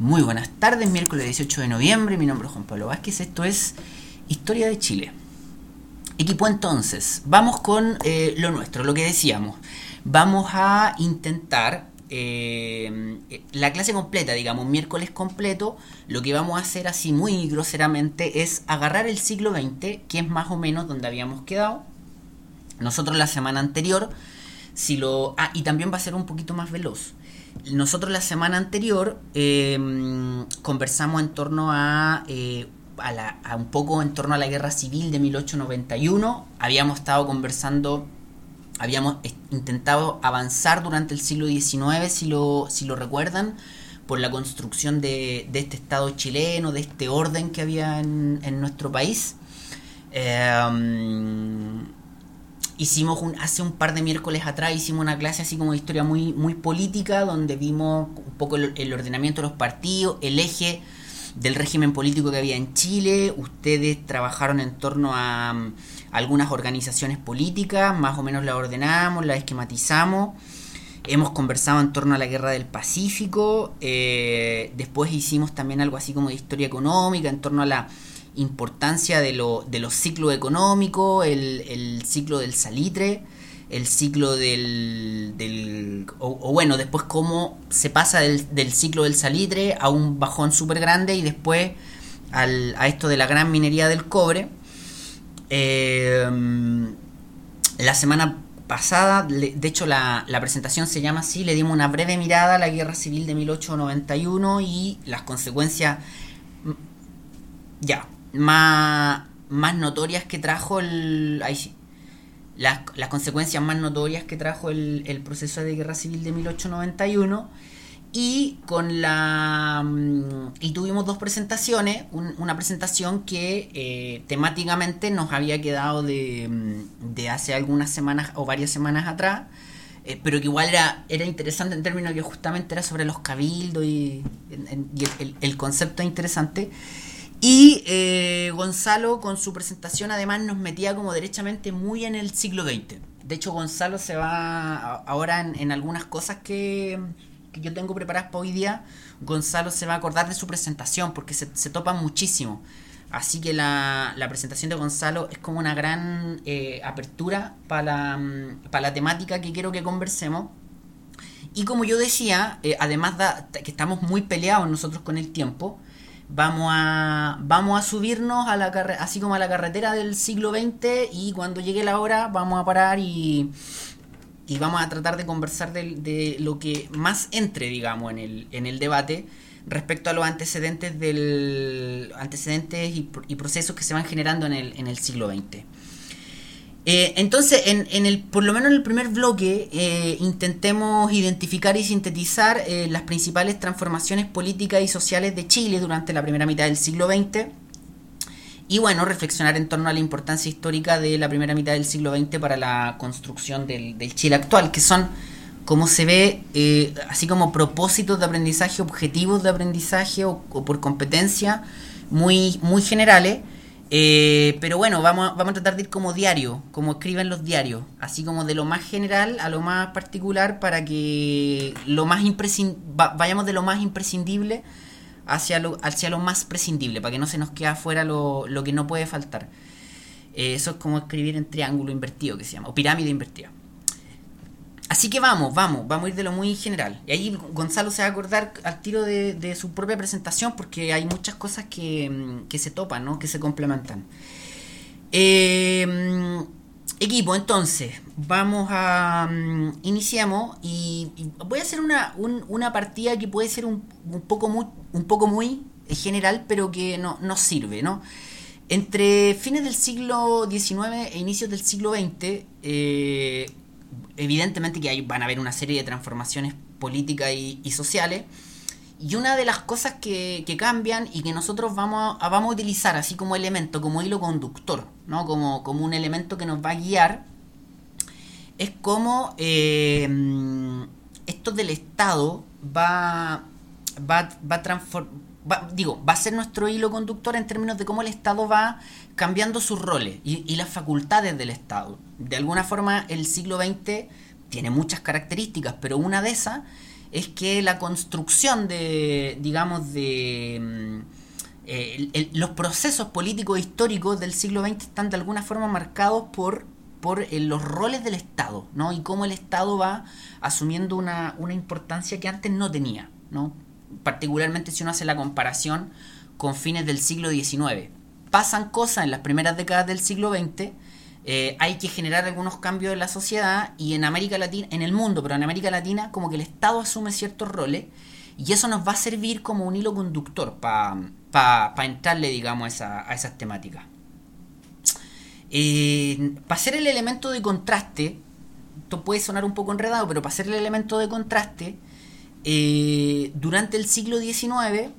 Muy buenas tardes, miércoles 18 de noviembre, mi nombre es Juan Pablo Vázquez, esto es Historia de Chile. Equipo entonces, vamos con eh, lo nuestro, lo que decíamos. Vamos a intentar eh, la clase completa, digamos, miércoles completo, lo que vamos a hacer así muy groseramente es agarrar el siglo XX, que es más o menos donde habíamos quedado. Nosotros la semana anterior, si lo... Ah, y también va a ser un poquito más veloz nosotros la semana anterior em, conversamos en torno a, eh, a, un poco en torno a la guerra civil de 1891. Habíamos estado conversando, habíamos intentado avanzar durante el siglo XIX, si lo, si lo recuerdan, por la construcción de, este Estado chileno, de este orden que había en, en nuestro país. Eh, hicimos un, hace un par de miércoles atrás hicimos una clase así como de historia muy, muy política, donde vimos un poco el, ordenamiento de los partidos, el eje del régimen político que había en Chile. Ustedes trabajaron en torno a, mm, algunas organizaciones políticas, más o menos las ordenamos, las esquematizamos. Hemos conversado en torno a la guerra del Pacífico. Eh, después hicimos también algo así como de historia económica, en torno a la importancia de, lo, de los ciclos económicos, el, ciclo del salitre, el ciclo del... o, bueno, después cómo se pasa del, ciclo del salitre a un bajón súper grande y después a esto de la gran minería del cobre. Em, la semana pasada, de hecho la, la, presentación se llama así, le dimos una breve mirada a la guerra civil de 1891 y las consecuencias... Ya, más, más notorias que trajo el... las, las, consecuencias más notorias que trajo el, el, proceso de guerra civil de 1891 y con la mm, y tuvimos dos presentaciones una presentación que eh, temáticamente nos había quedado de, mm, de, hace algunas semanas o varias semanas atrás eh, pero que igual era, era interesante en términos que justamente era sobre los cabildos y, el, el, concepto interesante y eh, Gonzalo con su presentación además nos metía como derechamente muy en el siglo XX. De hecho Gonzalo se va ahora en, algunas cosas que, yo tengo preparadas para hoy día. Gonzalo se va a acordar de su presentación porque se, se topa muchísimo. Así que la, presentación de Gonzalo es como una gran eh, apertura para la, para la temática que quiero que conversemos. Y como yo decía, eh, además que estamos muy peleados nosotros con el tiempo, vamos a vamos a subirnos a la así como a la carretera del siglo XX y cuando llegue la hora vamos a parar y, y vamos a tratar de conversar de, lo que más entre digamos en el, en el debate respecto a los antecedentes del antecedentes y, y procesos que se van generando en el, en el siglo XX. Eh, entonces, en, el, por lo menos en el primer bloque, eh, intentemos identificar y sintetizar eh, las principales transformaciones políticas y sociales de Chile durante la primera mitad del siglo XX. Y bueno, reflexionar en torno a la importancia histórica de la primera mitad del siglo XX para la construcción del, Chile actual, que son, como se ve, así como propósitos de aprendizaje, objetivos de aprendizaje o, o por competencia muy, muy generales eh, pero bueno, vamos, vamos a tratar de ir como diario, como escriben los diarios, así como de lo más general a lo más particular para que lo más vayamos de lo más imprescindible hacia lo, hacia lo más prescindible, para que no se nos quede afuera lo, lo que no puede faltar. Eh, eso es como escribir en triángulo invertido que se llama, o pirámide invertida. Así que vamos, vamos, vamos a ir de lo muy general. Y ahí Gonzalo se va a acordar al tiro de, su propia presentación porque hay muchas cosas que, mm, se topan, ¿no? que se complementan. Em, equipo, entonces, vamos a... Mm, iniciamos y, voy a hacer una, una, partida que puede ser un, poco muy, muy general, pero que no, nos sirve, ¿no? Entre fines del siglo XIX e inicios del siglo XX, eh, evidentemente que van a haber una serie de transformaciones políticas y, sociales. Y una de las cosas que, cambian y que nosotros vamos a, vamos a utilizar así como elemento, como hilo conductor, ¿no? como, como un elemento que nos va a guiar, es como eh, esto del Estado va, va, va a transformar digo, va a ser nuestro hilo conductor en términos de cómo el Estado va cambiando sus roles y, las facultades del Estado. De alguna forma, el siglo XX tiene muchas características, pero una de esas es que la construcción de, digamos, de mm, eh, los procesos políticos e históricos del siglo XX están de alguna forma marcados por, por eh, los roles del Estado, ¿no? Y cómo el Estado va asumiendo una, una importancia que antes no tenía, ¿no? Particularmente si uno hace la comparación con fines del siglo XIX. Pasan cosas en las primeras décadas del siglo XX eh, hay que generar algunos cambios en la sociedad y en América Latina, en el mundo, pero en América Latina como que el Estado asume ciertos roles y eso nos va a servir como un hilo conductor para entrarle, digamos, a, esas temáticas. Eh, para ser el elemento de contraste, esto puede sonar un poco enredado, pero para ser el elemento de contraste, eh, durante el siglo XIX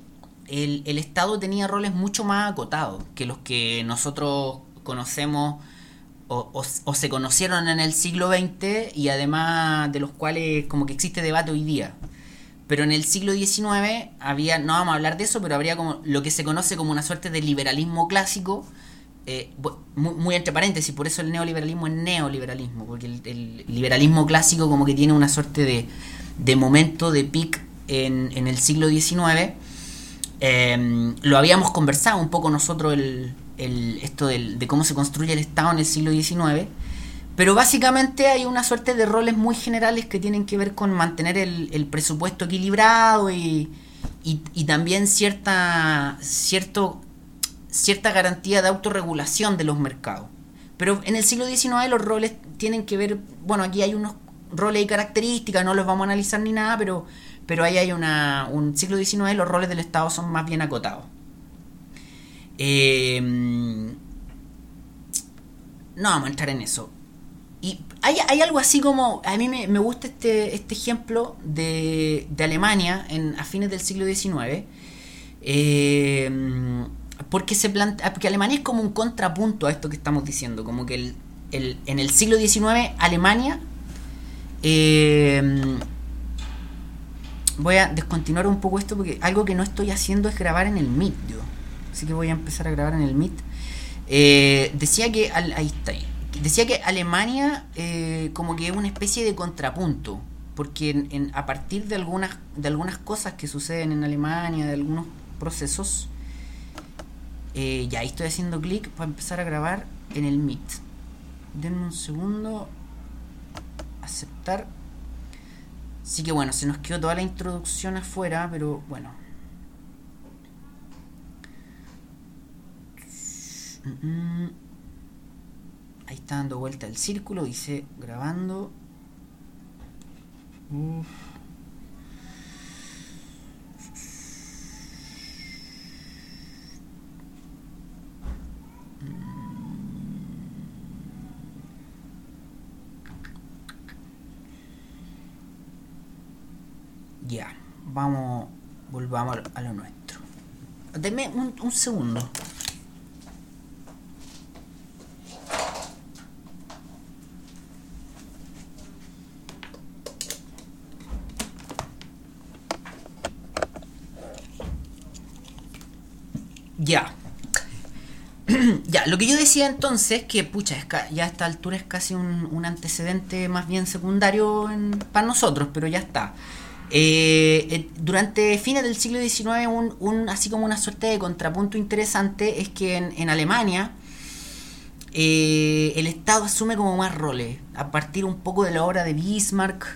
el, el Estado tenía roles mucho más acotados que los que nosotros conocemos o, se conocieron en el siglo XX y además de los cuales como que existe debate hoy día. Pero en el siglo XIX había, no vamos a hablar de eso, pero habría como lo que se conoce como una suerte de liberalismo clásico, eh, muy, entre paréntesis, por eso el neoliberalismo es neoliberalismo, porque el, liberalismo clásico como que tiene una suerte de, de momento, de pic en, en el siglo XIX. Eh, lo habíamos conversado un poco nosotros el, esto de cómo se construye el Estado en el siglo XIX, pero básicamente hay una suerte de roles muy generales que tienen que ver con mantener el, presupuesto equilibrado y, también cierta, cierto, cierta garantía de autorregulación de los mercados. Pero en el siglo XIX los roles tienen que ver, bueno, aquí hay unos roles y características, no los vamos a analizar ni nada, pero, pero ahí hay una, un siglo XIX los roles del Estado son más bien acotados. Em, no vamos a entrar en eso. Y hay, algo así como, a mí me, gusta este, este ejemplo de, Alemania en, a fines del siglo XIX, em, porque, se plantea, porque Alemania es como un contrapunto a esto que estamos diciendo, como que el, en el siglo XIX Alemania... Em, voy a descontinuar un poco esto porque algo que no estoy haciendo es grabar en el Meet, así que voy a empezar a grabar en el Meet. Eh, decía que ahí está. Decía que Alemania eh, como que es una especie de contrapunto, porque a partir de algunas de algunas cosas que suceden en Alemania, de algunos procesos, eh, ya ahí estoy haciendo clic para empezar a grabar en el Meet. Denme un segundo. Aceptar. Así que bueno, se nos quedó toda la introducción afuera, pero bueno, Ahí está dando vuelta el círculo, dice grabando. Ya, vamos, volvamos a lo nuestro. Deme un, un segundo. Ya. ya, lo que yo decía entonces, que pucha, ya a esta altura es casi un, antecedente más bien secundario para nosotros, pero ya está. Eh, eh, durante fines del siglo XIX, un, así como una suerte de contrapunto interesante es que en, Alemania eh, el Estado asume como más roles, a partir un poco de la obra de Bismarck,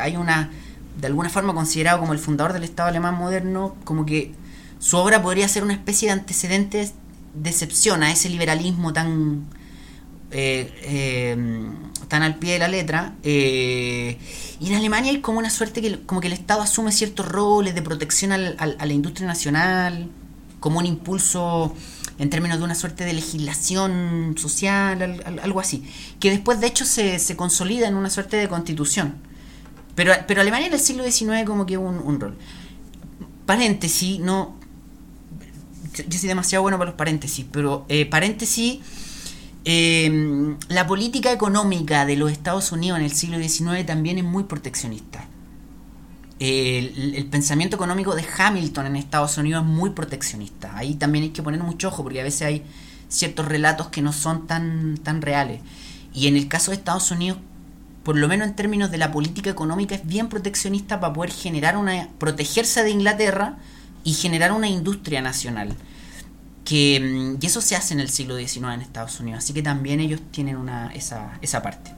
hay una, de alguna forma considerado como el fundador del Estado alemán moderno, como que su obra podría ser una especie de antecedentes de excepción a ese liberalismo tan, eh, eh, tan al pie de la letra. Eh, y en Alemania hay como una suerte que como que el Estado asume ciertos roles de protección a la industria nacional, como un impulso en términos de una suerte de legislación social, algo así, que después de hecho se, se consolida en una suerte de constitución. Pero, pero Alemania en el siglo XIX como que un, un rol. Paréntesis, no, yo soy demasiado bueno para los paréntesis, pero eh, paréntesis, em, la política económica de los Estados Unidos en el siglo XIX también es muy proteccionista. El, pensamiento económico de Hamilton en Estados Unidos es muy proteccionista. Ahí también hay que poner mucho ojo porque a veces hay ciertos relatos que no son tan, tan reales. Y en el caso de Estados Unidos, por lo menos en términos de la política económica, es bien proteccionista para poder generar una. protegerse de Inglaterra y generar una industria nacional. Que, mm, y eso se hace en el siglo XIX en Estados Unidos. Así que también ellos tienen una, esa, esa parte.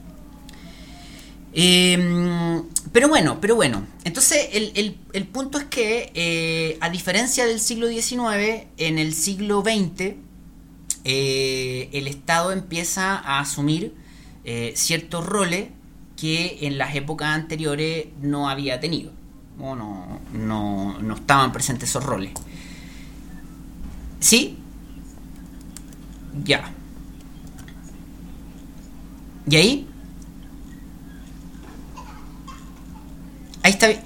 Em, pero bueno, pero bueno. Entonces el, el, punto es que eh, a diferencia del siglo XIX, en el siglo XX eh, el Estado empieza a asumir eh, ciertos roles que en las épocas anteriores no había tenido. O no, no, no estaban presentes esos roles. ¿Sí? Ya. ¿Y ahí? Ahí está bien.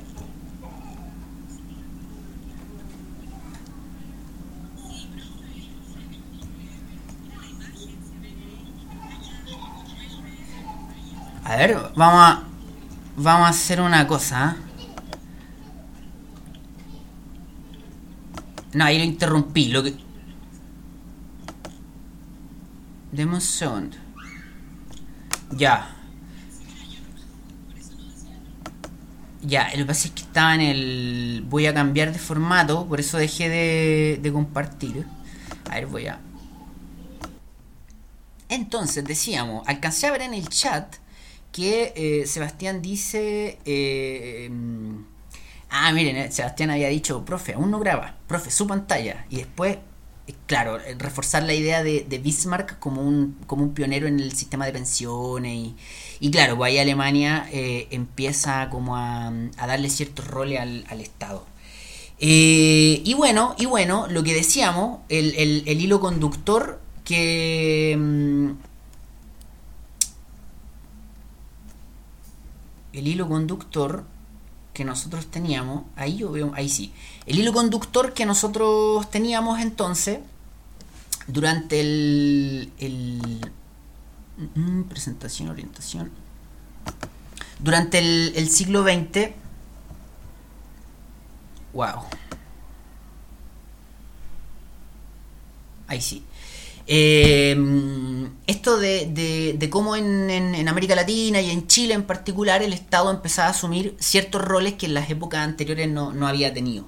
A ver, vamos a, vamos a hacer una cosa. ¿eh? No, ahí lo interrumpí. Lo que... Ya. Ya, lo que pasa es que estaba en el... Voy a cambiar de formato, por eso dejé de, compartir. A ver, voy a... Entonces, decíamos, alcancé a ver en el chat que eh, Sebastián dice... Eh, ah, miren, eh, Sebastián había dicho, profe, aún no graba, profe, su pantalla. Y después, claro, reforzar la idea de, Bismarck como un, como un pionero en el sistema de pensiones y y claro, pues ahí Alemania eh, empieza como a, darle ciertos roles al, Estado. Eh, y bueno, y bueno, lo que decíamos, el, hilo conductor que... Mm, el hilo conductor que nosotros teníamos, ahí yo veo, ahí sí, el hilo conductor que nosotros teníamos entonces durante el, el Mm, presentación, orientación. Durante el, siglo XX. Wow. Ahí sí. Em, esto de, de, cómo en, América Latina y en Chile en particular el Estado empezaba a asumir ciertos roles que en las épocas anteriores no, había tenido.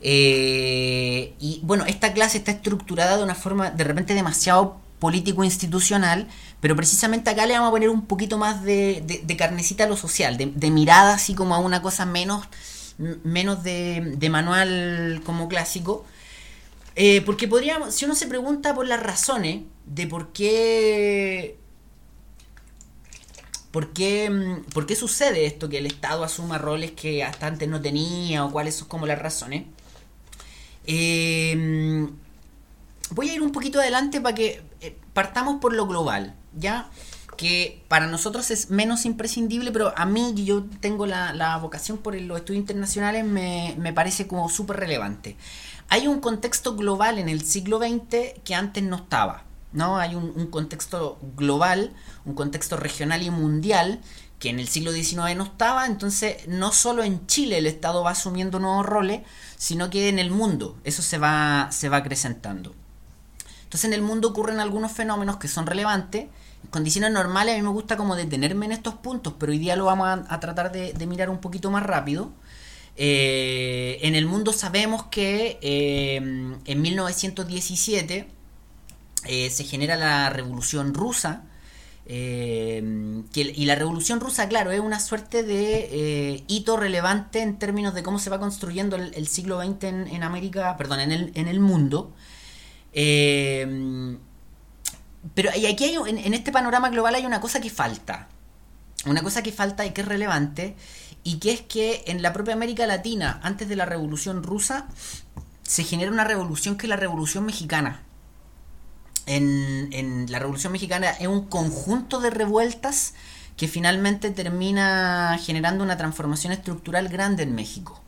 Eh, y bueno, esta clase está estructurada de una forma de repente demasiado político-institucional, pero precisamente acá le vamos a poner un poquito más de, carnecita a lo social, de, mirada así como a una cosa menos, menos de, manual como clásico. Eh, porque podríamos, si uno se pregunta por las razones de por qué, por qué, por qué sucede esto, que el Estado asuma roles que hasta antes no tenía, o cuáles son como las razones, eh, voy a ir un poquito adelante para que eh, partamos por lo global, ¿ya? Que para nosotros es menos imprescindible, pero a mí, yo tengo la, vocación por los estudios internacionales, me, parece como súper relevante. Hay un contexto global en el siglo XX que antes no estaba, ¿no? Hay un, contexto global, un contexto regional y mundial que en el siglo XIX no estaba, entonces no solo en Chile el Estado va asumiendo nuevos roles, sino que en el mundo eso se va, se va acrecentando. Entonces en el mundo ocurren algunos fenómenos que son relevantes. En condiciones normales a mí me gusta como detenerme en estos puntos, pero hoy día lo vamos a, tratar de, mirar un poquito más rápido. Eh, en el mundo sabemos que eh, en 1917 eh, se genera la Revolución Rusa. y la Revolución Rusa, claro, es una suerte de hito relevante en términos de cómo se va construyendo el, siglo XX en, en, América, perdón, en el, en mundo. Pero y aquí hay, en, este panorama global hay una cosa que falta. Una cosa que falta y que es relevante. Y que es que en la propia América Latina, antes de la Revolución Rusa, se genera una revolución que es la Revolución Mexicana. En, en, la Revolución Mexicana es un conjunto de revueltas que finalmente termina generando una transformación estructural grande en México.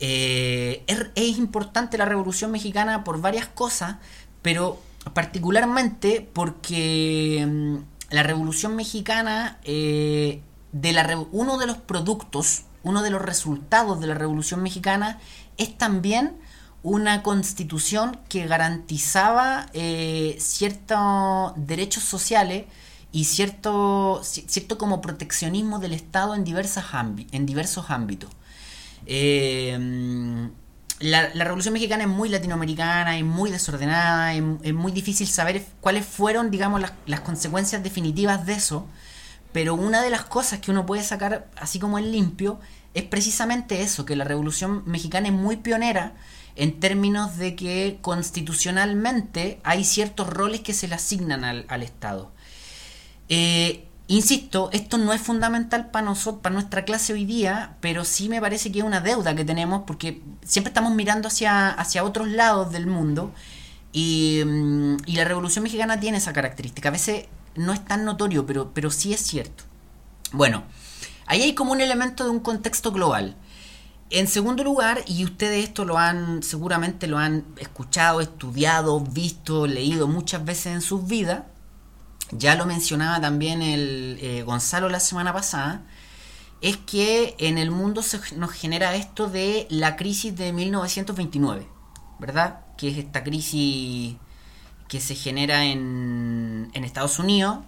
Eh, es, importante la Revolución Mexicana por varias cosas, pero particularmente porque mm, la Revolución Mexicana, eh, de la, uno de los productos, uno de los resultados de la Revolución Mexicana es también una constitución que garantizaba eh, ciertos derechos sociales y cierto, cierto como proteccionismo del Estado en, diversas en diversos ámbitos. Eh, la, Revolución Mexicana es muy latinoamericana, es muy desordenada, es, muy difícil saber cuáles fueron, digamos, las, las, consecuencias definitivas de eso, pero una de las cosas que uno puede sacar, así como en limpio, es precisamente eso, que la Revolución Mexicana es muy pionera en términos de que constitucionalmente hay ciertos roles que se le asignan al, al Estado. Eh, insisto, esto no es fundamental para nosotros, para nuestra clase hoy día, pero sí me parece que es una deuda que tenemos porque siempre estamos mirando hacia, hacia otros lados del mundo y, mm, y la Revolución Mexicana tiene esa característica. A veces no es tan notorio, pero, pero sí es cierto. Bueno, ahí hay como un elemento de un contexto global. En segundo lugar, y ustedes esto lo han, seguramente lo han escuchado, estudiado, visto, leído muchas veces en sus vidas, ya lo mencionaba también el eh, Gonzalo la semana pasada, es que en el mundo se nos genera esto de la crisis de 1929, ¿verdad? Que es esta crisis que se genera en, en Estados Unidos,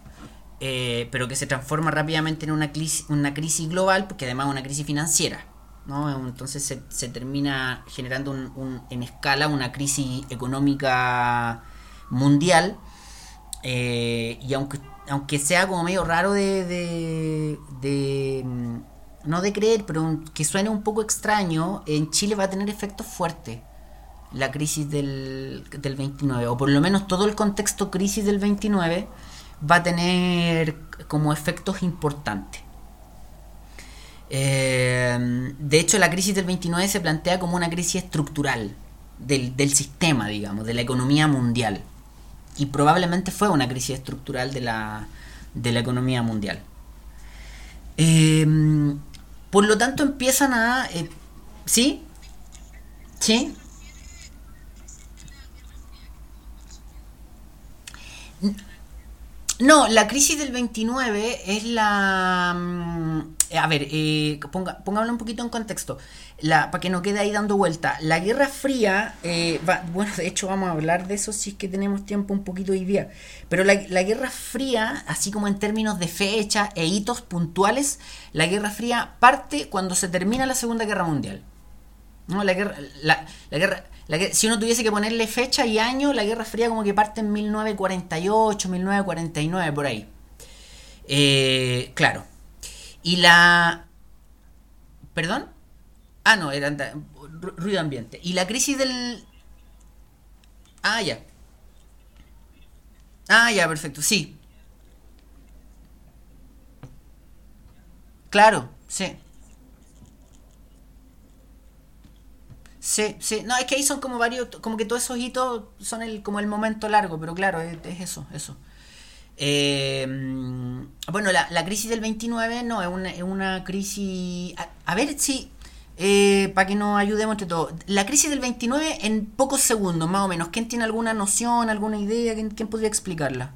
eh, pero que se transforma rápidamente en una crisis, global, porque además es una crisis financiera. ¿no? Entonces se, se termina generando un, en escala una crisis económica mundial eh, y aunque, aunque sea como medio raro de, de, mm, no de creer, pero que suene un poco extraño, en Chile va a tener efectos fuertes la crisis del, del 29, o por lo menos todo el contexto crisis del 29 va a tener como efectos importantes. Eh, de hecho, la crisis del 29 se plantea como una crisis estructural del, del sistema, digamos, de la economía mundial y probablemente fue una crisis estructural de la, de la economía mundial. Eh, por lo tanto empiezan a... Eh, ¿Sí? ¿Sí? No, la crisis del 29 es la... Mm, a ver, eh, ponga, pongámoslo un poquito en contexto, la, para que no quede ahí dando vuelta. La Guerra Fría, eh, bueno, de hecho vamos a hablar de eso si es que tenemos tiempo un poquito hoy día, pero la, Guerra Fría, así como en términos de fecha e hitos puntuales, la Guerra Fría parte cuando se termina la Segunda Guerra Mundial. ¿No? La guerra, la, la guerra, si uno tuviese que ponerle fecha y año, la Guerra Fría como que parte en 1948, 1949, por ahí. Eh, claro. Y la... ¿Perdón? Ah, no, era ruido ambiente. Y la crisis del... Ah, ya. Ah, ya, perfecto, sí. Claro, sí. Sí, sí, no, es que ahí son como varios, como que todos esos hitos son el, como el momento largo, pero claro, es, eso, eso. Eh, bueno, la, crisis del 29 no, es una, es una crisis... A, ver si, eh, para que nos ayudemos entre todos, la crisis del 29 en pocos segundos, más o menos, ¿quién tiene alguna noción, alguna idea? quién podría explicarla?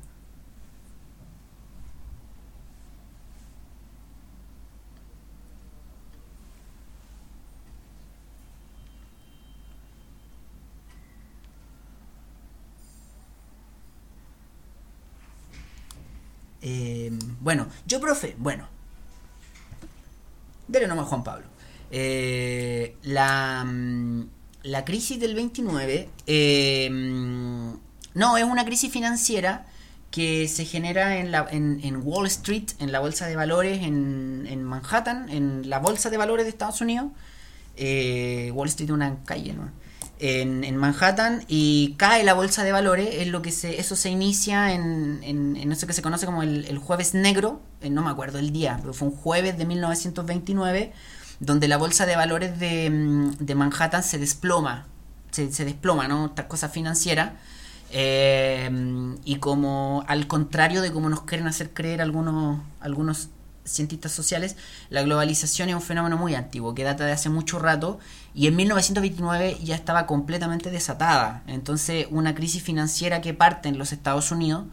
Eh, bueno, yo, profe, bueno. Dele nomás, Juan Pablo. Eh, la, mm, la crisis del 29 eh, mm, no es una crisis financiera que se genera en, la, en, Wall Street, en la bolsa de valores en, en Manhattan, en la bolsa de valores de Estados Unidos. Wall Street una calle, ¿no? En, Manhattan y cae la bolsa de valores, es lo que se, eso se inicia en, en, eso que se conoce como el, jueves negro, eh, no me acuerdo el día, pero fue un jueves de 1929, donde la bolsa de valores de, mm, Manhattan se desploma, se, se desploma, ¿no? Estas cosas financieras. Eh, y como al contrario de como nos quieren hacer creer algunos, algunos cientistas sociales, la globalización es un fenómeno muy antiguo, que data de hace mucho rato, y en 1929 ya estaba completamente desatada. Entonces, una crisis financiera que parte en los Estados Unidos,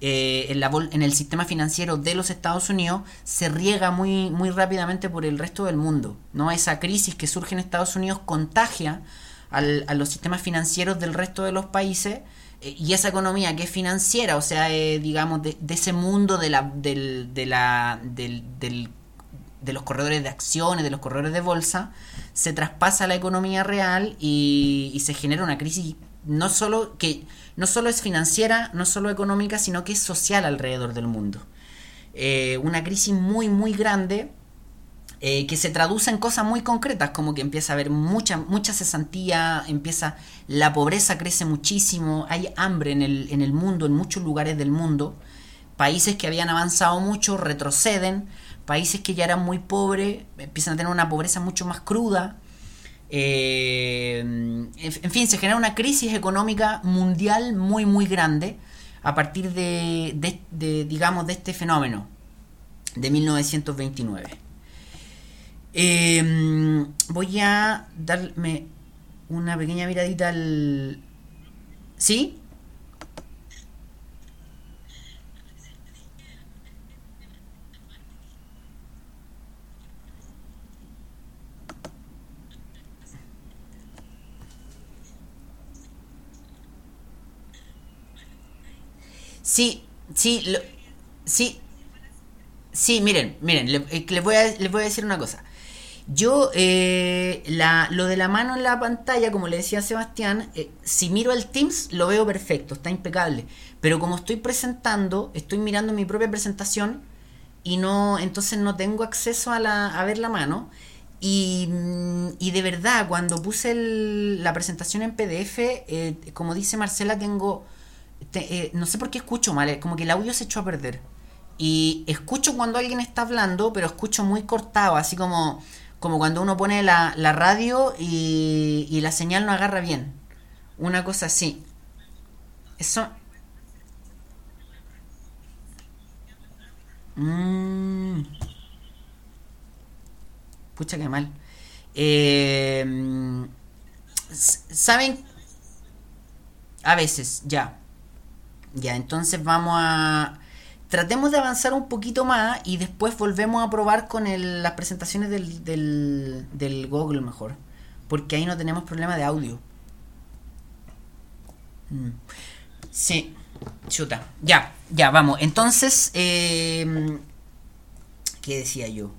eh, en, la, en, el sistema financiero de los Estados Unidos, se riega muy, muy rápidamente por el resto del mundo. ¿no? Esa crisis que surge en Estados Unidos contagia a los sistemas financieros del resto de los países y esa economía que es financiera, o sea, eh, digamos, de, ese mundo de, la, del, de, la, del, de los corredores de acciones, de los corredores de bolsa, se traspasa a la economía real y, y se genera una crisis no solo que no solo es financiera, no solo económica, sino que es social alrededor del mundo. Eh, una crisis muy, muy grande eh, que se traduce en cosas muy concretas, como que empieza a haber mucha, mucha cesantía, empieza, la pobreza crece muchísimo, hay hambre en el, en el mundo, en muchos lugares del mundo. Países que habían avanzado mucho retroceden, países que ya eran muy pobres empiezan a tener una pobreza mucho más cruda. Eh, en fin, se genera una crisis económica mundial muy, muy grande a partir de, de, digamos, de este fenómeno de 1929. Em, voy a darme una pequeña miradita al... ¿Sí? Sí, sí, sí, sí, miren, miren, eh, les voy a, les voy a decir una cosa. Yo, eh, la, lo de la mano en la pantalla, como le decía Sebastián, eh, si miro el Teams lo veo perfecto, está impecable. Pero como estoy presentando, estoy mirando mi propia presentación y no, entonces no tengo acceso a, la, a ver la mano. Y, mm, y de verdad, cuando puse la presentación en PDF, como dice Marcela, tengo eh, no sé por qué escucho mal, como que el audio se echó a perder. Y escucho cuando alguien está hablando, pero escucho muy cortado, así como, como cuando uno pone la, radio y, la señal no agarra bien. Una cosa así. Eso... Mmm. Pucha, qué mal. Eh, ¿Saben? A veces, ya. Ya, entonces vamos a... Tratemos de avanzar un poquito más y después volvemos a probar con las presentaciones del, del, Google mejor. Porque ahí no tenemos problema de audio. Mm. Sí, chuta. Ya, ya, vamos. Entonces, eh, ¿qué decía yo?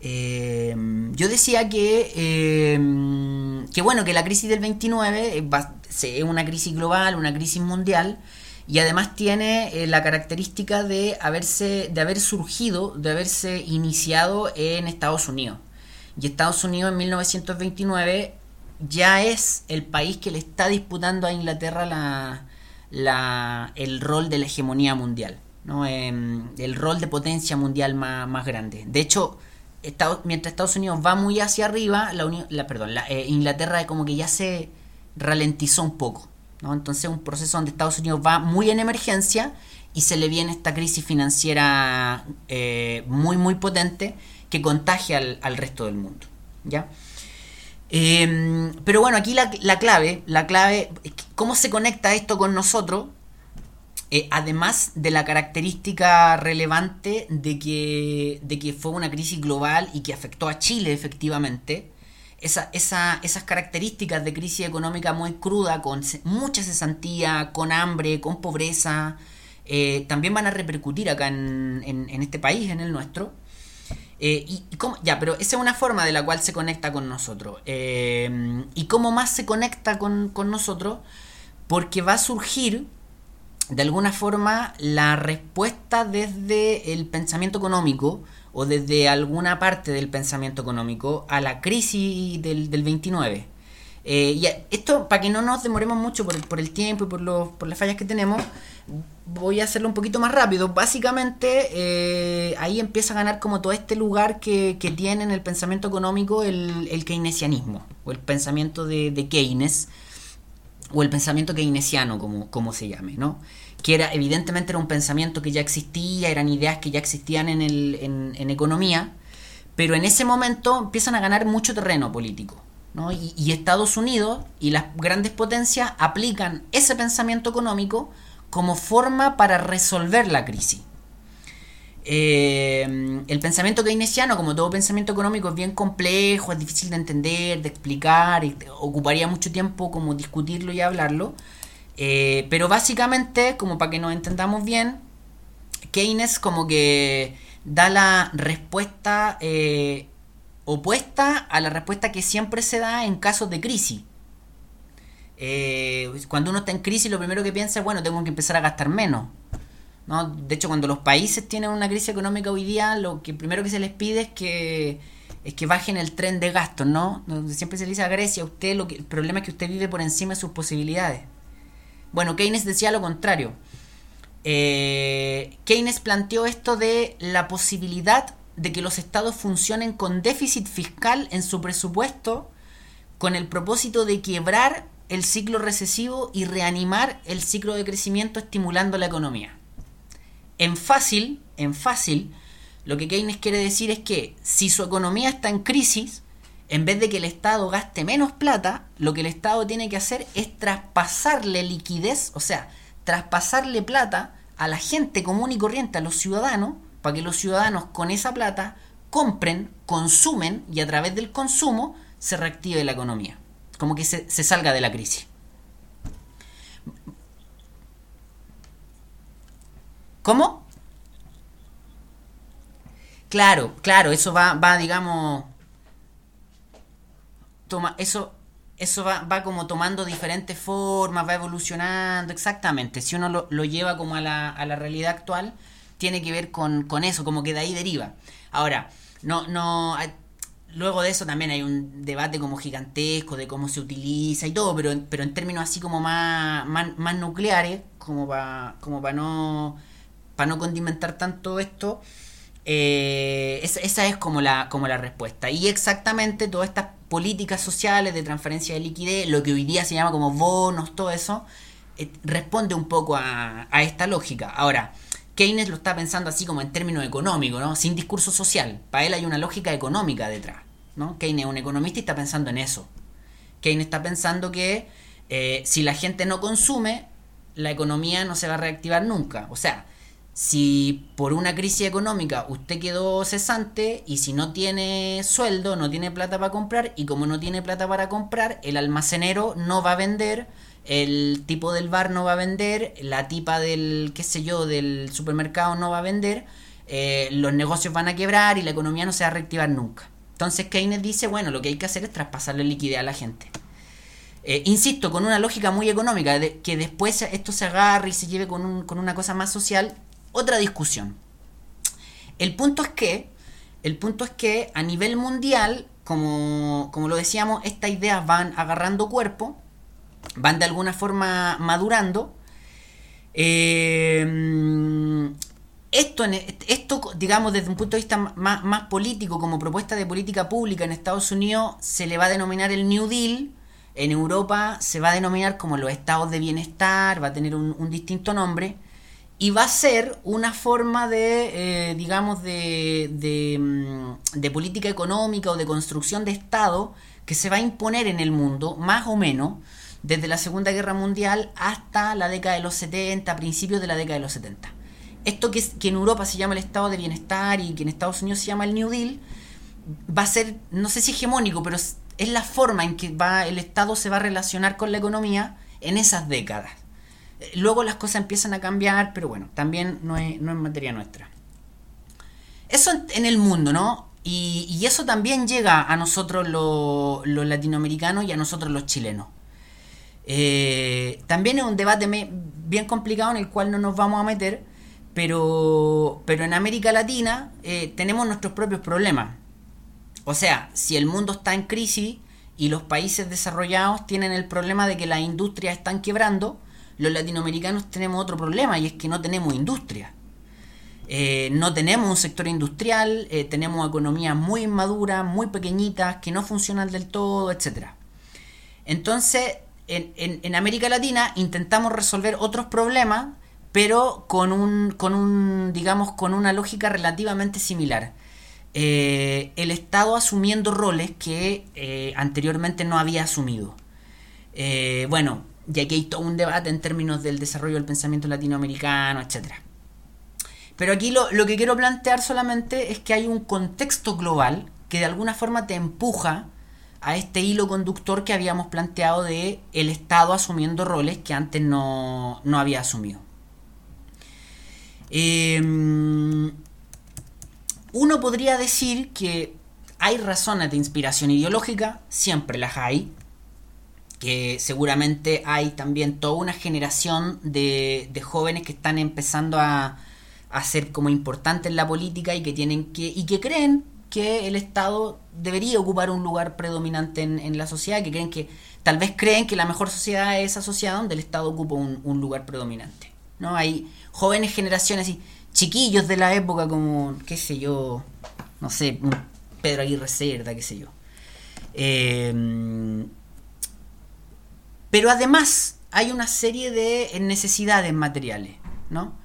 Eh, yo decía que, eh, que bueno, que la crisis del 29 es una crisis global, una crisis mundial, y además tiene eh, la característica de haberse de haber surgido, de haberse iniciado en Estados Unidos. Y Estados Unidos en 1929 ya es el país que le está disputando a Inglaterra la, la, el rol de la hegemonía mundial, ¿no? Em, el rol de potencia mundial más, más grande. De hecho, mientras Estados Unidos va muy hacia arriba, la, la perdón, la, eh, Inglaterra como que ya se ralentizó un poco. ¿No? Entonces un proceso donde Estados Unidos va muy en emergencia y se le viene esta crisis financiera eh, muy muy potente que contagia al, resto del mundo. ¿ya? Em, pero bueno, aquí la, clave, la clave, ¿cómo se conecta esto con nosotros? Eh, además de la característica relevante de que, de que fue una crisis global y que afectó a Chile efectivamente, esa, esa, esas características de crisis económica muy cruda, con mucha cesantía, con hambre, con pobreza, eh, también van a repercutir acá en, en, este país, en el nuestro. Eh, y, ya, pero esa es una forma de la cual se conecta con nosotros. Eh, ¿Y cómo más se conecta con, con nosotros? Porque va a surgir de alguna forma la respuesta desde el pensamiento económico o desde alguna parte del pensamiento económico a la crisis del, del 29. Eh, y esto, para que no nos demoremos mucho por el, por el tiempo y por, los, por las fallas que tenemos, voy a hacerlo un poquito más rápido. Básicamente, eh, ahí empieza a ganar como todo este lugar que, que tiene en el pensamiento económico el, el keynesianismo, o el pensamiento de, de, Keynes, o el pensamiento keynesiano, como, como se llame, ¿no? Que era evidentemente era un pensamiento que ya existía, eran ideas que ya existían en, el, en, economía, pero en ese momento empiezan a ganar mucho terreno político. ¿no? Y, Estados Unidos y las grandes potencias aplican ese pensamiento económico como forma para resolver la crisis. Eh, el pensamiento keynesiano, como todo pensamiento económico, es bien complejo, es difícil de entender, de explicar, y ocuparía mucho tiempo como discutirlo y hablarlo. Eh, pero básicamente, como para que nos entendamos bien, Keynes como que da la respuesta eh, opuesta a la respuesta que siempre se da en casos de crisis. Eh, cuando uno está en crisis, lo primero que piensa es, bueno, tengo que empezar a gastar menos. ¿no? De hecho, cuando los países tienen una crisis económica hoy día, lo que primero que se les pide es que es que bajen el tren de gastos, ¿no? Siempre se le dice a Grecia, usted lo que, el problema es que usted vive por encima de sus posibilidades. Bueno, Keynes decía lo contrario. Eh, Keynes planteó esto de la posibilidad de que los estados funcionen con déficit fiscal en su presupuesto con el propósito de quebrar el ciclo recesivo y reanimar el ciclo de crecimiento estimulando la economía. En fácil, en fácil, lo que Keynes quiere decir es que si su economía está en crisis, en vez de que el Estado gaste menos plata, lo que el Estado tiene que hacer es traspasarle liquidez, o sea, traspasarle plata a la gente común y corriente, a los ciudadanos, para que los ciudadanos con esa plata compren, consumen y a través del consumo se reactive la economía, como que se, salga de la crisis. ¿Cómo? Claro, claro, eso va, va digamos, toma, eso, eso va, va, como tomando diferentes formas, va evolucionando, exactamente. Si uno lo, lleva como a la, a la, realidad actual, tiene que ver con, con, eso, como que de ahí deriva. Ahora, no, no, luego de eso también hay un debate como gigantesco de cómo se utiliza y todo, pero, pero en términos así como más, más, nucleares, como para como para no, para no condimentar tanto esto, eh, esa, es como la, como la respuesta. Y exactamente todas estas políticas sociales de transferencia de liquidez, lo que hoy día se llama como bonos, todo eso, eh, responde un poco a, esta lógica. Ahora, Keynes lo está pensando así como en términos económicos, ¿no? Sin discurso social. Para él hay una lógica económica detrás, ¿no? Keynes es un economista y está pensando en eso. Keynes está pensando que eh, si la gente no consume, la economía no se va a reactivar nunca. O sea, si por una crisis económica usted quedó cesante y si no tiene sueldo, no tiene plata para comprar y como no tiene plata para comprar, el almacenero no va a vender, el tipo del bar no va a vender, la tipa del, qué sé yo, del supermercado no va a vender, eh, los negocios van a quebrar y la economía no se va a reactivar nunca. Entonces Keynes dice, bueno, lo que hay que hacer es traspasarle liquidez a la gente. Eh, insisto, con una lógica muy económica, de, que después esto se agarre y se lleve con, con una cosa más social, otra discusión. El punto es que, el punto es que a nivel mundial, como, lo decíamos, estas ideas van agarrando cuerpo, van de alguna forma madurando. Eh, esto, esto, digamos, desde un punto de vista más, más, político, como propuesta de política pública en Estados Unidos, se le va a denominar el New Deal. En Europa se va a denominar como los estados de bienestar, va a tener un distinto nombre y va a ser una forma de, eh, digamos, de, mm, de, política económica o de construcción de Estado que se va a imponer en el mundo, más o menos, desde la Segunda Guerra Mundial hasta la década de los 70, principios de la década de los 70. Esto que, que en Europa se llama el Estado de Bienestar y que en Estados Unidos se llama el New Deal, va a ser, no sé si hegemónico, pero es la forma en que va, el Estado se va a relacionar con la economía en esas décadas. Luego las cosas empiezan a cambiar, pero bueno, también no es, no es materia nuestra. Eso en, el mundo, ¿no? Y, eso también llega a nosotros los, latinoamericanos y a nosotros los chilenos. Eh, también es un debate bien complicado en el cual no nos vamos a meter, pero, pero en América Latina eh, tenemos nuestros propios problemas. O sea, si el mundo está en crisis y los países desarrollados tienen el problema de que las industrias están quebrando, los latinoamericanos tenemos otro problema y es que no tenemos industria. Eh, no tenemos un sector industrial, eh, tenemos economías muy inmaduras, muy pequeñitas, que no funcionan del todo, etc. Entonces, en, América Latina intentamos resolver otros problemas, pero con un, con un digamos, con una lógica relativamente similar. Eh, el Estado asumiendo roles que anteriormente no había asumido. bueno, y aquí hay todo un debate en términos del desarrollo del pensamiento latinoamericano, etc. Pero aquí lo, que quiero plantear solamente es que hay un contexto global que de alguna forma te empuja a este hilo conductor que habíamos planteado de el Estado asumiendo roles que antes no, no había asumido. Em, uno podría decir que hay razones de inspiración ideológica, siempre las hay, que seguramente hay también toda una generación de, de jóvenes que están empezando a, a, ser como importantes en la política y que tienen que y que creen que el Estado debería ocupar un lugar predominante en, la sociedad, que creen que tal vez creen que la mejor sociedad es esa sociedad donde el Estado ocupa un, lugar predominante. ¿no? Hay jóvenes generaciones y chiquillos de la época como, qué sé yo, no sé, Pedro Aguirre Cerda, qué sé yo. Em, pero además hay una serie de necesidades materiales, ¿no?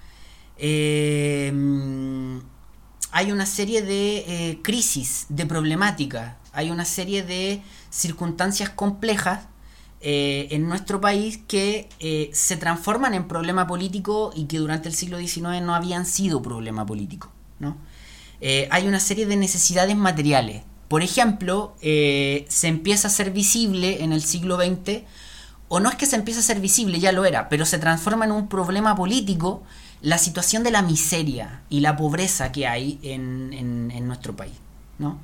Eh, hay una serie de eh, crisis, de problemáticas, hay una serie de circunstancias complejas eh, en nuestro país que eh, se transforman en problema político y que durante el siglo XIX no habían sido problema político. ¿no? hay una serie de necesidades materiales. Por ejemplo, se empieza a ser visible en el siglo XX, o no es que se empiece a ser visible, ya lo era, pero se transforma en un problema político la situación de la miseria y la pobreza que hay en, en, nuestro país. ¿no?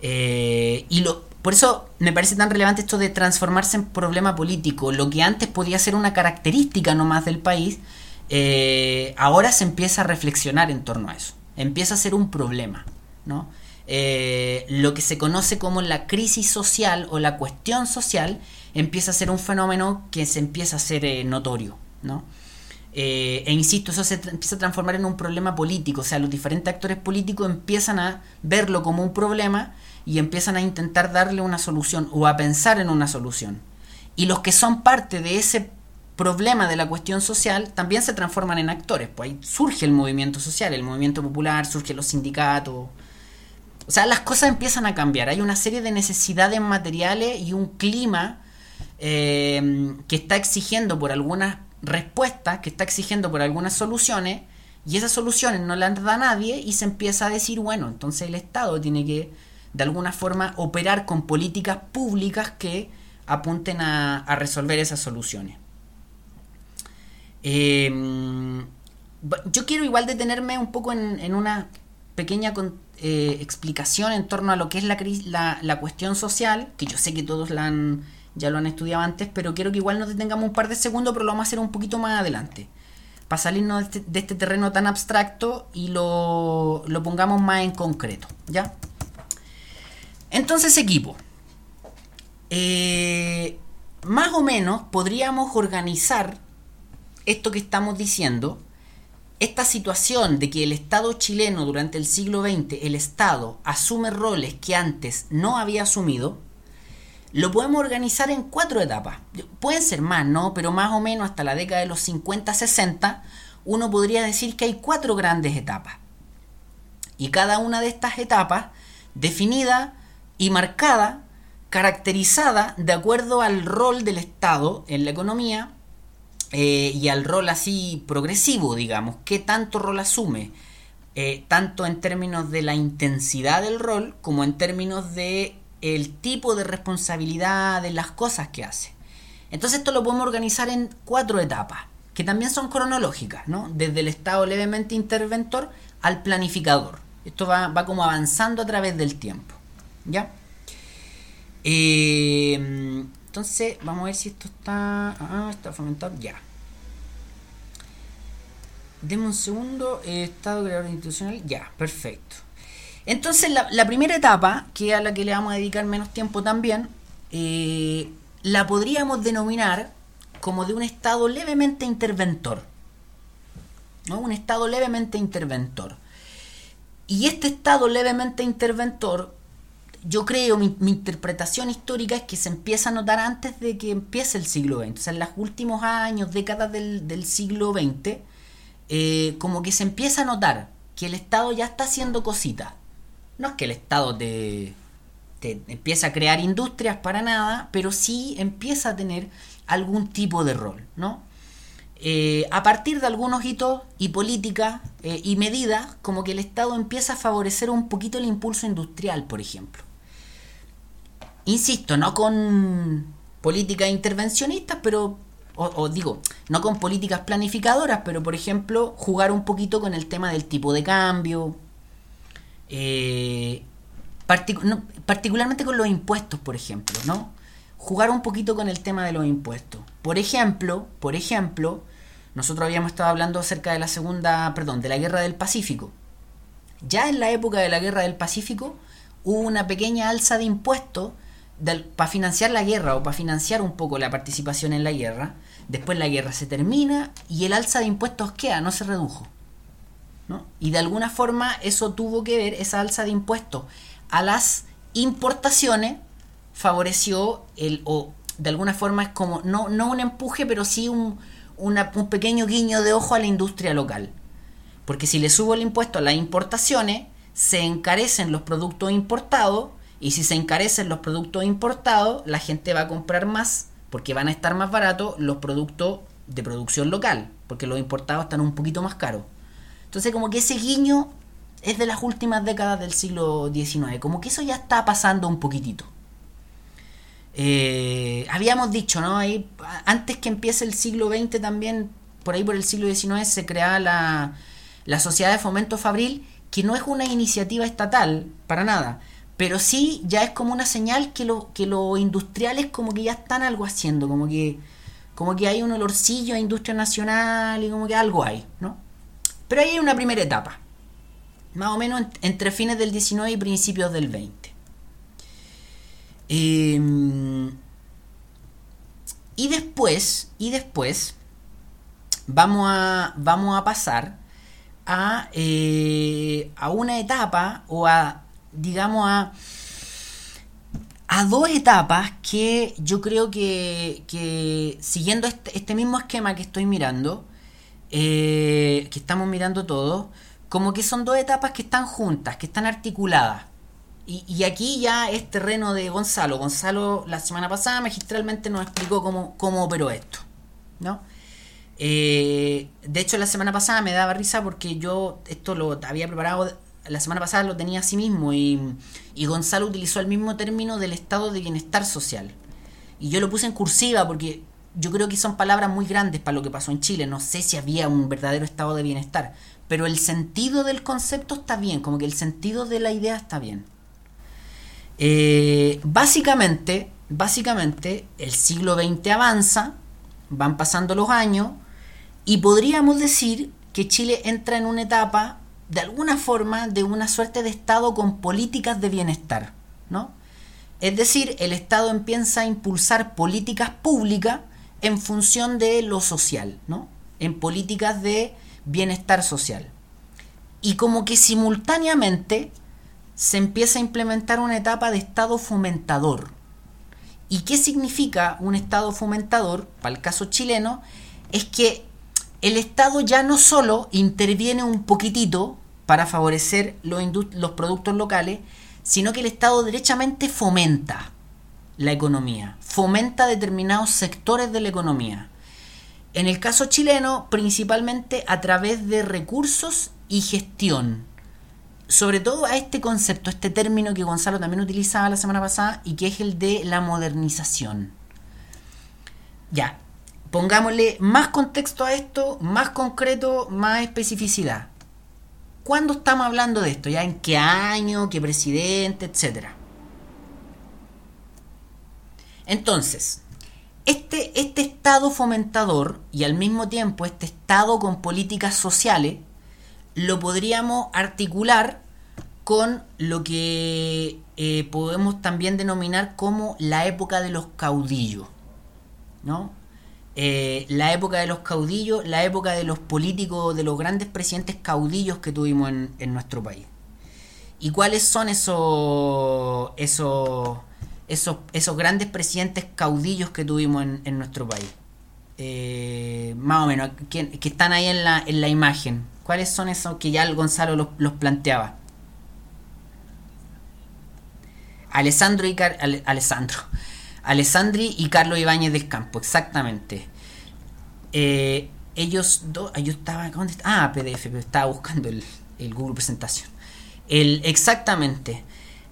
Eh, y lo, por eso me parece tan relevante esto de transformarse en problema político. Lo que antes podía ser una característica nomás del país, eh, ahora se empieza a reflexionar en torno a eso. Empieza a ser un problema. ¿no? Eh, lo que se conoce como la crisis social o la cuestión social empieza a ser un fenómeno que se empieza a ser notorio. ¿no? Eh, e insisto, eso se empieza a transformar en un problema político, o sea, los diferentes actores políticos empiezan a verlo como un problema y empiezan a intentar darle una solución o a pensar en una solución. Y los que son parte de ese problema de la cuestión social también se transforman en actores, pues ahí surge el movimiento social, el movimiento popular, surgen los sindicatos. O sea, las cosas empiezan a cambiar, hay una serie de necesidades materiales y un clima eh, que está exigiendo por algunas respuesta que está exigiendo por algunas soluciones y esas soluciones no las da nadie y se empieza a decir, bueno, entonces el Estado tiene que de alguna forma operar con políticas públicas que apunten a, resolver esas soluciones. Em, yo quiero igual detenerme un poco en, una pequeña eh, explicación en torno a lo que es la, la, la cuestión social, que yo sé que todos la han ya lo han estudiado antes, pero quiero que igual nos detengamos un par de segundos, pero lo vamos a hacer un poquito más adelante. Para salirnos de este, este terreno tan abstracto y lo, pongamos más en concreto. ¿Ya? Entonces, equipo. Eh, más o menos podríamos organizar esto que estamos diciendo, esta situación de que el Estado chileno durante el siglo XX, el Estado asume roles que antes no había asumido, lo podemos organizar en cuatro etapas. Pueden ser más, ¿no? Pero más o menos hasta la década de los 50-60, uno podría decir que hay cuatro grandes etapas. Y cada una de estas etapas, definida y marcada, caracterizada de acuerdo al rol del Estado en la economía eh, y al rol así progresivo, digamos, qué tanto rol asume, eh, tanto en términos de la intensidad del rol como en términos de el tipo de responsabilidad de las cosas que hace. Entonces esto lo podemos organizar en cuatro etapas, que también son cronológicas, ¿no? Desde el estado levemente interventor al planificador. Esto va, como avanzando a través del tiempo. ¿Ya? Eh, entonces, vamos a ver si esto está... Ah, está fomentado. Ya. Deme un segundo. estado creador institucional. Ya, perfecto. Entonces, la, primera etapa, que a la que le vamos a dedicar menos tiempo también, eh, la podríamos denominar como de un estado levemente interventor. ¿no? Un estado levemente interventor. Y este estado levemente interventor, yo creo, mi, interpretación histórica es que se empieza a notar antes de que empiece el siglo XX. O sea, en los últimos años, décadas del, siglo XX, eh, como que se empieza a notar que el Estado ya está haciendo cositas no es que el Estado te, empieza a crear industrias para nada, pero sí empieza a tener algún tipo de rol, ¿no? Eh, a partir de algunos hitos y políticas eh, y medidas, como que el Estado empieza a favorecer un poquito el impulso industrial, por ejemplo. insisto, no con políticas intervencionistas, pero, o, digo, no con políticas planificadoras, pero por ejemplo, jugar un poquito con el tema del tipo de cambio, eh, particularmente con los impuestos, por ejemplo, ¿no? Jugar un poquito con el tema de los impuestos. Por ejemplo, por ejemplo, nosotros habíamos estado hablando acerca de la segunda, perdón, de la guerra del Pacífico. Ya en la época de la guerra del Pacífico hubo una pequeña alza de impuestos para financiar la guerra o para financiar un poco la participación en la guerra. Después la guerra se termina y el alza de impuestos queda, no se redujo. ¿No? Y de alguna forma eso tuvo que ver, esa alza de impuestos a las importaciones favoreció el, o de alguna forma es como, no, no un empuje, pero sí un, un pequeño guiño de ojo a la industria local. Porque si le subo el impuesto a las importaciones, se encarecen los productos importados y si se encarecen los productos importados, la gente va a comprar más porque van a estar más baratos los productos de producción local, porque los importados están un poquito más caros. Entonces como que ese guiño es de las últimas décadas del siglo XIX, como que eso ya está pasando un poquitito. Eh, habíamos dicho, ¿no? Ahí, antes que empiece el siglo XX también, por ahí por el siglo XIX, se crea la, la Sociedad de Fomento Fabril, que no es una iniciativa estatal, para nada, pero sí ya es como una señal que, lo, que los industriales como que ya están algo haciendo, como que, como que hay un olorcillo a industria nacional y como que algo hay, ¿no? Pero ahí hay una primera etapa, más o menos entre fines del 19 y principios del 20. Em, y después, y después, vamos a, vamos a pasar a, eh, a una etapa o a digamos, a, a dos etapas que yo creo que, que siguiendo este, este, mismo esquema que estoy mirando, eh, que estamos mirando todos, como que son dos etapas que están juntas, que están articuladas. Y, y, aquí ya es terreno de Gonzalo. Gonzalo la semana pasada magistralmente nos explicó cómo, cómo operó esto. ¿no? Eh, de hecho, la semana pasada me daba risa porque yo esto lo había preparado la semana pasada lo tenía así mismo y, Gonzalo utilizó el mismo término del estado de bienestar social. Y yo lo puse en cursiva porque yo creo que son palabras muy grandes para lo que pasó en Chile. No sé si había un verdadero estado de bienestar, pero el sentido del concepto está bien, como que el sentido de la idea está bien. Eh, básicamente, básicamente, el siglo XX avanza, van pasando los años, y podríamos decir que Chile entra en una etapa de alguna forma de una suerte de Estado con políticas de bienestar, ¿no? Es decir, el Estado empieza a impulsar políticas públicas en función de lo social, ¿no? En políticas de bienestar social. Y como que simultáneamente se empieza a implementar una etapa de Estado fomentador. ¿Y qué significa un Estado fomentador? Para el caso chileno, es que el Estado ya no solo interviene un poquitito para favorecer los, los productos locales, sino que el Estado derechamente fomenta la economía, fomenta determinados sectores de la economía. En el caso chileno, principalmente a través de recursos y gestión. Sobre todo a este concepto, este término que Gonzalo también utilizaba la semana pasada y que es el de la modernización. Ya, pongámosle más contexto a esto, más concreto, más especificidad. ¿Cuándo estamos hablando de esto? ¿Ya en qué año? ¿Qué presidente? Etcétera. Entonces, este, este Estado fomentador y al mismo tiempo este Estado con políticas sociales lo podríamos articular con lo que eh, podemos también denominar como la época de los caudillos. ¿no? Eh, la época de los caudillos, la época de los políticos, de los grandes presidentes caudillos que tuvimos en, nuestro país. ¿Y cuáles son esos, esos, esos, esos grandes presidentes caudillos que tuvimos en, nuestro país? Eh, más o menos, que, están ahí en la, en la imagen. ¿Cuáles son esos que ya el Gonzalo los, los planteaba? Alessandro y Car Alessandro. Alessandri y Carlos Ibáñez del Campo, exactamente. Eh, ellos dos, yo estaba, ¿dónde Ah, PDF, pero estaba buscando el, Google Presentación. El, exactamente.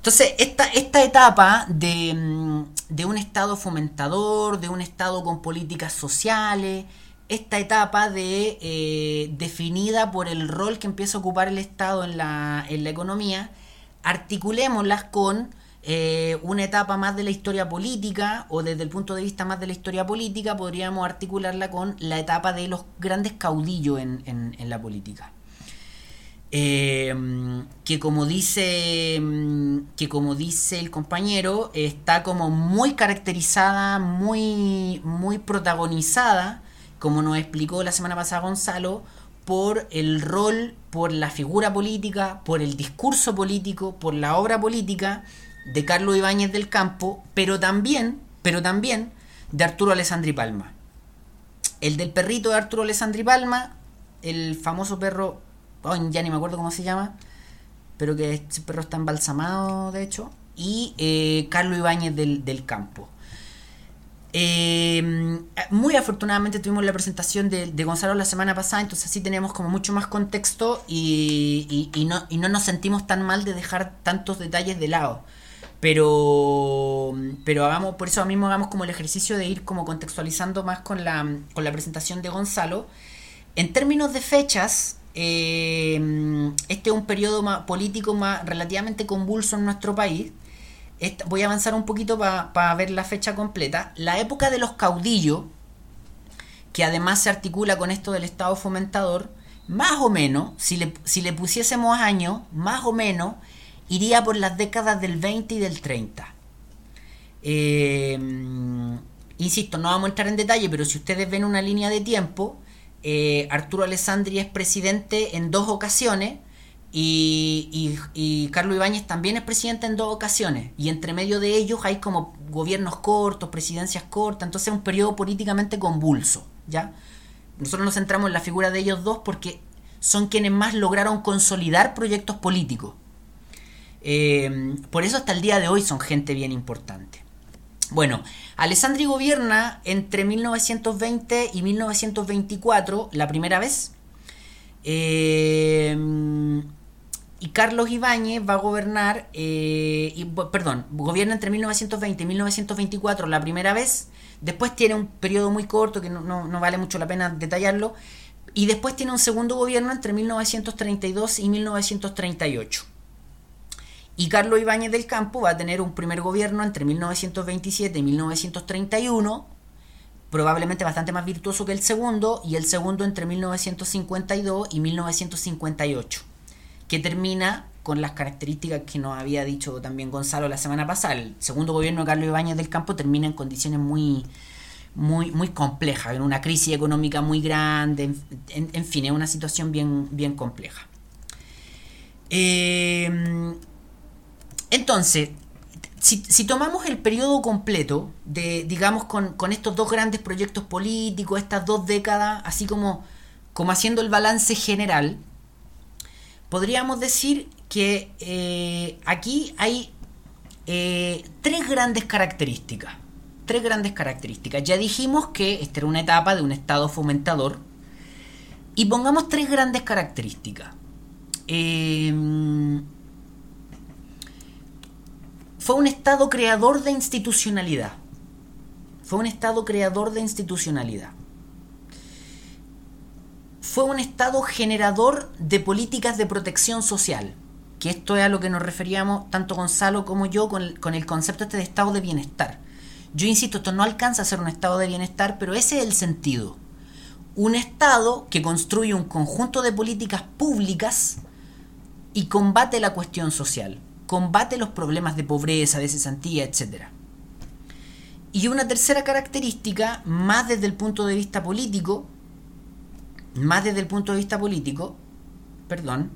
Entonces, esta, esta etapa de, mm, de un Estado fomentador, de un Estado con políticas sociales, esta etapa de eh, definida por el rol que empieza a ocupar el Estado en la, en la economía, articulémoslas con eh, una etapa más de la historia política, o desde el punto de vista más de la historia política, podríamos articularla con la etapa de los grandes caudillos en, en, la política. Eh, que como dice que como dice el compañero está como muy caracterizada muy muy protagonizada como nos explicó la semana pasada Gonzalo, por el rol, por la figura política, por el discurso político, por la obra política de Carlos Ibáñez del Campo, pero también, pero también de Arturo Alessandri Palma. El del perrito de Arturo Alessandri Palma, el famoso perro, ya ni me acuerdo cómo se llama, pero que ese perro está embalsamado, de hecho, y eh, Carlos Ibáñez del, del Campo. Eh, muy afortunadamente tuvimos la presentación de, Gonzalo la semana pasada, entonces así tenemos como mucho más contexto y, no, y no nos sentimos tan mal de dejar tantos detalles de lado. Pero, pero hagamos, por eso mismo hagamos como el ejercicio de ir como contextualizando más con la, con la presentación de Gonzalo. En términos de fechas, eh, este es un periodo político más relativamente convulso en nuestro país voy a avanzar un poquito para ver la fecha completa. La época de los caudillos, que además se articula con esto del Estado fomentador, más o menos, si le, si le pusiésemos años, más o menos, iría por las décadas del 20 y del 30. Eh, insisto, no vamos a entrar en detalle, pero si ustedes ven una línea de tiempo, eh, Arturo Alessandri es presidente en dos ocasiones, y, Carlos Ibáñez también es presidente en dos ocasiones. Y entre medio de ellos hay como gobiernos cortos, presidencias cortas. Entonces es un periodo políticamente convulso. ¿ya? Nosotros nos centramos en la figura de ellos dos porque son quienes más lograron consolidar proyectos políticos. Eh, por eso hasta el día de hoy son gente bien importante. Bueno, Alessandri gobierna entre 1920 y 1924 la primera vez. Eh, y Carlos Ibáñez va a gobernar, eh, y, perdón, gobierna entre 1920 y 1924 la primera vez, después tiene un periodo muy corto que no, vale mucho la pena detallarlo, y después tiene un segundo gobierno entre 1932 y 1938. Y Carlos Ibáñez del Campo va a tener un primer gobierno entre 1927 y 1931, probablemente bastante más virtuoso que el segundo, y el segundo entre 1952 y 1958 que termina con las características que nos había dicho también Gonzalo la semana pasada. El segundo gobierno de Carlos Ibáñez del Campo termina en condiciones muy, muy, muy complejas, en una crisis económica muy grande, en, fin, es una situación bien, bien compleja. Eh, entonces, si, tomamos el periodo completo, de, digamos, con, estos dos grandes proyectos políticos, estas dos décadas, así como, como haciendo el balance general, podríamos decir que eh, aquí hay eh, tres grandes características. Tres grandes características. Ya dijimos que esta era una etapa de un Estado fomentador. Y pongamos tres grandes características. Em, fue un Estado creador de institucionalidad. Fue un Estado creador de institucionalidad fue un Estado generador de políticas de protección social, que esto es a lo que nos referíamos tanto Gonzalo como yo con el, concepto este de Estado de bienestar. Yo insisto, esto no alcanza a ser un Estado de bienestar, pero ese es el sentido. Un Estado que construye un conjunto de políticas públicas y combate la cuestión social, combate los problemas de pobreza, de cesantía, etc. Y una tercera característica, más desde el punto de vista político, más desde el punto de vista político, perdón,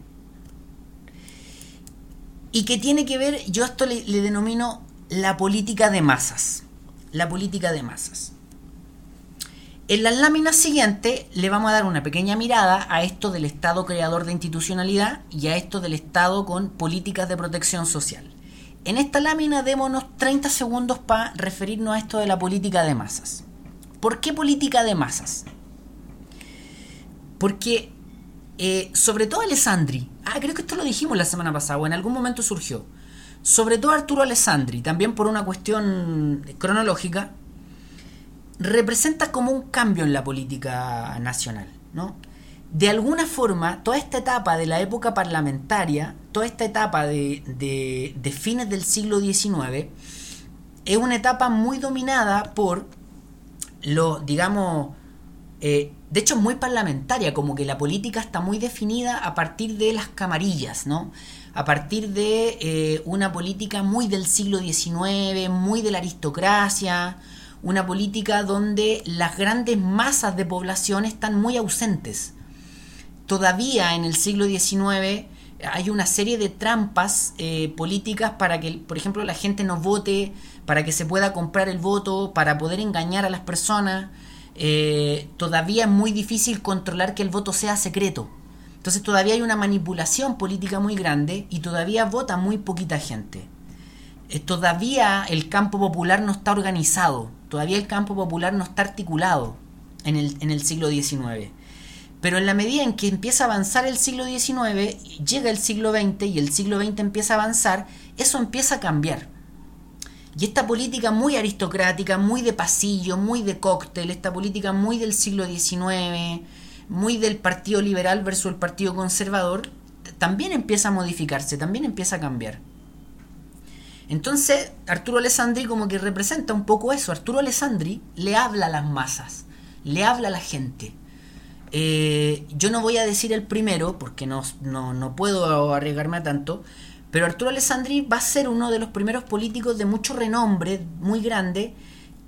y que tiene que ver, yo esto le, denomino la política de masas, la política de masas. En las láminas siguientes le vamos a dar una pequeña mirada a esto del Estado creador de institucionalidad y a esto del Estado con políticas de protección social. En esta lámina démonos 30 segundos para referirnos a esto de la política de masas. ¿Por qué política de masas? Porque, eh, sobre todo Alessandri, ah, creo que esto lo dijimos la semana pasada, o en algún momento surgió. sobre todo Arturo Alessandri, también por una cuestión cronológica, representa como un cambio en la política nacional, ¿no? De alguna forma, toda esta etapa de la época parlamentaria, toda esta etapa de, de, fines del siglo XIX, es una etapa muy dominada por lo, digamos, eh, de hecho muy parlamentaria, como que la política está muy definida a partir de las camarillas, ¿no? A partir de eh, una política muy del siglo XIX, muy de la aristocracia, una política donde las grandes masas de población están muy ausentes. Todavía en el siglo XIX hay una serie de trampas eh, políticas para que, por ejemplo, la gente no vote, para que se pueda comprar el voto, para poder engañar a las personas. Eh, todavía es muy difícil controlar que el voto sea secreto. Entonces todavía hay una manipulación política muy grande y todavía vota muy poquita gente. Eh, todavía el campo popular no está organizado todavía el campo popular no está articulado en el, en el siglo XIX. Pero en la medida en que empieza a avanzar el siglo XIX, llega el siglo XX y el siglo XX empieza a avanzar, eso empieza a cambiar. Y esta política muy aristocrática, muy de pasillo, muy de cóctel, esta política muy del siglo XIX, muy del Partido Liberal versus el Partido Conservador, también empieza a modificarse, también empieza a cambiar. Entonces, Arturo Alessandri como que representa un poco eso. Arturo Alessandri le habla a las masas, le habla a la gente. Eh, yo no voy a decir el primero, porque no, no, puedo arriesgarme a tanto, pero Arturo Alessandri va a ser uno de los primeros políticos de mucho renombre, muy grande,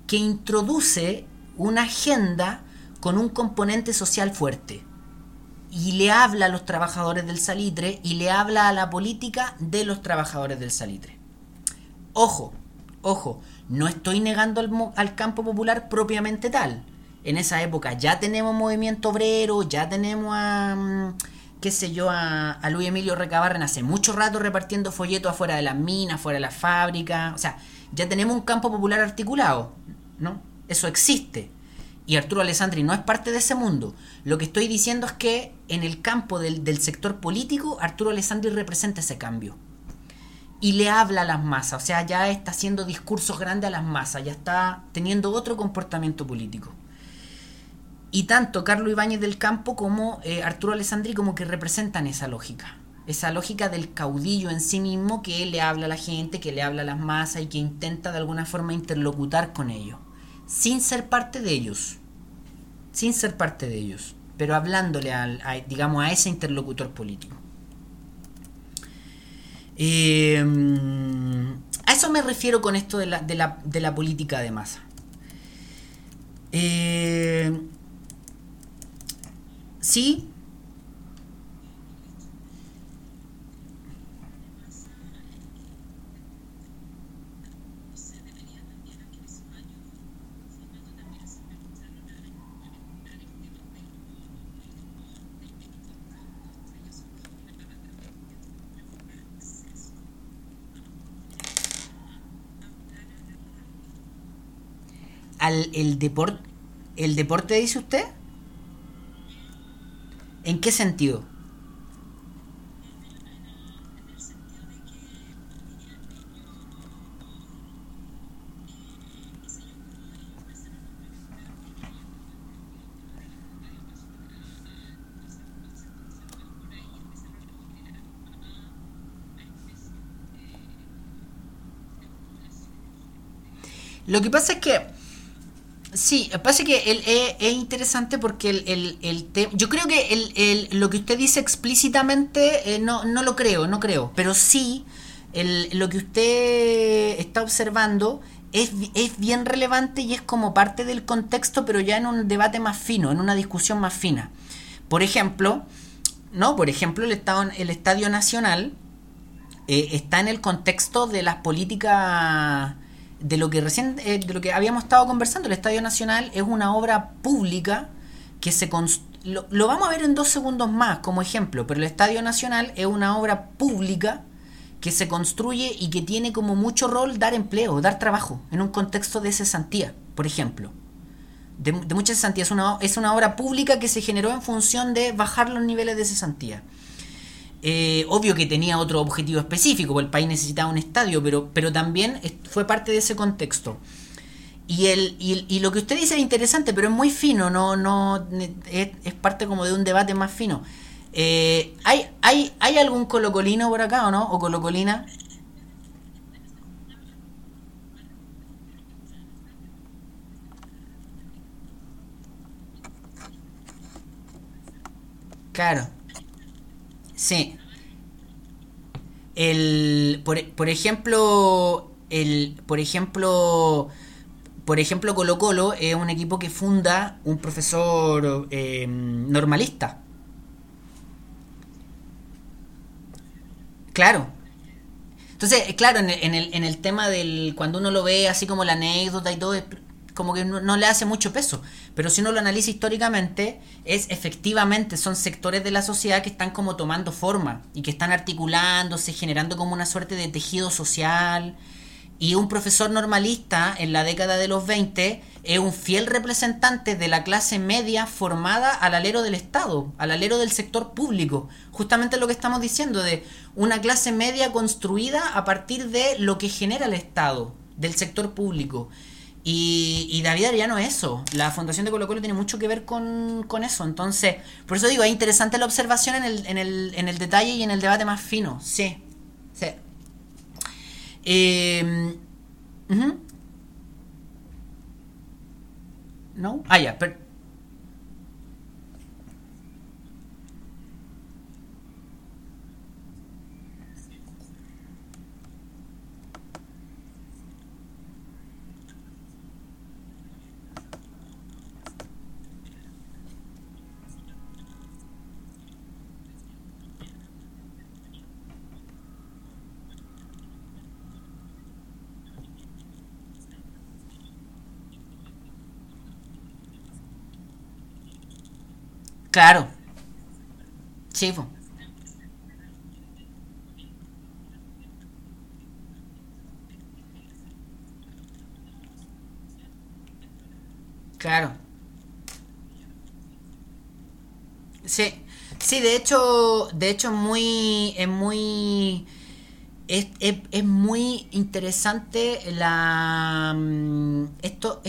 que introduce una agenda con un componente social fuerte. Y le habla a los trabajadores del salitre y le habla a la política de los trabajadores del salitre. Ojo, ojo, no estoy negando al, campo popular propiamente tal. En esa época ya tenemos movimiento obrero, ya tenemos a, mm, qué sé yo, a, Luis Emilio Recabarren hace mucho rato repartiendo folletos afuera de las minas, afuera de las fábricas. O sea, ya tenemos un campo popular articulado, ¿no? Eso existe. Y Arturo Alessandri no es parte de ese mundo. Lo que estoy diciendo es que en el campo del, del sector político, Arturo Alessandri representa ese cambio y le habla a las masas, o sea, ya está haciendo discursos grandes a las masas, ya está teniendo otro comportamiento político. Y tanto Carlos Ibáñez del Campo como eh, Arturo Alessandri como que representan esa lógica, esa lógica del caudillo en sí mismo que le habla a la gente, que le habla a las masas y que intenta de alguna forma interlocutar con ellos, sin ser parte de ellos, sin ser parte de ellos, pero hablándole digamos, a ese interlocutor político. Eh, a eso me refiero con esto de la, de la, de la política de masa. Eh, sí, el deporte el deporte dice usted ¿en qué sentido? Lo que pasa es que Sí, pasa que el, es, es, interesante porque el, el, el tema... Yo creo que el, lo que usted dice explícitamente eh, no, no lo creo, no creo. Pero sí, lo que usted está observando es, es bien relevante y es como parte del contexto, pero ya en un debate más fino, en una discusión más fina. Por ejemplo, no, por ejemplo, el, estado, el Estadio Nacional eh, está en el contexto de las políticas de lo que recién eh, de lo que habíamos estado conversando, el Estadio Nacional es una obra pública que se lo, lo, vamos a ver en dos segundos más como ejemplo, pero el Estadio Nacional es una obra pública que se construye y que tiene como mucho rol dar empleo, dar trabajo en un contexto de cesantía, por ejemplo. De, de mucha cesantía. Es una, es una obra pública que se generó en función de bajar los niveles de cesantía. Eh, obvio que tenía otro objetivo específico, el país necesitaba un estadio, pero, pero también fue parte de ese contexto. Y, el, y, lo que usted dice es interesante, pero es muy fino, no, no es, parte como de un debate más fino. Eh, ¿hay, hay, ¿Hay algún colocolino por acá o no? ¿O colocolina? Claro. Sí. El, por, por ejemplo, el, por ejemplo, por ejemplo, Colo Colo es un equipo que funda un profesor eh, normalista. Claro. Entonces, claro, en el, en el tema del. Cuando uno lo ve así como la anécdota y todo, como que no, le hace mucho peso. Pero si uno lo analiza históricamente, es efectivamente, son sectores de la sociedad que están como tomando forma y que están articulándose, generando como una suerte de tejido social. Y un profesor normalista en la década de los 20 es un fiel representante de la clase media formada al alero del Estado, al alero del sector público. Justamente lo que estamos diciendo de una clase media construida a partir de lo que genera el Estado, del sector público. Y, y David Ariano eso. La fundación de Colo Colo tiene mucho que ver con, eso. Entonces, por eso digo, es interesante la observación en el, en el, en el detalle y en el debate más fino. Sí. Sí. Eh, ¿No? Ah, ya. Pero, Claro. Sí, Claro. Sí. Sí, de hecho, de hecho muy, es muy, es, es muy interesante la, mm, esto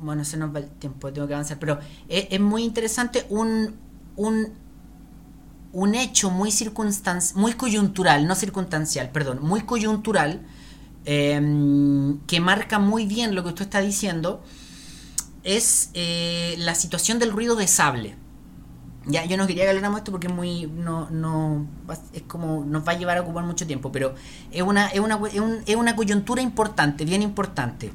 bueno, se nos va el tiempo, tengo que avanzar, pero es, muy interesante un, un, un hecho muy muy coyuntural, no circunstancial, perdón, muy coyuntural, em, que marca muy bien lo que usted está diciendo, es eh, la situación del ruido de sable. Ya, yo no quería que habláramos esto porque es muy. No, no. Es como. Nos va a llevar a ocupar mucho tiempo. Pero es una, es una, es una coyuntura importante, bien importante.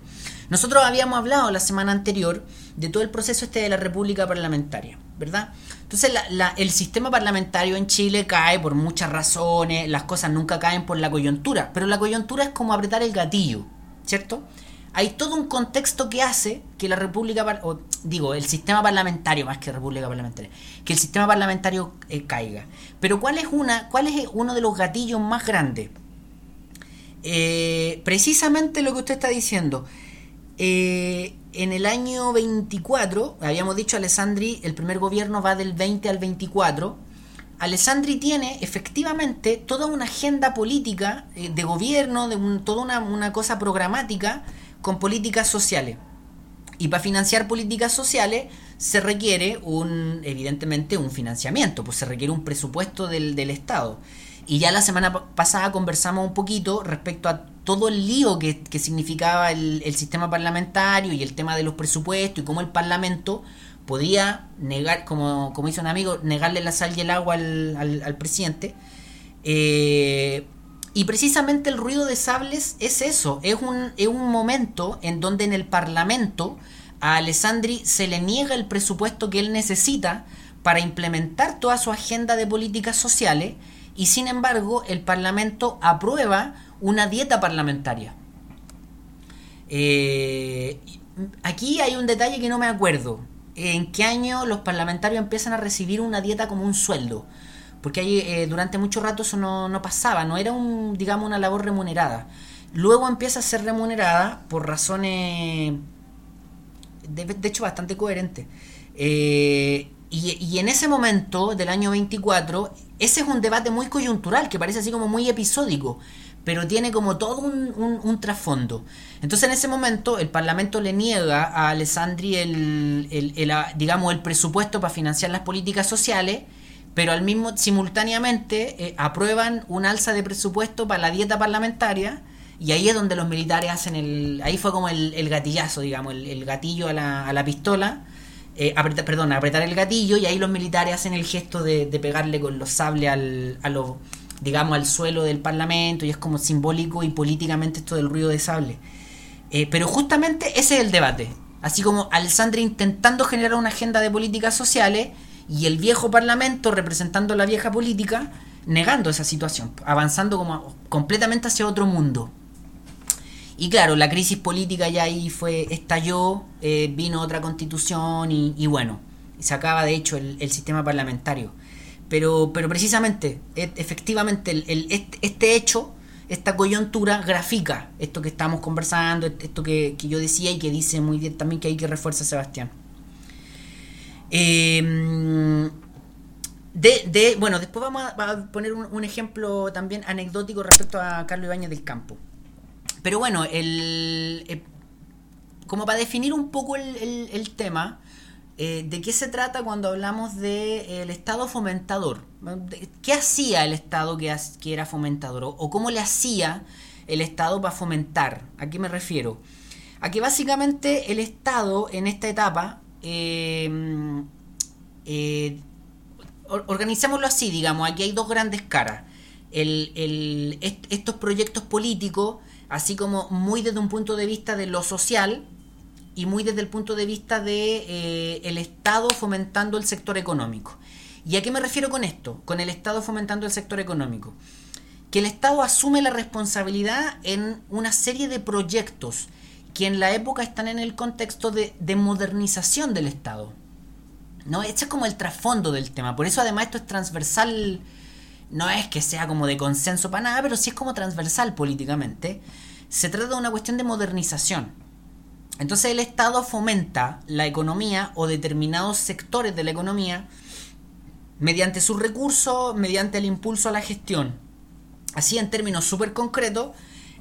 Nosotros habíamos hablado la semana anterior de todo el proceso este de la República Parlamentaria, ¿verdad? Entonces el sistema parlamentario en Chile cae por muchas razones, las cosas nunca caen por la coyuntura, pero la coyuntura es como apretar el gatillo, ¿cierto? Hay todo un contexto que hace que la República, o digo, el sistema parlamentario más que República Parlamentaria, que el sistema parlamentario eh, caiga. Pero ¿cuál es, una, ¿cuál es uno de los gatillos más grandes? Eh, precisamente lo que usted está diciendo, eh, en el año 24, habíamos dicho Alessandri, el primer gobierno va del 20 al 24. Alessandri tiene efectivamente toda una agenda política eh, de gobierno, de toda una, una cosa programática con políticas sociales. Y para financiar políticas sociales se requiere un, evidentemente, un financiamiento, pues se requiere un presupuesto del, del Estado. Y ya la semana pasada conversamos un poquito respecto a todo el lío que, significaba el, sistema parlamentario y el tema de los presupuestos y cómo el Parlamento podía negar, como, como hizo un amigo, negarle la sal y el agua al, presidente. Eh, y precisamente el ruido de sables es eso, es un, es un momento en donde en el Parlamento a Alessandri se le niega el presupuesto que él necesita para implementar toda su agenda de políticas sociales y sin embargo el Parlamento aprueba una dieta parlamentaria. Eh, aquí hay un detalle que no me acuerdo. ¿En qué año los parlamentarios empiezan a recibir una dieta como un sueldo? Porque ahí, eh, durante mucho rato eso no, pasaba, no era un, digamos, una labor remunerada. Luego empieza a ser remunerada por razones, de, hecho, bastante coherentes. Eh, y, en ese momento del año 24, ese es un debate muy coyuntural, que parece así como muy episódico, pero tiene como todo un, trasfondo. Entonces en ese momento el Parlamento le niega a Alessandri el, el, digamos, el presupuesto para financiar las políticas sociales, pero al mismo simultáneamente eh, aprueban un alza de presupuesto para la dieta parlamentaria y ahí es donde los militares hacen el ahí fue como el, gatillazo digamos el, gatillo a la, a la pistola eh, perdón, apretar el gatillo y ahí los militares hacen el gesto de, pegarle con los sables al, a los, digamos, al suelo del parlamento y es como simbólico y políticamente esto del ruido de sable. Eh, pero justamente ese es el debate. Así como Alessandri intentando generar una agenda de políticas sociales y el viejo parlamento representando la vieja política negando esa situación, avanzando como completamente hacia otro mundo. Y claro, la crisis política ya ahí fue, estalló, eh, vino otra constitución y, bueno, se acaba de hecho el, sistema parlamentario. Pero, pero precisamente, e, efectivamente, el, este, hecho, esta coyuntura grafica esto que estamos conversando, esto que, yo decía y que dice muy bien también que hay que refuerza Sebastián. Em, de, bueno, después vamos a, poner un, ejemplo también anecdótico respecto a Carlos Ibáñez del Campo. Pero bueno, el, eh, como para definir un poco el, tema, eh, ¿de qué se trata cuando hablamos del el Estado fomentador? ¿Qué hacía el Estado que, era fomentador? ¿O cómo le hacía el Estado para fomentar? ¿A qué me refiero? A que básicamente el Estado en esta etapa, eh, organizémoslo así, digamos, aquí hay dos grandes caras. estos proyectos políticos así como muy desde un punto de vista de lo social y muy desde el punto de vista de eh, el Estado fomentando el sector económico. ¿Y a qué me refiero con esto? Con el Estado fomentando el sector económico. Que el Estado asume la responsabilidad en una serie de proyectos que en la época están en el contexto de, modernización del Estado. ¿no? Este es como el trasfondo del tema. Por eso además esto es transversal no es que sea como de consenso para nada, pero sí es como transversal políticamente. Se trata de una cuestión de modernización. Entonces el Estado fomenta la economía o determinados sectores de la economía mediante sus recursos, mediante el impulso a la gestión. Así en términos súper concretos,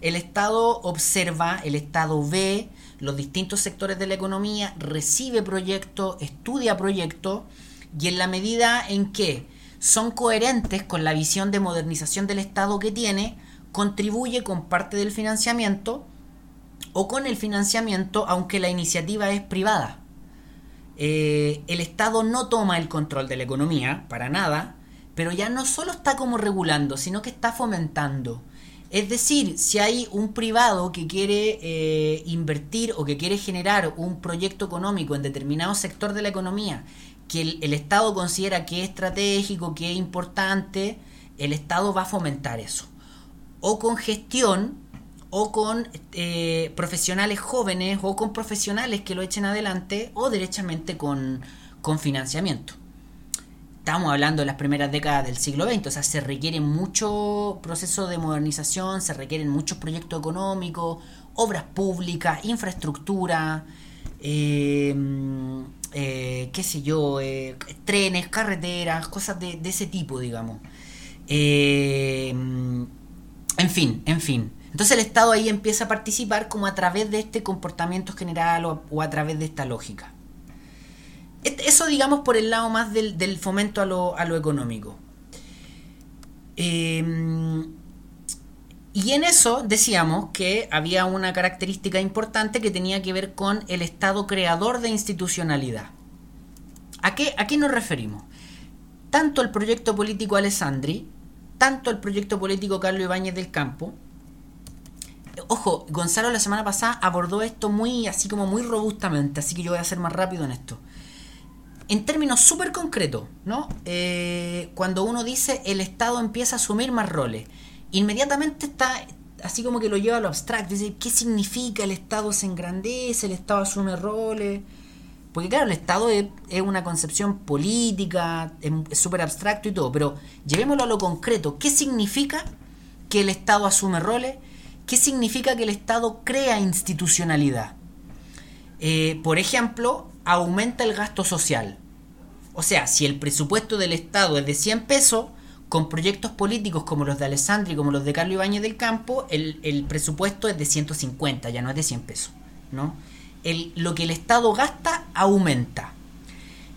el Estado observa, el Estado ve los distintos sectores de la economía, recibe proyectos, estudia proyectos y en la medida en que son coherentes con la visión de modernización del Estado que tiene, contribuye con parte del financiamiento o con el financiamiento aunque la iniciativa es privada. Eh, el Estado no toma el control de la economía, para nada, pero ya no solo está como regulando, sino que está fomentando. Es decir, si hay un privado que quiere eh, invertir o que quiere generar un proyecto económico en determinado sector de la economía que el, Estado considera que es estratégico, que es importante, el Estado va a fomentar eso. O con gestión, o con eh, profesionales jóvenes, o con profesionales que lo echen adelante, o derechamente con, con financiamiento. Estamos hablando de las primeras décadas del siglo XX, o sea, se requiere mucho proceso de modernización, se requieren muchos proyectos económicos, obras públicas, infraestructura, eh, eh, qué sé yo, trenes, carreteras, cosas de, ese tipo, digamos. En fin, en fin. Entonces el Estado ahí empieza a participar como a través de este comportamiento general o, a través de esta lógica. Eso digamos por el lado más del, fomento a lo, a lo económico. Y en eso decíamos que había una característica importante que tenía que ver con el Estado creador de institucionalidad. ¿A qué, a qué nos referimos? Tanto el proyecto político Alessandri, tanto el proyecto político Carlos Ibáñez del Campo. Ojo, Gonzalo la semana pasada abordó esto muy, así como muy robustamente, así que yo voy a ser más rápido en esto. En términos súper concretos, ¿no? Eh, cuando uno dice el Estado empieza a asumir más roles inmediatamente está así como que lo lleva a lo abstracto. Dice, ¿qué significa el Estado se engrandece, el Estado asume roles? Porque claro, el Estado es, una concepción política, es súper abstracto y todo, pero llevémoslo a lo concreto. ¿Qué significa que el Estado asume roles? ¿Qué significa que el Estado crea institucionalidad? Eh, por ejemplo, aumenta el gasto social. O sea, si el presupuesto del Estado es de 100 pesos, con proyectos políticos como los de Alessandri, como los de Carlos Ibáñez del Campo, el, presupuesto es de 150, ya no es de 100 pesos. ¿no? Lo que el Estado gasta aumenta.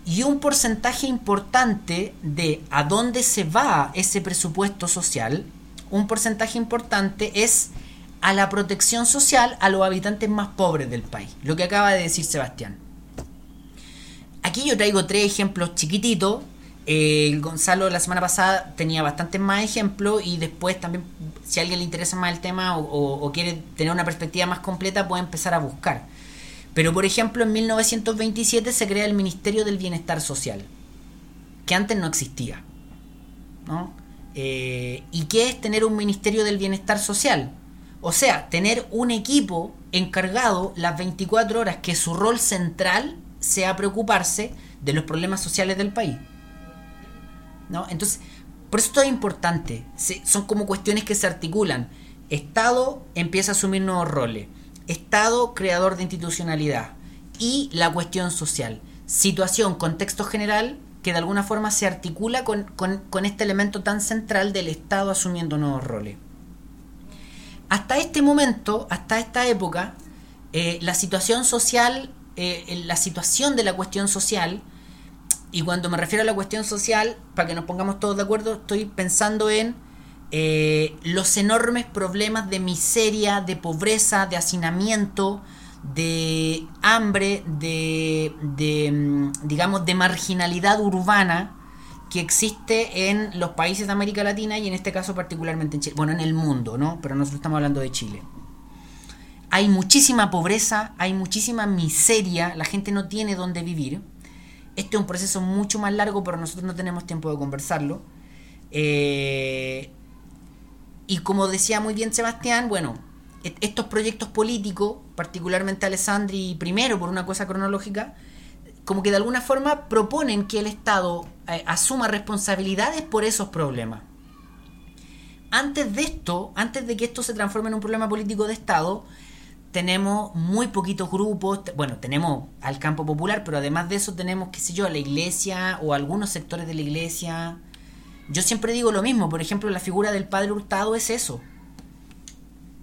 Y un porcentaje importante de a dónde se va ese presupuesto social, un porcentaje importante es a la protección social a los habitantes más pobres del país. Lo que acaba de decir Sebastián. Aquí yo traigo tres ejemplos chiquititos eh, Gonzalo la semana pasada tenía bastantes más ejemplos y después también, si a alguien le interesa más el tema o, quiere tener una perspectiva más completa, puede empezar a buscar. Pero, por ejemplo, en 1927 se crea el Ministerio del Bienestar Social, que antes no existía. ¿no? Eh, ¿Y qué es tener un Ministerio del Bienestar Social? O sea, tener un equipo encargado las 24 horas que su rol central sea preocuparse de los problemas sociales del país. ¿no? Entonces, por eso es importante. son como cuestiones que se articulan. Estado empieza a asumir nuevos roles. Estado creador de institucionalidad. Y la cuestión social. Situación, contexto general, que de alguna forma se articula con, este elemento tan central del Estado asumiendo nuevos roles. Hasta este momento, hasta esta época, eh, la situación social, eh, la situación de la cuestión social, y cuando me refiero a la cuestión social, para que nos pongamos todos de acuerdo, estoy pensando en eh, los enormes problemas de miseria, de pobreza, de hacinamiento, de hambre, de, de, mm, digamos, de marginalidad urbana existe en los países de América Latina y en este caso particularmente en Chile. Bueno, en el mundo, ¿no? Pero nosotros estamos hablando de Chile. Hay muchísima pobreza, hay muchísima miseria, la gente no tiene dónde vivir este es un proceso mucho más largo, pero nosotros no tenemos tiempo de conversarlo. Eh, y como decía muy bien Sebastián, bueno, e-, estos proyectos políticos, particularmente Alessandri primero por una cosa cronológica, como que de alguna forma proponen que el Estado eh, asuma responsabilidades por esos problemas. Antes de esto, antes de que esto se transforme en un problema político de Estado, tenemos muy poquitos grupos, bueno, tenemos al campo popular, pero además de eso tenemos, qué sé yo, a la iglesia o algunos sectores de la iglesia. Yo siempre digo lo mismo, por ejemplo, la figura del padre Hurtado es eso.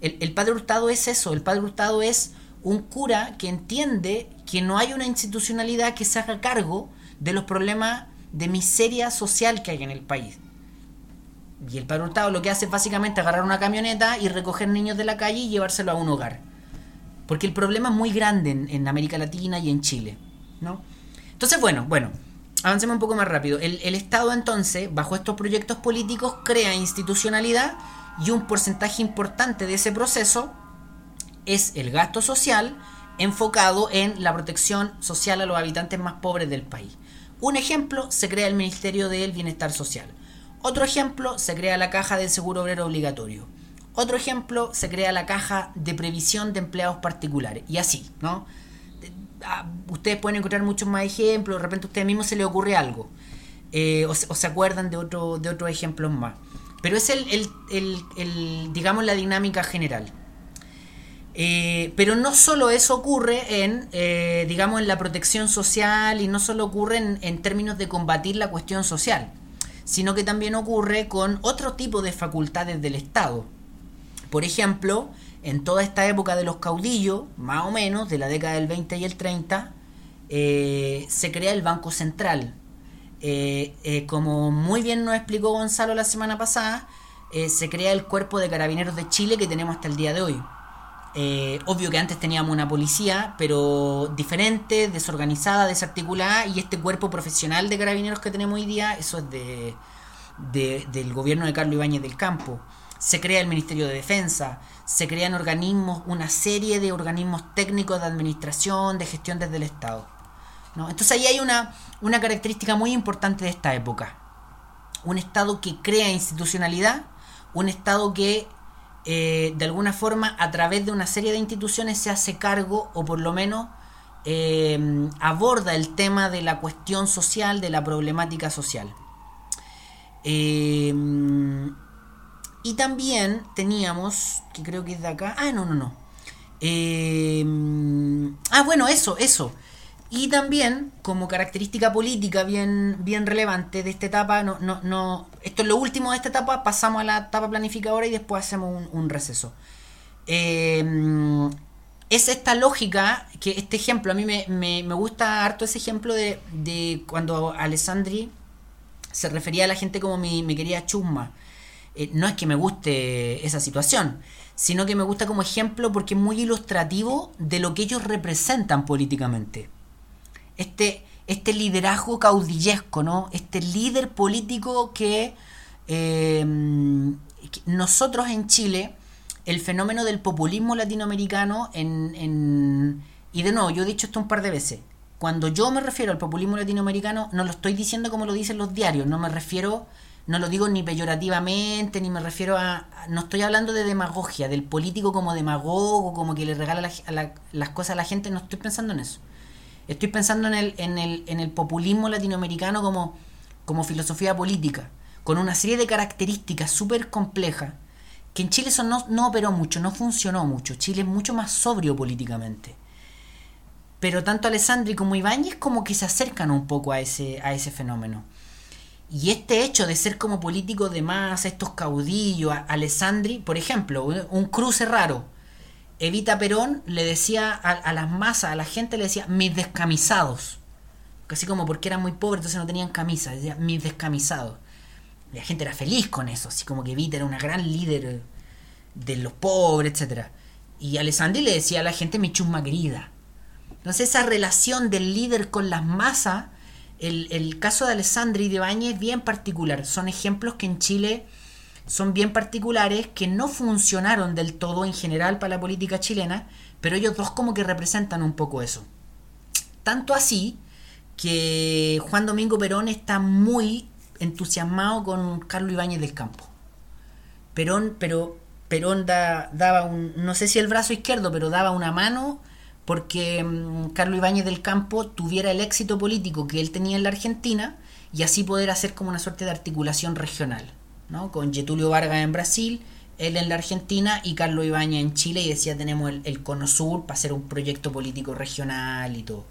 El, padre Hurtado es eso, el padre Hurtado es un cura que entiende que no hay una institucionalidad que se haga cargo de los problemas de miseria social que hay en el país. Y el padre Hurtado lo que hace es básicamente agarrar una camioneta y recoger niños de la calle y llevárselo a un hogar porque el problema es muy grande en, América Latina y en Chile. ¿no? Entonces, bueno, bueno, avancemos un poco más rápido. El, el, Estado entonces, bajo estos proyectos políticos, crea institucionalidad y un porcentaje importante de ese proceso es el gasto social enfocado en la protección social a los habitantes más pobres del país. Un ejemplo, se crea el Ministerio del Bienestar Social. Otro ejemplo, se crea la Caja del Seguro Obrero Obligatorio. Otro ejemplo, se crea la caja de previsión de empleados particulares. Y así, ¿no? Ah, ustedes pueden encontrar muchos más ejemplos, de repente a ustedes mismos se les ocurre algo. Eh, o, se acuerdan de, otro, de otros ejemplos más. Pero es el, el, digamos, la dinámica general. Eh, pero no solo eso ocurre en, eh, digamos, en la protección social y no solo ocurre en, en, términos de combatir la cuestión social, sino que también ocurre con otro tipo de facultades del Estado. Por ejemplo, en toda esta época de los caudillos, más o menos, de la década del 20 y el 30, eh, se crea el Banco Central. Como muy bien nos explicó Gonzalo la semana pasada, se crea el Cuerpo de Carabineros de Chile que tenemos hasta el día de hoy. Obvio que antes teníamos una policía, pero diferente, desorganizada, desarticulada, y este cuerpo profesional de carabineros que tenemos hoy día, eso es de, del gobierno de Carlos Ibáñez del Campo se crea el Ministerio de Defensa, se crean organismos, una serie de organismos técnicos de administración, de gestión desde el Estado. Entonces ahí hay una, una característica muy importante de esta época. Un Estado que crea institucionalidad, un Estado que eh, de alguna forma a través de una serie de instituciones se hace cargo o por lo menos eh, aborda el tema de la cuestión social, de la problemática social. Eh, y también teníamos, que creo que es de acá. Ah, no, no, no. Eh, ah, bueno, eso, eso. Y también, como característica política bien, bien relevante de esta etapa, no, no, no, esto es lo último de esta etapa, pasamos a la etapa planificadora y después hacemos un, receso. Eh, es esta lógica, que este ejemplo, a mí me, me, gusta harto ese ejemplo de, de, cuando Alessandri se refería a la gente como mi, mi querida chusma. Eh, no es que me guste esa situación, sino que me gusta como ejemplo porque es muy ilustrativo de lo que ellos representan políticamente este, este liderazgo caudillesco, ¿no? Este líder político que, eh, nosotros en Chile, el fenómeno del populismo latinoamericano en, en, y de nuevo, yo he dicho esto un par de veces, cuando yo me refiero al populismo latinoamericano, no lo estoy diciendo como lo dicen los diarios, no me refiero, no lo digo ni peyorativamente, ni me refiero a, no estoy hablando de demagogia, del político como demagogo, como que le regala las cosas a la gente, no estoy pensando en eso. Estoy pensando en el, en el, en el populismo latinoamericano como, como filosofía política, con una serie de características súper complejas, que en Chile eso no, no operó mucho, no funcionó mucho. Chile es mucho más sobrio políticamente. Pero tanto Alessandri como Ibáñez como que se acercan un poco a ese, a ese fenómeno. Y este hecho de ser como político de más, estos caudillos, Alessandri, por ejemplo, un cruce raro, Evita Perón le decía a, las masas, a la gente le decía mis descamisados. Casi como porque eran muy pobres, entonces no tenían camisa, decía mis descamisados. la gente era feliz con eso, así como que Evita era una gran líder de los pobres, etc. Y Alessandri le decía a la gente mi chusma querida. Entonces esa relación del líder con las masas, el, caso de Alessandri y de Bañez es bien particular. Son ejemplos que en Chile son bien particulares que no funcionaron del todo en general para la política chilena, pero ellos dos como que representan un poco eso. Tanto así que Juan Domingo Perón está muy entusiasmado con Carlos Ibáñez del Campo. Perón, pero Perón daba un, no sé si el brazo izquierdo, pero daba una mano porque mm, Carlos Ibáñez del Campo tuviera el éxito político que él tenía en la Argentina y así poder hacer como una suerte de articulación regional con Getulio Vargas en Brasil, él en la Argentina y Carlos Ibañez en Chile y decía tenemos el, Cono Sur para hacer un proyecto político regional y todo.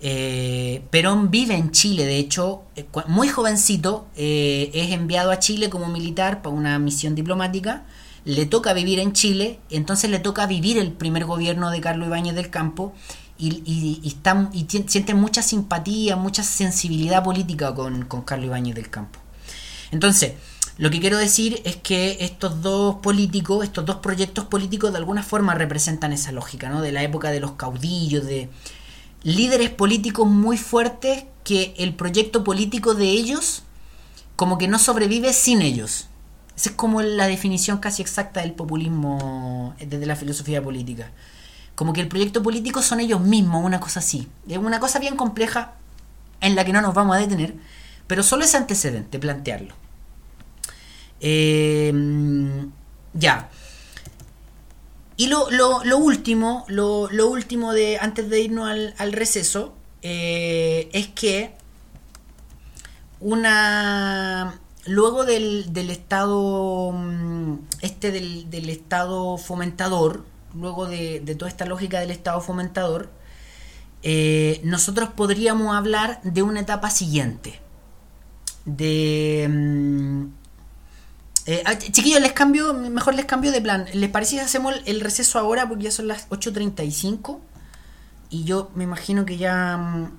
Eh, Perón vive en Chile, de hecho, eh, muy jovencito, eh, es enviado a Chile como militar para una misión diplomática, le toca vivir en Chile, entonces le toca vivir el primer gobierno de Carlos Ibáñez del Campo y, y, siente mucha simpatía, mucha sensibilidad política con, con Carlos Ibáñez del Campo. Entonces, lo que quiero decir es que estos dos políticos, estos dos proyectos políticos de alguna forma representan esa lógica, ¿no? De la época de los caudillos, de líderes políticos muy fuertes que el proyecto político de ellos como que no sobrevive sin ellos. Esa es como la definición casi exacta del populismo desde la filosofía política. Como que el proyecto político son ellos mismos, una cosa así. Es una cosa bien compleja en la que no nos vamos a detener, pero solo ese antecedente, plantearlo. Em, ya. Y lo, último, lo, último de antes de irnos al, receso, eh, es que una luego del, estado mm, este del, estado fomentador, luego de, toda esta lógica del estado fomentador, eh, nosotros podríamos hablar de una etapa siguiente. De mm, eh, ah, chiquillos, les cambio, mejor les cambio de plan. ¿Les parece si hacemos el receso ahora? Porque ya son las 8.35. Y yo me imagino que ya. Mm,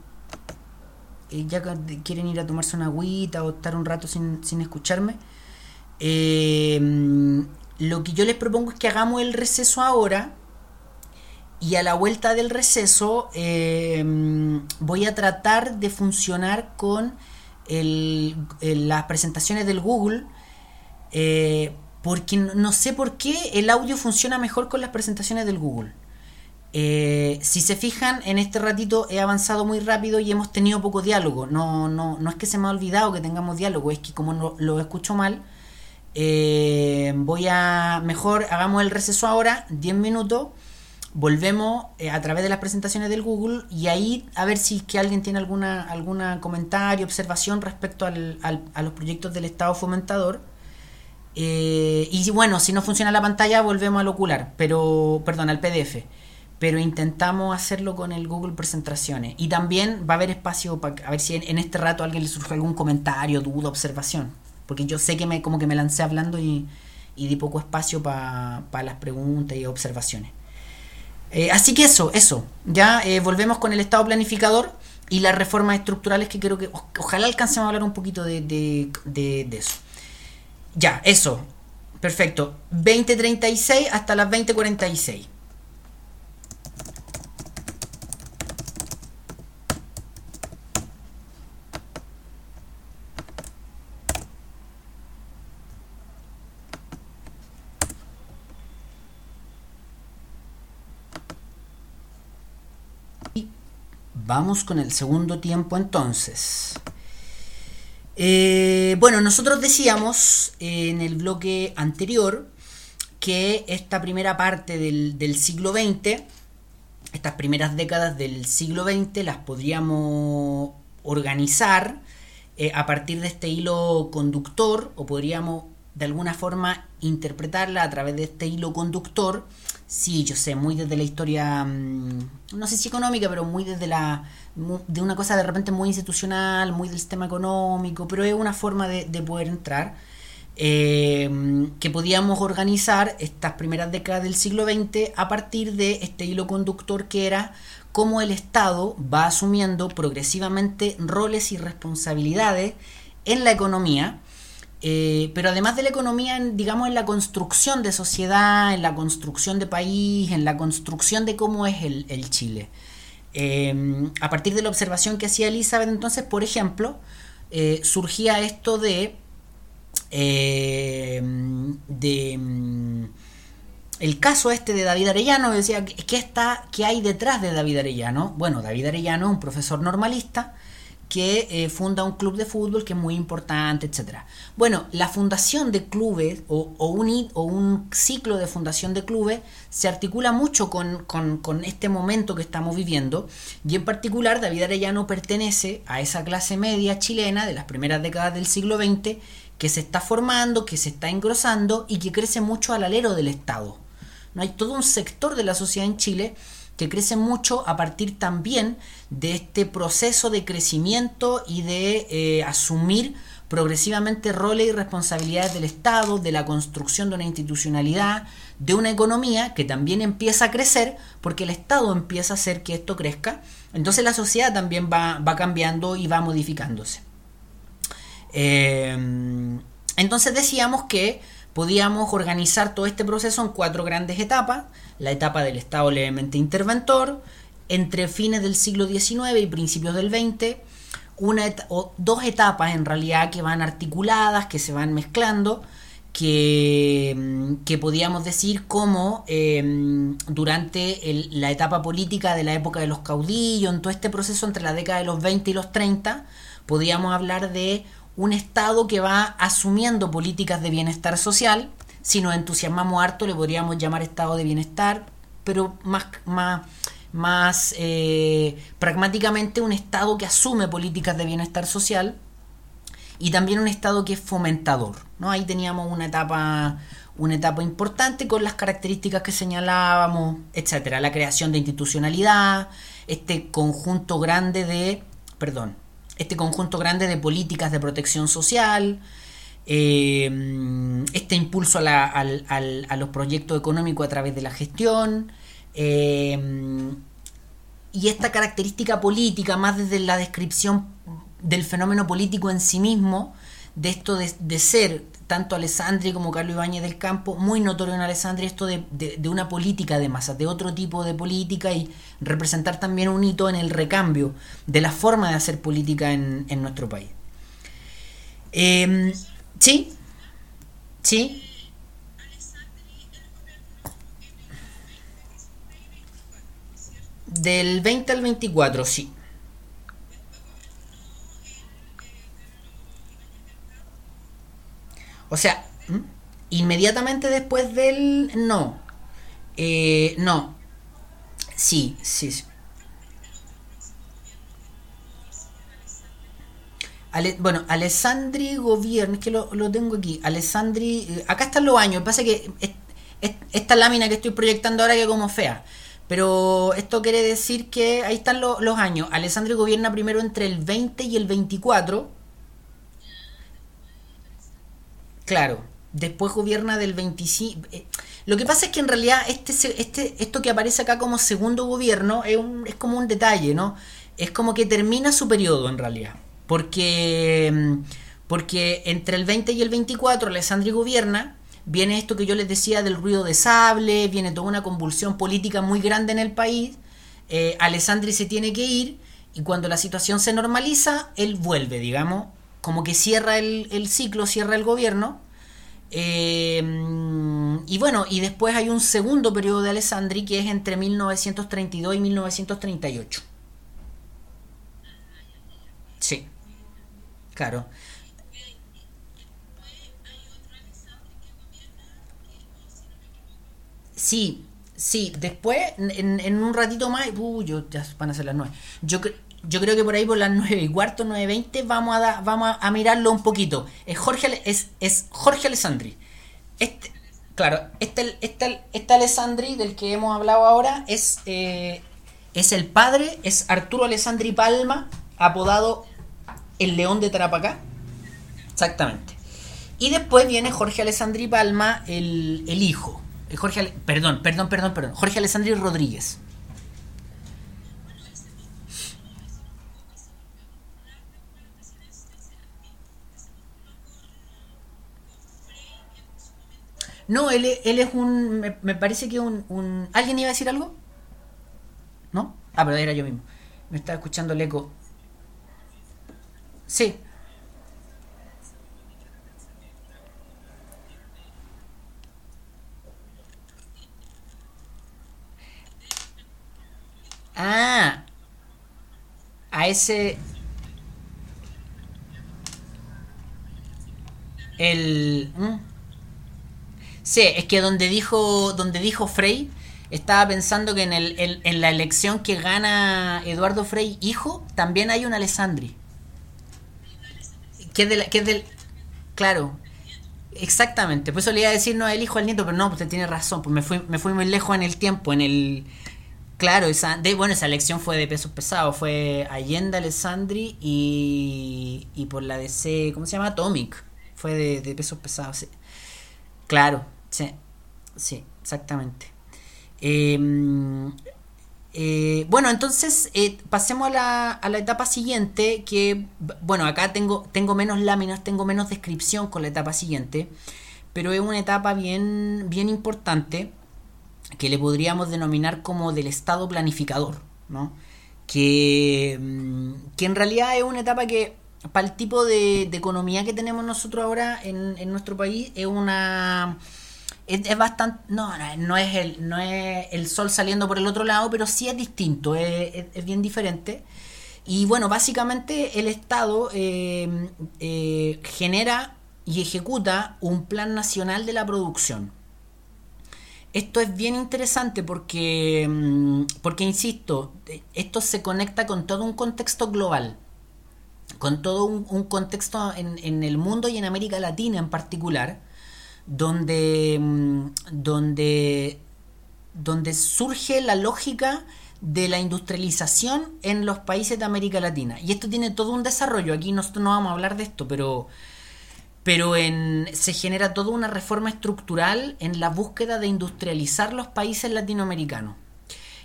eh, ya quieren ir a tomarse una agüita o estar un rato sin, escucharme. Eh, mm, lo que yo les propongo es que hagamos el receso ahora. Y a la vuelta del receso mm, voy a tratar de funcionar con las presentaciones del Google eh, porque no sé por qué el audio funciona mejor con las presentaciones del Google. Eh, si se fijan, en este ratito he avanzado muy rápido y hemos tenido poco diálogo. No, no, no es que se me ha olvidado que tengamos diálogo, es que como no, lo escucho mal, eh, voy a. Mejor hagamos el receso ahora, 10 minutos. Volvemos a través de las presentaciones del Google y ahí a ver si que alguien tiene alguna, alguna comentario, observación respecto al, a los proyectos del Estado fomentador eh, y bueno, si no funciona la pantalla, volvemos al ocular, pero, perdón, al PDF. pero intentamos hacerlo con el Google Presentaciones. Y también va a haber espacio para a ver si en, este rato a alguien le surge algún comentario, duda, observación. Porque yo sé que me como que me lancé hablando y, di poco espacio para las preguntas y observaciones. Eh, así que eso, eso. Ya eh, volvemos con el estado planificador y las reformas estructurales que creo que ojalá alcancemos a hablar un poquito de eso. Ya, eso. Perfecto. 20.36 hasta las 20.46. Vamos con el segundo tiempo entonces. Eh, bueno, nosotros decíamos en el bloque anterior que esta primera parte del, siglo XX, estas primeras décadas del siglo XX, las podríamos organizar eh, a partir de este hilo conductor o podríamos de alguna forma interpretarla a través de este hilo conductor. Sí, yo sé, muy desde la historia, mm, no sé si económica, pero muy desde la, de una cosa de repente muy institucional, muy del sistema económico, pero es una forma de, poder entrar, eh, que podíamos organizar estas primeras décadas del siglo XX a partir de este hilo conductor que era cómo el Estado va asumiendo progresivamente roles y responsabilidades en la economía, eh, pero además de la economía, digamos, en la construcción de sociedad, en la construcción de país, en la construcción de cómo es el, Chile. Eh, a partir de la observación que hacía Elizabeth, entonces, por ejemplo, eh, surgía esto de, de mm, el caso este de David Arellano, decía, ¿qué, está, ¿qué hay detrás de David Arellano? Bueno, David Arellano es un profesor normalista, que eh, funda un club de fútbol que es muy importante, etc. Bueno, la fundación de clubes o, un, ciclo de fundación de clubes se articula mucho con, este momento que estamos viviendo y en particular David Arellano pertenece a esa clase media chilena de las primeras décadas del siglo XX que se está formando, que se está engrosando y que crece mucho al alero del Estado. ¿No? Hay todo un sector de la sociedad en Chile que crece mucho a partir también de este proceso de crecimiento y de eh, asumir progresivamente roles y responsabilidades del Estado, de la construcción de una institucionalidad, de una economía que también empieza a crecer porque el Estado empieza a hacer que esto crezca. Entonces la sociedad también va, cambiando y va modificándose. Eh, entonces decíamos que podíamos organizar todo este proceso en cuatro grandes etapas la etapa del Estado levemente interventor, entre fines del siglo XIX y principios del XX, una o dos etapas en realidad que van articuladas, que se van mezclando, que, mm, que podíamos decir como em, durante la etapa política de la época de los caudillos, en todo este proceso entre la década de los 20 y los 30, podíamos hablar de un Estado que va asumiendo políticas de bienestar social, si nos entusiasmamos harto le podríamos llamar estado de bienestar, pero más, más, más eh, pragmáticamente un estado que asume políticas de bienestar social y también un estado que es fomentador. ¿no? Ahí teníamos una etapa, una etapa importante con las características que señalábamos, etcétera, la creación de institucionalidad, este conjunto grande de, perdón, este conjunto grande de políticas de protección social, eh, este impulso a, los proyectos económicos a través de la gestión eh, y esta característica política más desde la descripción del fenómeno político en sí mismo, de esto de, ser tanto Alessandri como Carlos Ibáñez del Campo, muy notorio en Alessandri esto de, una política de masas, de otro tipo de política y representar también un hito en el recambio de la forma de hacer política en, nuestro país. Eh, Sí, sí. Del 20 al 24, sí. O sea, inmediatamente después del... No. Eh, no. Sí, sí, sí. Bueno, Alessandri Gobierno, es que lo, tengo aquí. Alessandri, eh, acá están los años. Pasa que esta lámina que estoy proyectando ahora que como fea. Pero esto quiere decir que ahí están lo- los años. Alessandri gobierna primero entre el 20 y el 24. Claro. Después gobierna del 25. eh, Lo que pasa es que en realidad este, este, esto que aparece acá como segundo gobierno es, un- es como un detalle, ¿no? Es como que termina su periodo en realidad. Porque, mm, porque entre el 20 y el 24 Alessandri gobierna, viene esto que yo les decía del ruido de sable, viene toda una convulsión política muy grande en el país. Eh, Alessandri se tiene que ir y cuando la situación se normaliza, él vuelve, digamos, como que cierra el, el ciclo, cierra el gobierno. Eh, y bueno, y después hay un segundo periodo de Alessandri que es entre 1932 y 1938. Sí, claro. Sí, sí, después, en, un ratito más, uh, yo, ya van a ser las nueve. Yo, yo creo que por ahí por las nueve y cuarto, nueve veinte, vamos a vamos a, mirarlo un poquito. Es Jorge, es, es Jorge Alessandri. Este, claro, este, este, este Alessandri del que hemos hablado ahora es, eh, es el padre, es Arturo Alessandri Palma, apodado el León de Tarapacá. Exactamente. Y después viene Jorge Alessandri Palma, el, el hijo. Eh, Jorge, perdón, perdón, perdón, perdón. Jorge Alessandri Rodríguez. No, él, él es un. Me, me parece que un, un. ¿Alguien iba a decir algo? ¿No? Ah, pero era yo mismo. Me estaba escuchando el eco. Sí. Ah, a ese. El. Sí, es que donde dijo, donde dijo Frey, estaba pensando que en, el, en la elección que gana Eduardo Frey, hijo, también hay un Alessandri. Que es, del. Claro, exactamente. Por eso le a decir no el hijo al nieto, pero no, usted tiene razón. Pues me fui, me fui muy lejos en el tiempo, en el. Claro, esa, de, bueno, esa elección fue de pesos pesados. Fue Allende, Alessandri y. y por la DC, ¿cómo se llama? Atomic. Fue de, de pesos pesados, sí. Claro, sí, sí, exactamente. Eh, eh, bueno, entonces eh, pasemos a la, a la etapa siguiente, que bueno, acá tengo, tengo menos láminas, tengo menos descripción con la etapa siguiente, pero es una etapa bien, bien importante que le podríamos denominar como del estado planificador, ¿no? Que, mm, que en realidad es una etapa que para el tipo de, de economía que tenemos nosotros ahora en, en nuestro país es una es, es bastante no, no es el no es el sol saliendo por el otro lado pero sí es distinto es, es- bien diferente. Y bueno básicamente el estado eh, eh, genera y ejecuta un plan nacional de la producción. Esto es bien interesante porque, mm, porque insisto, esto se conecta con todo un contexto global, con todo un, un contexto en, en el mundo y en América Latina en particular, donde, mm, donde, donde surge la lógica de la industrialización en los países de América Latina. Y esto tiene todo un desarrollo, aquí nosotros no vamos a hablar de esto, pero pero en, se genera toda una reforma estructural en la búsqueda de industrializar los países latinoamericanos.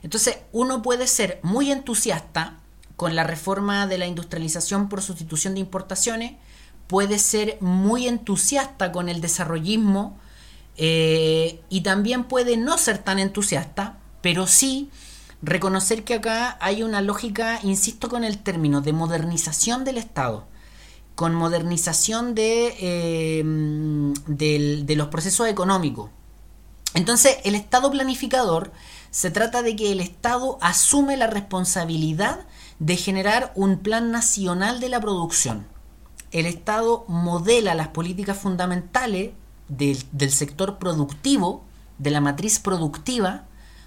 Entonces, uno puede ser muy entusiasta con la reforma de la industrialización por sustitución de importaciones, puede ser muy entusiasta con el desarrollismo eh, y también puede no ser tan entusiasta, pero sí reconocer que acá hay una lógica, insisto con el término, de modernización del Estado con modernización de, del- de los procesos económicos. Entonces, el Estado planificador se trata de que el Estado asume la responsabilidad de generar un plan nacional de la producción. El Estado modela las políticas fundamentales del, del sector productivo, de la matriz productiva,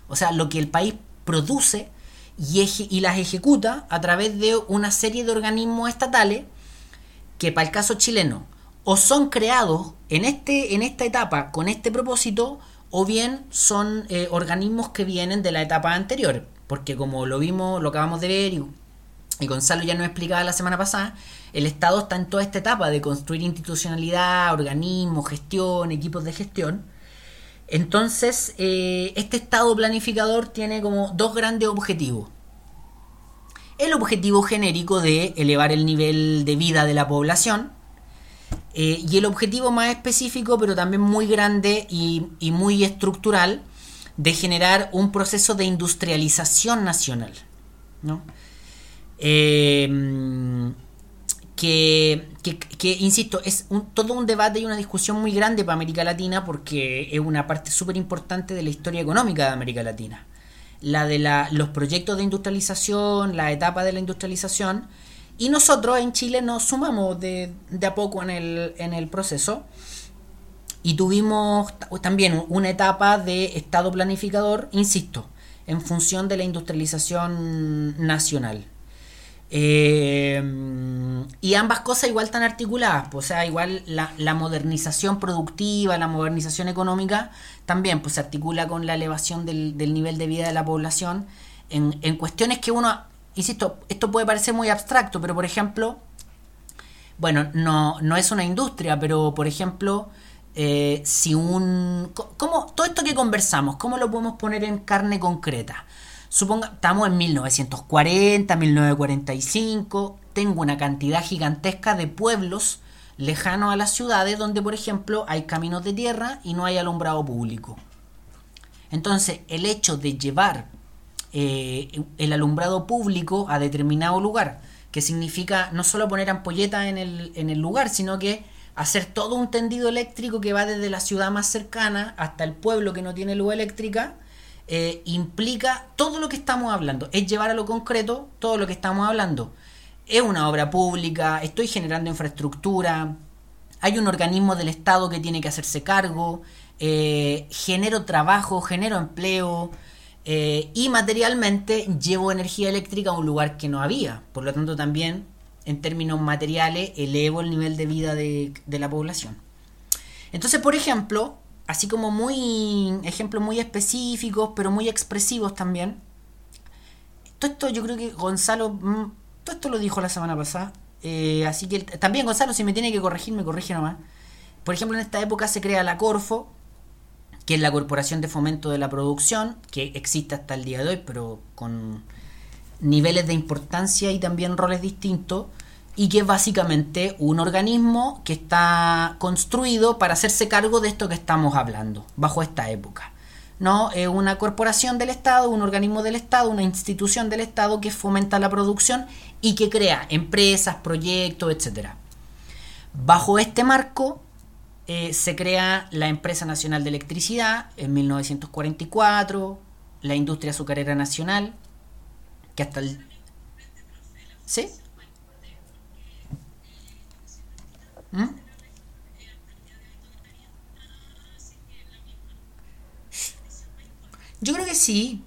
o sea, lo que el país produce y, las ejecuta a través de una serie de organismos estatales que para el caso chileno o son creados en, este, en esta etapa con este propósito o bien son eh, organismos que vienen de la etapa anterior, porque como lo vimos, lo acabamos de ver y Gonzalo ya nos explicaba la semana pasada, el Estado está en toda esta etapa de construir institucionalidad, organismos, gestión, equipos de gestión. Entonces, eh, este Estado planificador tiene como dos grandes objetivos. El objetivo genérico de elevar el nivel de vida de la población, eh, y el objetivo más específico, pero también muy grande y, muy estructural, de generar un proceso de industrialización nacional. ¿no? Eh, que, insisto, es todo un debate y una discusión muy grande para América Latina porque es una parte súper importante de la historia económica de América Latina. La de la, los proyectos de industrialización, la etapa de la industrialización. Y nosotros en Chile nos sumamos de, de a poco en el, en el proceso. Y tuvimos también una etapa de Estado planificador, insisto, en función de la industrialización nacional. Eh, y ambas cosas igual están articuladas, pues, o sea, igual la, modernización productiva, la modernización económica, también pues, se articula con la elevación del, nivel de vida de la población en, cuestiones que uno, insisto, esto puede parecer muy abstracto, pero por ejemplo, bueno, no, no es una industria, pero por ejemplo, eh, si un... ¿cómo, todo esto que conversamos, ¿cómo lo podemos poner en carne concreta? Suponga, estamos en 1940, 1945, tengo una cantidad gigantesca de pueblos lejanos a las ciudades donde, por ejemplo, hay caminos de tierra y no hay alumbrado público. Entonces, el hecho de llevar eh, el alumbrado público a determinado lugar, que significa no solo poner ampolletas en el, en el lugar, sino que hacer todo un tendido eléctrico que va desde la ciudad más cercana hasta el pueblo que no tiene luz eléctrica, eh, implica todo lo que estamos hablando, es llevar a lo concreto todo lo que estamos hablando. Es una obra pública, estoy generando infraestructura, hay un organismo del Estado que tiene que hacerse cargo, eh, genero trabajo, genero empleo eh, y materialmente llevo energía eléctrica a un lugar que no había. Por lo tanto también en términos materiales elevo el nivel de vida de la población. Entonces, por ejemplo, así como muy ejemplos muy específicos, pero muy expresivos también. Todo esto yo creo que Gonzalo, mm, todo esto lo dijo la semana pasada. Eh, así que también Gonzalo, si me tiene que corregir, me corrige nomás. Por ejemplo, en esta época se crea la Corfo, que es la Corporación de Fomento de la Producción, que existe hasta el día de hoy, pero con niveles de importancia y también roles distintos y que es básicamente un organismo que está construido para hacerse cargo de esto que estamos hablando, bajo esta época. ¿no? Es una corporación del Estado, un organismo del Estado, una institución del Estado que fomenta la producción y que crea empresas, proyectos, etc. Bajo este marco eh, se crea la Empresa Nacional de Electricidad en 1944, la Industria Azucarera Nacional, que hasta el... ¿Sí? ¿Mm? Yo creo que sí.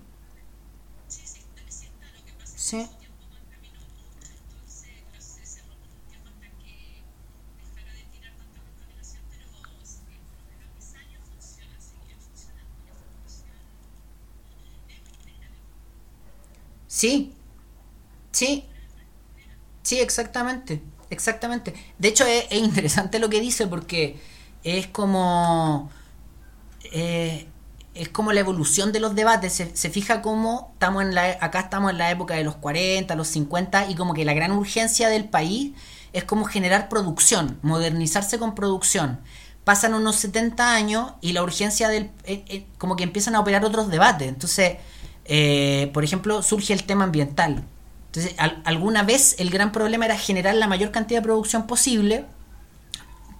Sí. Sí, sí, sí, exactamente. Exactamente. De hecho, es, interesante lo que dice porque es como. Eh, es como la evolución de los debates. Se, fija cómo estamos en la, acá estamos en la época de los 40, los 50, y como que la gran urgencia del país es como generar producción, modernizarse con producción. Pasan unos 70 años y la urgencia del. Eh, eh, como que empiezan a operar otros debates. Entonces, por ejemplo, surge el tema ambiental entonces, alguna vez el gran problema era generar la mayor cantidad de producción posible.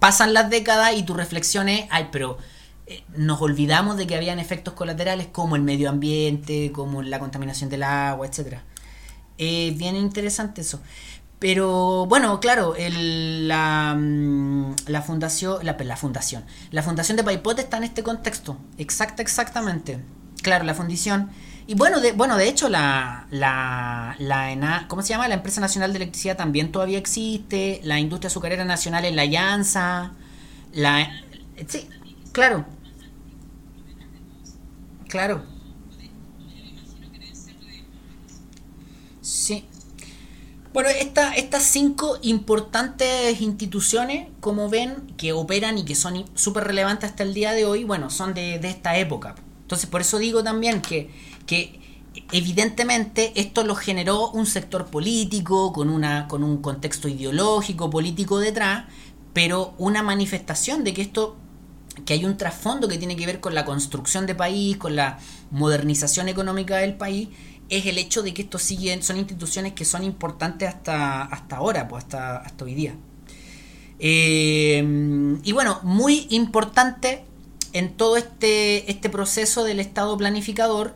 Pasan las décadas y tu reflexión es, ay, pero eh, nos olvidamos de que habían efectos colaterales como el medio ambiente, como la contaminación del agua, etcétera. Es bien interesante eso. Pero bueno, claro, el, la, mm, la, fundación, la, la, fundación, la fundación de Paipote está en este contexto, exacta, exactamente. Claro, la fundición y bueno, de, bueno, de hecho, la, la, la ¿cómo se llama? La Empresa Nacional de Electricidad también todavía existe. La industria azucarera nacional en la Llanza. La, sí, claro. Claro. Sí. Bueno, estas cinco importantes instituciones, como ven, que operan y que son súper relevantes hasta el día de hoy, bueno, son de, esta época. Entonces, por eso digo también que, que evidentemente esto lo generó un sector político, con, una, con un contexto ideológico, político detrás, pero una manifestación de que esto que hay un trasfondo que tiene que ver con la construcción de país, con la modernización económica del país es el hecho de que estos siguen, son instituciones que son importantes hasta, hasta ahora, pues hasta, hasta hoy día. Eh, y bueno, muy importante en todo este, este proceso del Estado planificador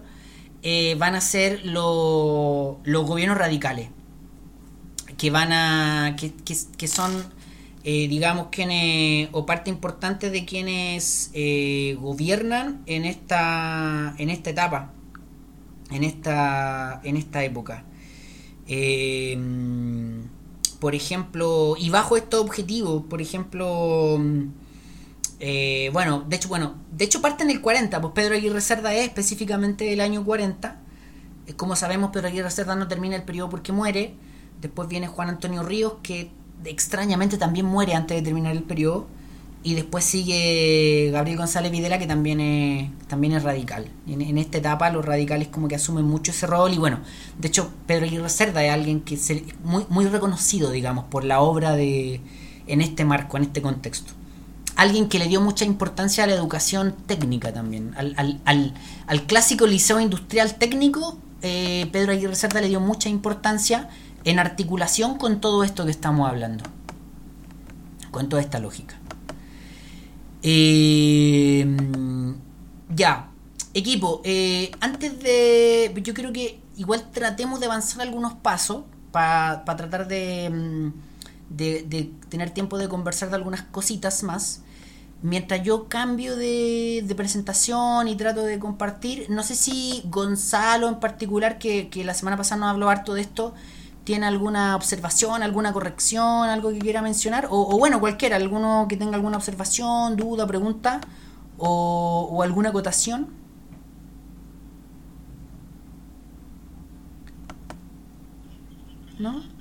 eh, van a ser los gobiernos radicales, que van a. que, que, son eh, digamos quienes o parte importante de quienes gobiernan en esta en esta etapa en esta, en esta época. Em, por ejemplo, y bajo estos objetivos, por ejemplo, eh, bueno, de hecho, bueno, de hecho parte en el 40, pues Pedro Aguirre Cerda es específicamente del año 40. Como sabemos, Pedro Aguirre Cerda no termina el periodo porque muere. Después viene Juan Antonio Ríos, que extrañamente también muere antes de terminar el periodo. Y después sigue Gabriel González Videla, que también es, también es radical. En, en, esta etapa los radicales como que asumen mucho ese rol. Y bueno, de hecho Pedro Aguirre Cerda es alguien que es muy, muy reconocido, digamos, por la obra de en este marco, en este contexto. Alguien que le dio mucha importancia a la educación técnica también. Al, al, al, clásico liceo industrial técnico, eh, Pedro Aguirre Cerda le dio mucha importancia en articulación con todo esto que estamos hablando. Con toda esta lógica. Eh, ya, equipo, eh, antes de... Yo creo que igual tratemos de avanzar algunos pasos para tratar de, mm, de, de, tener tiempo de conversar de algunas cositas más. Mientras yo cambio de, de, presentación y trato de compartir, no sé si Gonzalo en particular, que, que la semana pasada nos habló harto de esto, tiene alguna observación, alguna corrección, algo que quiera mencionar, o, bueno, cualquiera, alguno que tenga alguna observación, duda, pregunta, o, o alguna acotación. ¿No?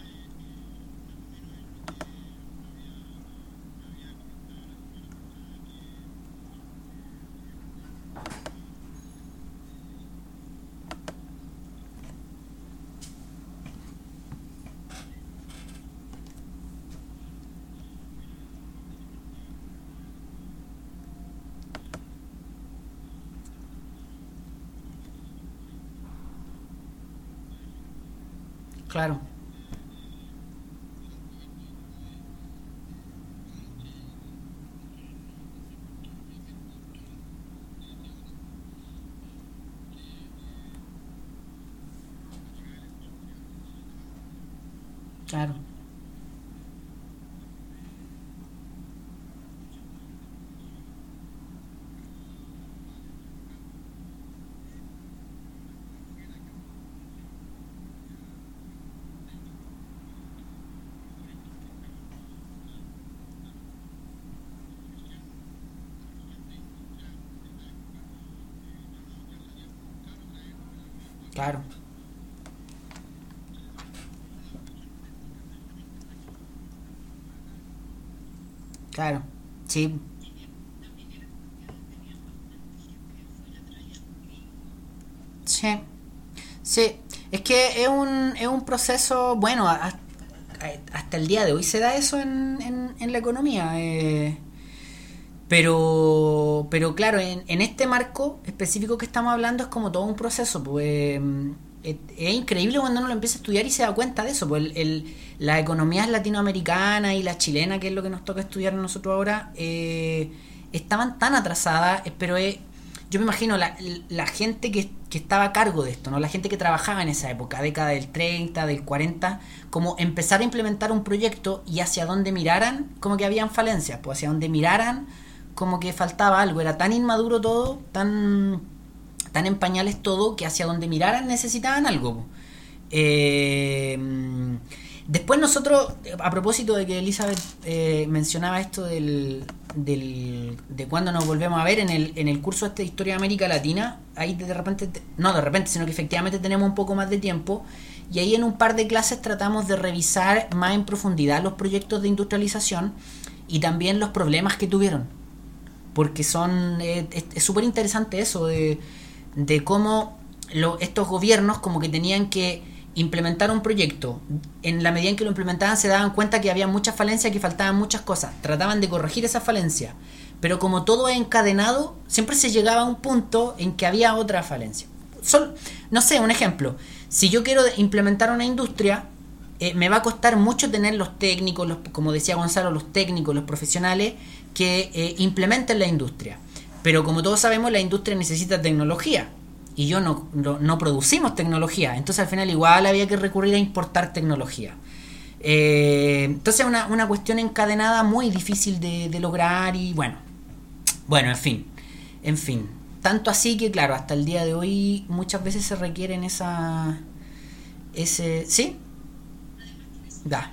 Claro. Claro. Claro. Claro, sí. Sí, sí. Es que es un, es un proceso, bueno, hasta el día de hoy se da eso en, en, la economía. Eh, pero, pero claro, en, en, este marco específico que estamos hablando es como todo un proceso. Pues, es, es, increíble cuando uno lo empieza a estudiar y se da cuenta de eso. Pues el, el, las economías latinoamericanas y la chilena, que es lo que nos toca estudiar nosotros ahora, eh, estaban tan atrasadas, pero es, yo me imagino la, la gente que, que, estaba a cargo de esto, ¿no? la gente que trabajaba en esa época, década del 30, del 40, como empezar a implementar un proyecto y hacia dónde miraran, como que habían falencias, pues hacia dónde miraran como que faltaba algo, era tan inmaduro todo, tan, tan en pañales todo, que hacia donde miraran necesitaban algo. Eh, después nosotros, a propósito de que Elizabeth eh, mencionaba esto del, del, de cuando nos volvemos a ver en el, en el curso este de Historia de América Latina, ahí de repente, no de repente, sino que efectivamente tenemos un poco más de tiempo, y ahí en un par de clases tratamos de revisar más en profundidad los proyectos de industrialización y también los problemas que tuvieron. Porque son, eh, es súper interesante eso de, de cómo estos gobiernos como que tenían que implementar un proyecto. En la medida en que lo implementaban se daban cuenta que había muchas falencias, que faltaban muchas cosas. Trataban de corregir esas falencias. Pero como todo es encadenado, siempre se llegaba a un punto en que había otra falencia. no sé, un ejemplo. Si yo quiero implementar una industria, eh, me va a costar mucho tener los técnicos, los, como decía Gonzalo, los técnicos, los profesionales que eh, implementen la industria. Pero como todos sabemos, la industria necesita tecnología y yo no, no, producimos tecnología. Entonces al final igual había que recurrir a importar tecnología. Eh, entonces es una, una, cuestión encadenada muy difícil de, de, lograr y bueno, bueno, en fin, en fin. Tanto así que claro, hasta el día de hoy muchas veces se requieren esa... Ese, ¿Sí? Da.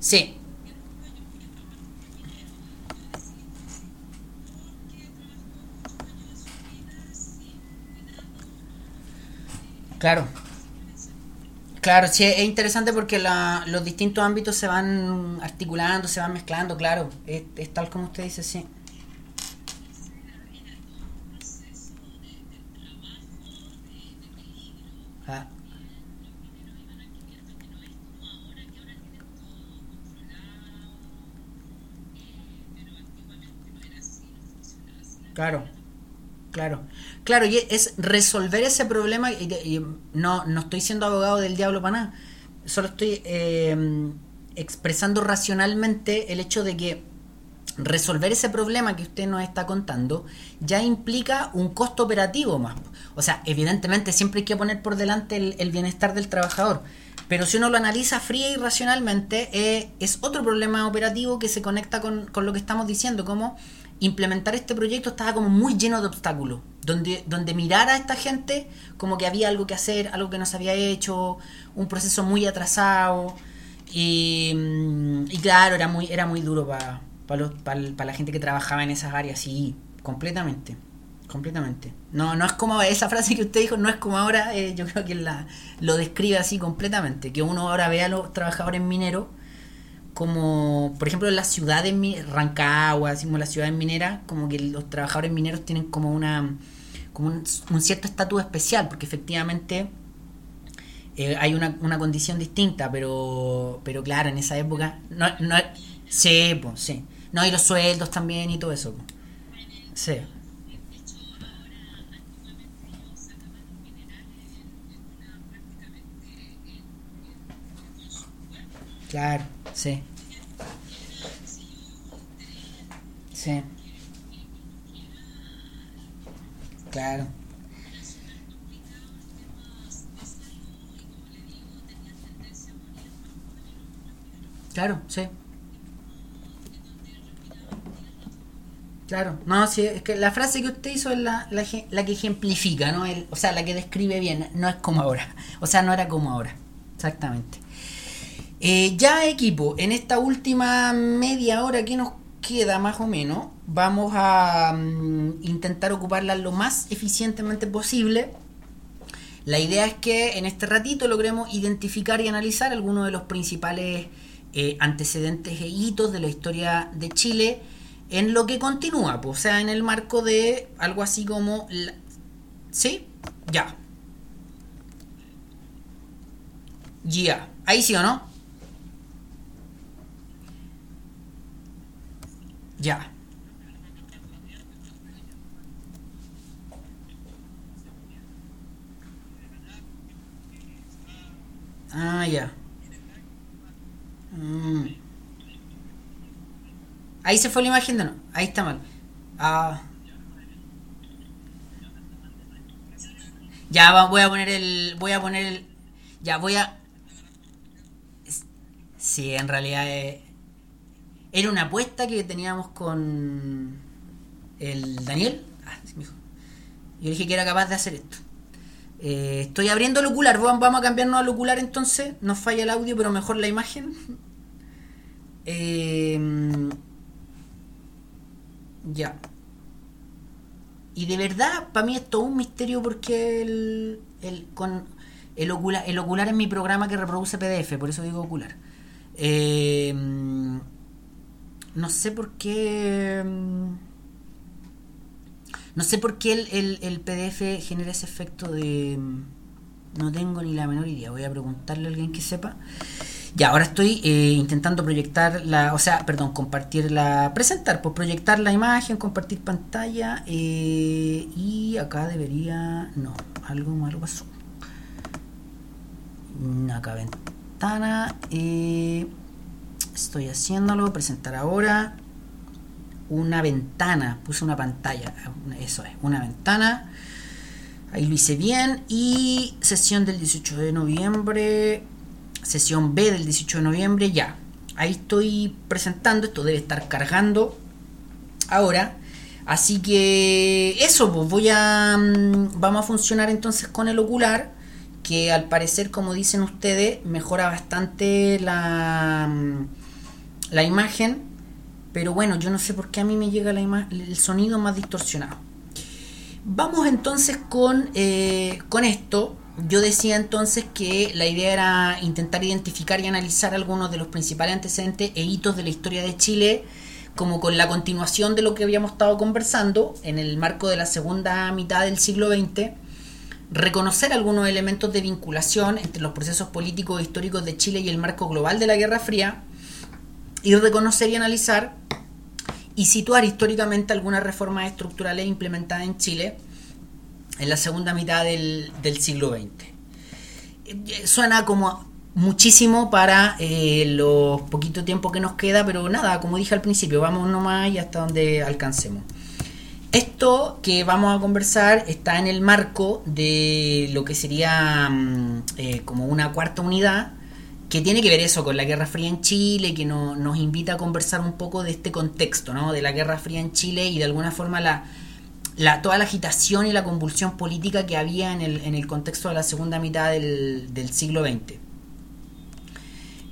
Sí. Claro. Claro, sí, es interesante porque los distintos ámbitos se van articulando, se van mezclando, claro, es, tal como usted dice, sí. Ah. Claro, claro. Claro, y es resolver ese problema, y, no, no estoy siendo abogado del diablo para nada, solo estoy eh, expresando racionalmente el hecho de que resolver ese problema que usted nos está contando ya implica un costo operativo más. O sea, evidentemente siempre hay que poner por delante el, bienestar del trabajador, pero si uno lo analiza fría y racionalmente, eh, es otro problema operativo que se conecta con, con lo que estamos diciendo, como implementar este proyecto estaba como muy lleno de obstáculos, donde, donde mirar a esta gente como que había algo que hacer, algo que no se había hecho, un proceso muy atrasado, y, mm, claro, era muy, era muy duro para para la gente que trabajaba en esas áreas, sí, completamente, completamente. No, no es como esa frase que usted dijo, no es como ahora, eh, yo creo que la, lo describe así completamente, que uno ahora ve a los trabajadores mineros, como por ejemplo las ciudades Rancagua, así como las ciudades mineras, como que los trabajadores mineros tienen como una como un, cierto estatus especial, porque efectivamente eh, hay una, una, condición distinta, pero pero claro, en esa época no, no sí, pues, sí. No, y los sueldos también y todo eso. Sí. Claro, sí. Sí. Claro. Claro, sí. Claro, no, sí, es que la frase que usted hizo es la, la, que ejemplifica, ¿no? O sea, la que describe bien, no es como ahora. O sea, no era como ahora. Exactamente. Eh, ya equipo, en esta última media hora que nos queda más o menos, vamos a mm, intentar ocuparla lo más eficientemente posible. La idea es que en este ratito logremos identificar y analizar algunos de los principales eh, antecedentes e hitos de la historia de Chile en lo que continúa, o sea, en el marco de algo así como... ¿Sí? Ya. Ya. Ahí sí o no? Ya. Ah, ya. Mm. Ahí se fue la imagen de no. Ahí está mal. Ah. Ya voy a poner el. Voy a poner el. Ya voy a. Sí, en realidad eh, era una apuesta que teníamos con el Daniel. Ah, Yo dije que era capaz de hacer esto. Eh, estoy abriendo el ocular. Vamos a cambiarnos al ocular entonces. Nos falla el audio, pero mejor la imagen. Eh, ya. Y de verdad, para mí es todo un misterio porque el, el, con el, ocular, el ocular es mi programa que reproduce PDF, por eso digo ocular. Eh, no sé por qué... No sé por qué el, el, PDF genera ese efecto de... No tengo ni la menor idea. Voy a preguntarle a alguien que sepa. Ya, ahora estoy eh, intentando proyectar la, o sea, perdón, compartir la, presentar, pues proyectar la imagen, compartir pantalla eh, y acá debería, no, algo malo pasó. Acá ventana, eh, estoy haciéndolo, presentar ahora una ventana, puse una pantalla, eso es, una ventana. Ahí lo hice bien. Y sesión del 18 de noviembre sesión B del 18 de noviembre, ya. Ahí estoy presentando, esto debe estar cargando ahora. Así que eso, pues voy a... Mm, vamos a funcionar entonces con el ocular, que al parecer, como dicen ustedes, mejora bastante la, mm, la imagen. Pero bueno, yo no sé por qué a mí me llega la el sonido más distorsionado. Vamos entonces con, eh, con esto. Yo decía entonces que la idea era intentar identificar y analizar algunos de los principales antecedentes e hitos de la historia de Chile, como con la continuación de lo que habíamos estado conversando en el marco de la segunda mitad del siglo XX, reconocer algunos elementos de vinculación entre los procesos políticos e históricos de Chile y el marco global de la Guerra Fría, y reconocer y analizar y situar históricamente algunas reformas estructurales implementadas en Chile, en la segunda mitad del, siglo XX. Eh, suena como muchísimo para eh, los poquito tiempo que nos queda, pero nada, como dije al principio, vamos nomás y hasta donde alcancemos. Esto que vamos a conversar está en el marco de lo que sería mm, eh, como una cuarta unidad, que tiene que ver eso con la Guerra Fría en Chile, que nos invita a conversar un poco de este contexto, ¿no? De la Guerra Fría en Chile y de alguna forma la, toda la agitación y la convulsión política que había en el, en el contexto de la segunda mitad del, siglo XX.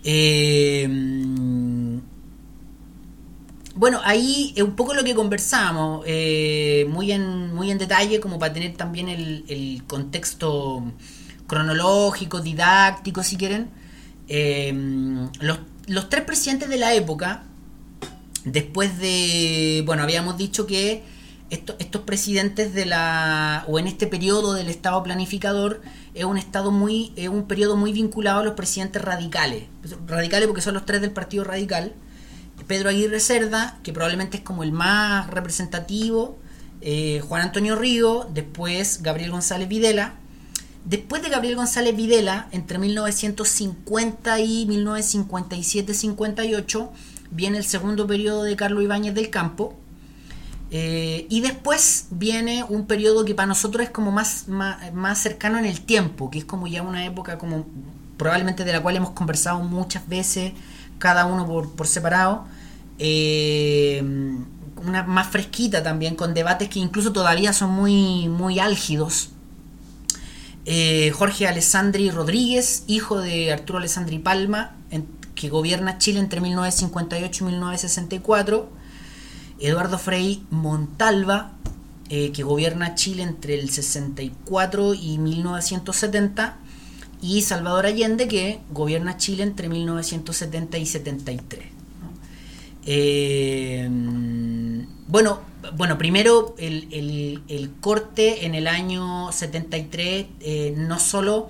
Eh, bueno, ahí es un poco lo que conversamos, eh, muy, en, muy en detalle, como para tener también el, contexto cronológico, didáctico, si quieren. Los, los tres presidentes de la época, después de, bueno, habíamos dicho que estos presidentes de la o en este periodo del estado planificador es un estado muy es un periodo muy vinculado a los presidentes radicales. Radicales porque son los tres del partido radical. Pedro Aguirre Cerda que probablemente es como el más representativo eh, Juan Antonio Río después Gabriel González Videla después de Gabriel González Videla entre 1950 y 1957-58 viene el segundo periodo de Carlos Ibáñez del Campo eh, y después viene un periodo que para nosotros es como más, más, cercano en el tiempo, que es como ya una época como probablemente de la cual hemos conversado muchas veces, cada uno por, separado. Eh, una más fresquita también, con debates que incluso todavía son muy, muy álgidos. Eh, Jorge Alessandri Rodríguez, hijo de Arturo Alessandri Palma, que gobierna Chile entre 1958 y 1964 Eduardo Frei Montalva, eh, que gobierna Chile entre el 64 y 1970, y Salvador Allende, que gobierna Chile entre 1970 y 73. Eh, bueno, bueno, primero el, corte en el año 73 eh, no solo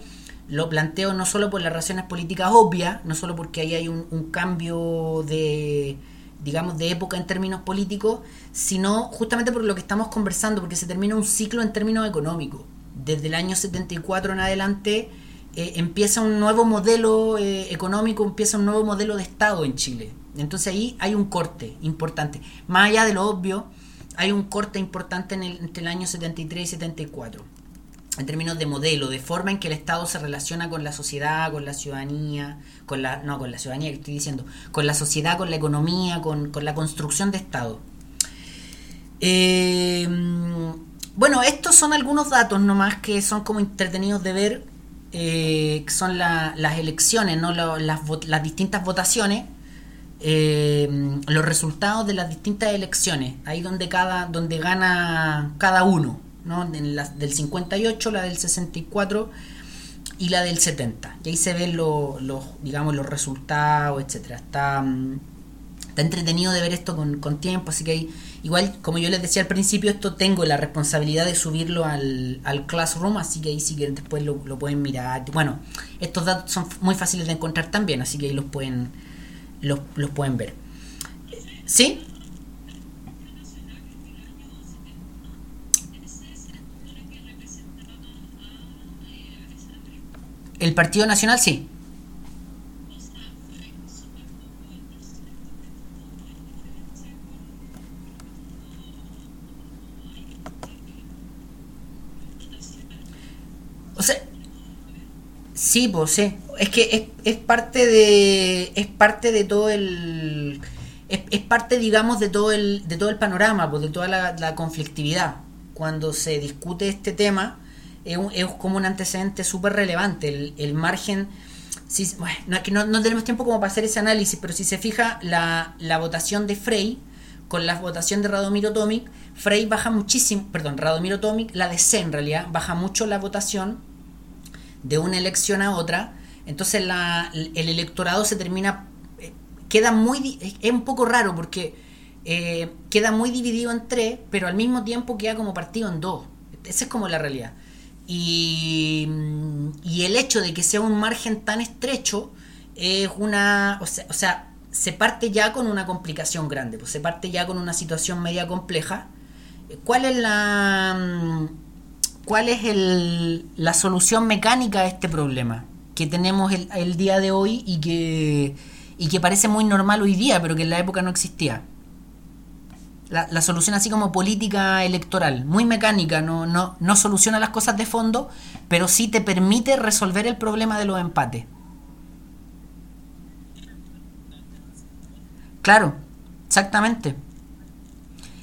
lo planteo no solo por las razones políticas obvias, no solo porque ahí hay un cambio de, digamos, de época en términos políticos, sino justamente por lo que estamos conversando, porque se termina un ciclo en términos económicos. Desde el año 74 en adelante, eh, empieza un nuevo modelo eh, económico, empieza un nuevo modelo de Estado en Chile. Entonces ahí hay un corte importante. Más allá de lo obvio, hay un corte importante en el, entre el año 73 y 74 en términos de modelo, de forma en que el Estado se relaciona con la sociedad, con la ciudadanía, con la, no, con la ciudadanía que estoy diciendo, con la sociedad, con la economía, con, la construcción de Estado. Eh, bueno, estos son algunos datos nomás que son como entretenidos de ver, eh, que son las elecciones, ¿no? las, las, distintas votaciones, eh, los resultados de las distintas elecciones, ahí donde, cada, donde gana cada uno. ¿no? la, del 58, la del 64 y la del 70. Y ahí se ven los, digamos, los resultados, etcétera. Está, mm, está entretenido de ver esto con, tiempo, así que igual, como yo les decía al principio, esto tengo la responsabilidad de subirlo al, Classroom, así que ahí sí que después lo, pueden mirar. Bueno, estos datos son muy fáciles de encontrar también, así que ahí los pueden, los, los pueden ver. ¿Sí? El Partido Nacional sí. O sea, sí, pues sí. Es que es, es parte de es parte de todo el es, es, parte digamos de todo el de todo el panorama, pues de toda la, conflictividad cuando se discute este tema es, como un antecedente súper relevante. El, margen, si, bueno, no, no, tenemos tiempo como para hacer ese análisis, pero si se fija la, la votación de Frey con la votación de Radomiro Tomic, Frey baja muchísimo, perdón, Radomiro Tomic, la de C en realidad, baja mucho la votación de una elección a otra, entonces la, el electorado se termina, eh, queda muy, es un poco raro porque eh, queda muy dividido en tres, pero al mismo tiempo queda como partido en dos. Esa es como la realidad. Y, el hecho de que sea un margen tan estrecho es una. O sea, se parte ya con una complicación grande, pues se parte ya con una situación media compleja. ¿Cuál es la. ¿Cuál es el, la solución mecánica a este problema que tenemos el, día de hoy y que, y que parece muy normal hoy día, pero que en la época no existía? la, solución así como política electoral, muy mecánica, no, no, no soluciona las cosas de fondo, pero sí te permite resolver el problema de los empates. Claro, exactamente.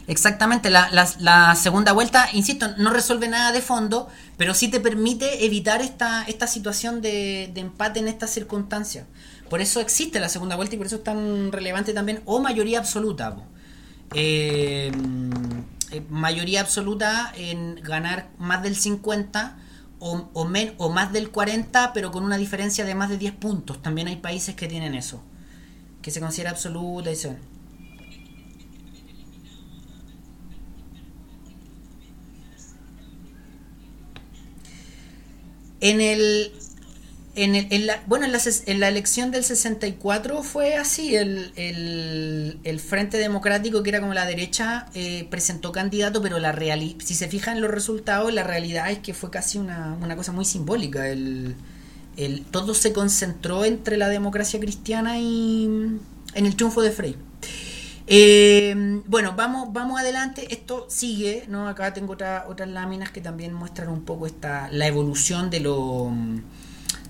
Exactamente, la, la, segunda vuelta, insisto, no resuelve nada de fondo, pero sí te permite evitar esta, esta situación de, empate en estas circunstancias. Por eso existe la segunda vuelta y por eso es tan relevante también, o mayoría absoluta. Eh, eh, mayoría absoluta en ganar más del 50 o, o, o más del 40, pero con una diferencia de más de 10 puntos. También hay países que tienen eso, que se considera absoluta y En el, en, el, la, bueno, en la, en la, elección del 64 fue así, el, el, Frente Democrático, que era como la derecha, eh, presentó candidato, pero la si se fijan en los resultados, la realidad es que fue casi una, una cosa muy simbólica. El, el, todo se concentró entre la democracia cristiana y en el triunfo de Frey. Eh, bueno, vamos, vamos adelante. Esto sigue, ¿no? Acá tengo otra, otras láminas que también muestran un poco esta, la evolución de lo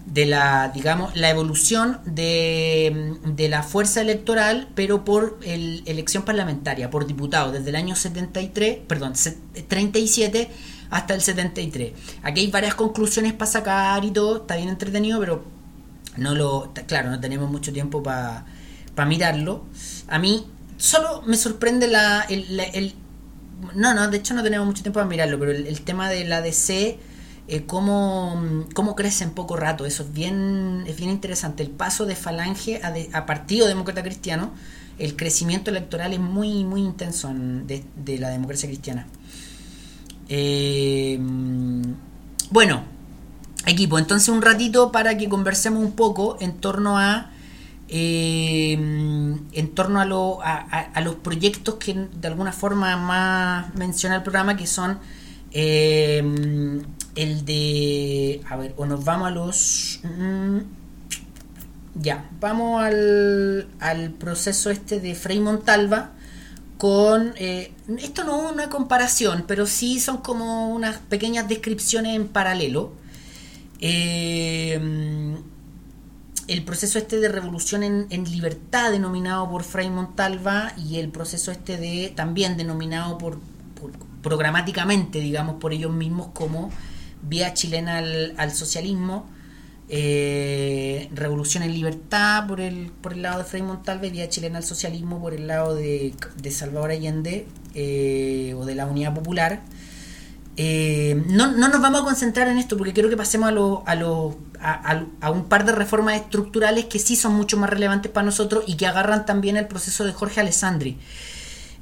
de la, digamos, la evolución de, de la fuerza electoral, pero por el, elección parlamentaria, por diputado, desde el año 73, perdón, 37 hasta el 73. Aquí hay varias conclusiones para sacar y todo, está bien entretenido, pero no lo, claro, no tenemos mucho tiempo para mirarlo. A mí solo me sorprende la, el, el, no, no, de hecho no tenemos mucho tiempo para mirarlo, pero el, tema de la DC eh, cómo, cómo, crece en poco rato. Eso es bien, es bien interesante. El paso de Falange a, Partido Demócrata Cristiano, el crecimiento electoral es muy, muy intenso de, la democracia cristiana. Eh, bueno, equipo, entonces un ratito para que conversemos un poco en torno a eh, en torno a, lo, a, los proyectos que de alguna forma más menciona el programa que son eh, el de. A ver, o nos vamos a los... Mm, ya, vamos al, al proceso este de Frei Montalva con... Eh, esto no es una comparación, pero sí son como unas pequeñas descripciones en paralelo. Eh, el proceso este de revolución en, libertad denominado por Frei Montalva y el proceso este de también denominado por, programáticamente, digamos, por ellos mismos como vía chilena al, socialismo, eh, revolución en libertad por el, por el lado de Frei Montalva y vía chilena al socialismo por el lado de, Salvador Allende eh, o de la Unidad Popular. Eh, no, no, nos vamos a concentrar en esto porque quiero que pasemos a, lo, a, lo, a, un par de reformas estructurales que sí son mucho más relevantes para nosotros y que agarran también el proceso de Jorge Alessandri.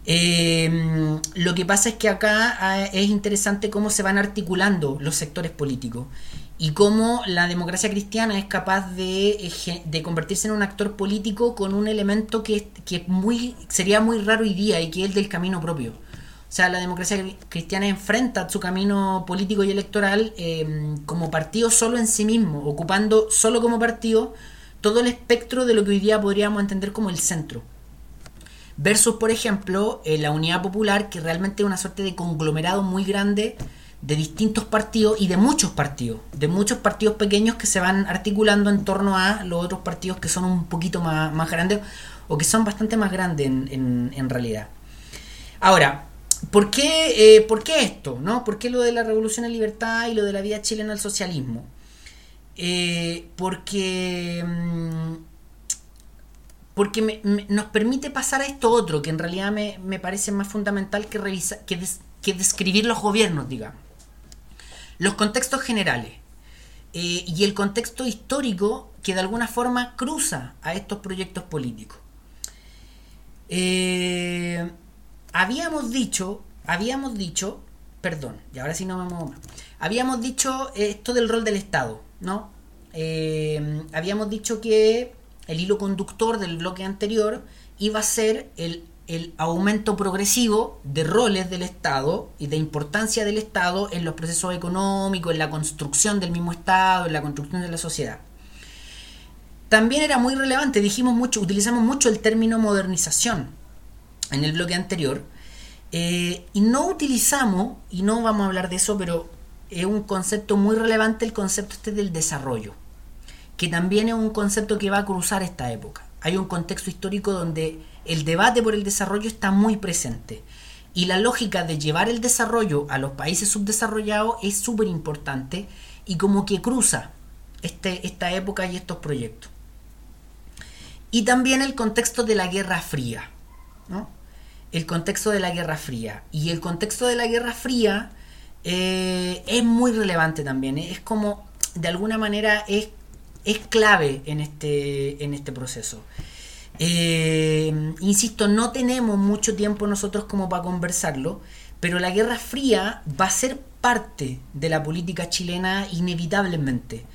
Eh, lo que pasa es que acá ah, es interesante cómo se van articulando los sectores políticos y cómo la democracia cristiana es capaz de, de convertirse en un actor político con un elemento que, que muy, sería muy raro hoy día y que es el del camino propio. O sea, la democracia cristiana enfrenta su camino político y electoral eh, como partido solo en sí mismo, ocupando solo como partido todo el espectro de lo que hoy día podríamos entender como el centro. Versus, por ejemplo, eh, la Unidad Popular, que realmente es una suerte de conglomerado muy grande de distintos partidos y de muchos partidos, de muchos partidos pequeños que se van articulando en torno a los otros partidos que son un poquito más, grandes o que son bastante más grandes en realidad. Ahora, ¿Por qué, eh, ¿Por qué esto? ¿no? ¿Por qué lo de la revolución en libertad y lo de la vida chilena al socialismo? Eh, porque mm, porque nos permite pasar a esto otro, que en realidad me, parece más fundamental que, que, que, describir los gobiernos, digamos. Los contextos generales eh, y el contexto histórico que de alguna forma cruza a estos proyectos políticos. Eh, habíamos dicho, habíamos dicho, perdón, y ahora sí no vamos más. Habíamos dicho esto del rol del Estado, ¿no? Eh, habíamos dicho que el hilo conductor del bloque anterior iba a ser el, el, aumento progresivo de roles del Estado y de importancia del Estado en los procesos económicos, en la construcción del mismo Estado, en la construcción de la sociedad. También era muy relevante, dijimos mucho, utilizamos mucho el término modernización en el bloque anterior. Eh, y no utilizamos, y no vamos a hablar de eso, pero es un concepto muy relevante el concepto este del desarrollo, que también es un concepto que va a cruzar esta época. Hay un contexto histórico donde el debate por el desarrollo está muy presente. Y la lógica de llevar el desarrollo a los países subdesarrollados es súper importante y como que cruza este, esta época y estos proyectos. Y también el contexto de la Guerra Fría. ¿no? El contexto de la Guerra Fría. Y el contexto de la Guerra Fría eh, es muy relevante también. Es como, de alguna manera, es, es clave en este, en este proceso. Eh, insisto, no tenemos mucho tiempo nosotros como para conversarlo, pero la Guerra Fría va a ser parte de la política chilena inevitablemente.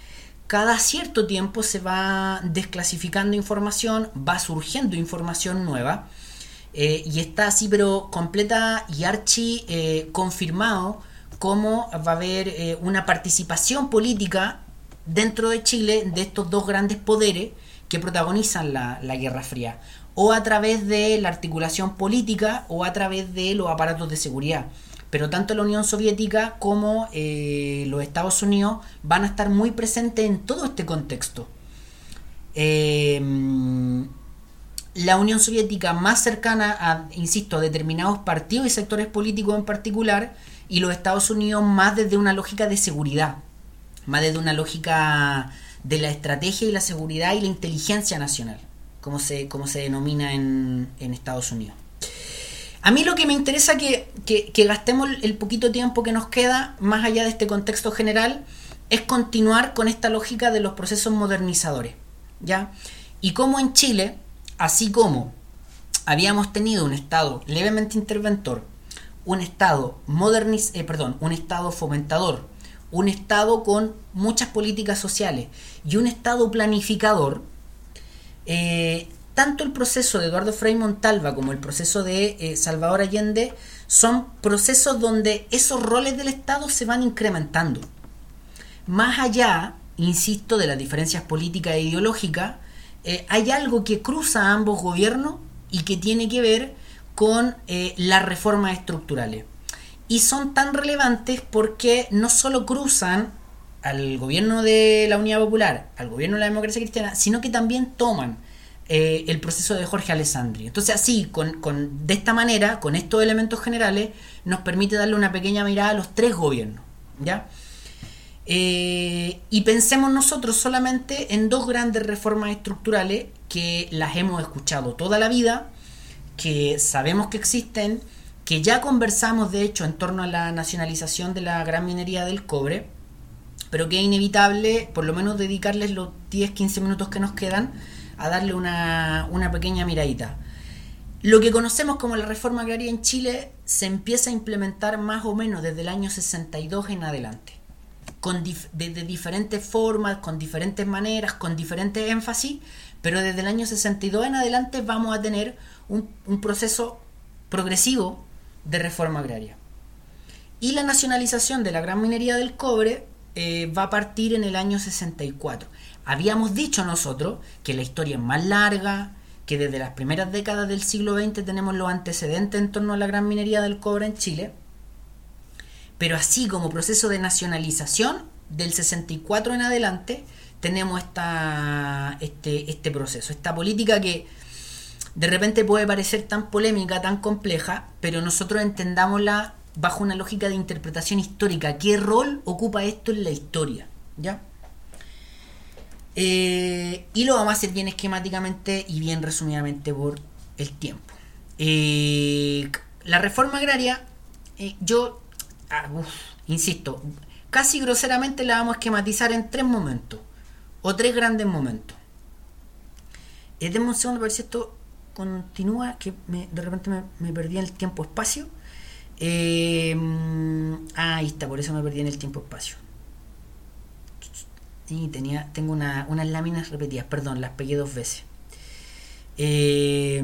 Cada cierto tiempo se va desclasificando información, va surgiendo información nueva eh, y está así, pero completa y archi eh, confirmado cómo va a haber eh, una participación política dentro de Chile de estos dos grandes poderes que protagonizan la, Guerra Fría, o a través de la articulación política o a través de los aparatos de seguridad. Pero tanto la Unión Soviética como los Estados Unidos van a estar muy presentes en todo este contexto la Unión Soviética más cercana a, insisto, determinados partidos y sectores políticos en particular, y los Estados Unidos más desde una lógica de seguridad, más desde una lógica de la estrategia y la seguridad y la inteligencia nacional, como se, como se denomina en, Estados Unidos. A mí lo que me interesa que, que, que gastemos el poquito tiempo que nos queda, más allá de este contexto general, es continuar con esta lógica de los procesos modernizadores. ¿ya? Y como en Chile, Así como habíamos tenido un Estado levemente interventor, un Estado moderniz eh, perdón, un Estado fomentador, un Estado con muchas políticas sociales y un Estado planificador, eh, tanto el proceso de Eduardo Frei Montalva como el proceso de eh, Salvador Allende son procesos donde esos roles del Estado se van incrementando. más allá, insisto, de las diferencias políticas e ideológicas, eh, hay algo que cruza a ambos gobiernos y que tiene que ver con eh, las reformas estructurales. Y son tan relevantes porque no solo cruzan al gobierno de la Unidad Popular, al gobierno de la democracia cristiana, sino que también toman eh, el proceso de Jorge Alessandri. Entonces así, con, con, de esta manera, con estos elementos generales, nos permite darle una pequeña mirada a los tres gobiernos. ¿ya? Eh, y pensemos nosotros solamente en dos grandes reformas estructurales que las hemos escuchado toda la vida, que sabemos que existen, que ya conversamos de hecho en torno a la nacionalización de la gran minería del cobre, pero que es inevitable por lo menos dedicarles los 10-15 minutos que nos quedan a darle una, una pequeña miradita. Lo que conocemos como la reforma agraria en Chile se empieza a implementar más o menos desde el año 62 en adelante con de, diferentes formas, con diferentes maneras, con diferentes énfasis, pero desde el año 62 en adelante vamos a tener un, proceso progresivo de reforma agraria. Y la nacionalización de la gran minería del cobre eh, va a partir en el año 64. Habíamos dicho nosotros que la historia es más larga, que desde las primeras décadas del siglo XX tenemos los antecedentes en torno a la gran minería del cobre en Chile, pero así como proceso de nacionalización, del 64 en adelante, tenemos esta, este, este proceso, esta política que de repente puede parecer tan polémica, tan compleja, pero nosotros entendámosla bajo una lógica de interpretación histórica. ¿Qué rol ocupa esto en la historia? ¿Ya? Eh, y lo vamos a hacer bien esquemáticamente y bien resumidamente por el tiempo. Eh, la reforma agraria, eh, yo Ah, insisto, casi groseramente la vamos a esquematizar en tres momentos, o tres grandes momentos. Eh, un segundo para ver si esto continúa, que de repente me, perdí en el tiempo-espacio. Eh, ah, ahí está, por eso me perdí en el tiempo-espacio. Y tenía, tengo unas láminas repetidas, perdón, las pegué dos veces. Eh,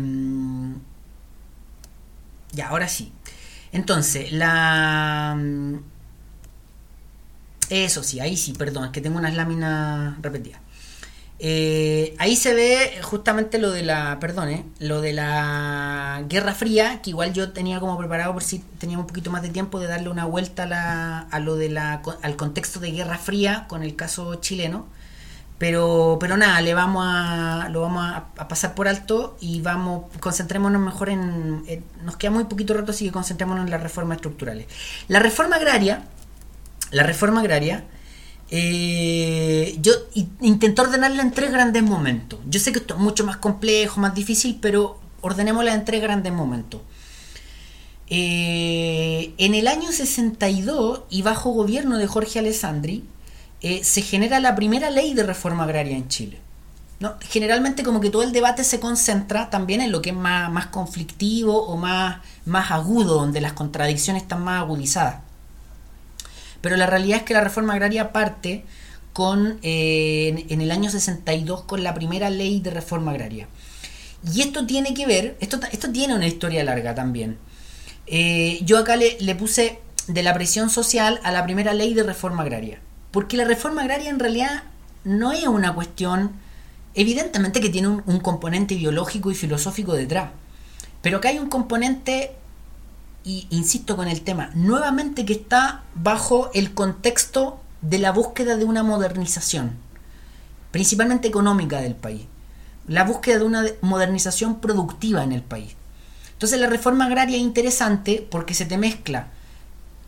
ya, ahora sí. Entonces, la... Mm, eso sí, ahí sí, perdón, es que tengo unas láminas repetidas. Eh, ahí se ve justamente lo de la, perdón, eh, lo de la Guerra Fría, que igual yo tenía como preparado por si teníamos un poquito más de tiempo de darle una vuelta a, la, a lo de la, al contexto de Guerra Fría con el caso chileno. Pero, pero nada, le vamos a, lo vamos a, pasar por alto y vamos, concentrémonos mejor en, Nos queda muy poquito rato, así que concentrémonos en las reformas estructurales. La reforma agraria, la reforma agraria, eh, yo intento ordenarla en tres grandes momentos. Yo sé que esto es mucho más complejo, más difícil, pero ordenémosla en tres grandes momentos. Eh, en el año 62 y bajo gobierno de Jorge Alessandri, eh, se genera la primera ley de reforma agraria en Chile. ¿no? Generalmente como que todo el debate se concentra también en lo que es más, conflictivo o más, más agudo, donde las contradicciones están más agudizadas. Pero la realidad es que la reforma agraria parte con, eh, en, el año 62 con la primera ley de reforma agraria. Y esto tiene que ver, esto, esto tiene una historia larga también. Eh, yo acá le, le puse de la presión social a la primera ley de reforma agraria. Porque la reforma agraria en realidad no es una cuestión, evidentemente que tiene un, componente ideológico y filosófico detrás, pero que hay un componente, y insisto con el tema, nuevamente que está bajo el contexto de la búsqueda de una modernización, principalmente económica del país, la búsqueda de una modernización productiva en el país. Entonces la reforma agraria es interesante porque se te mezcla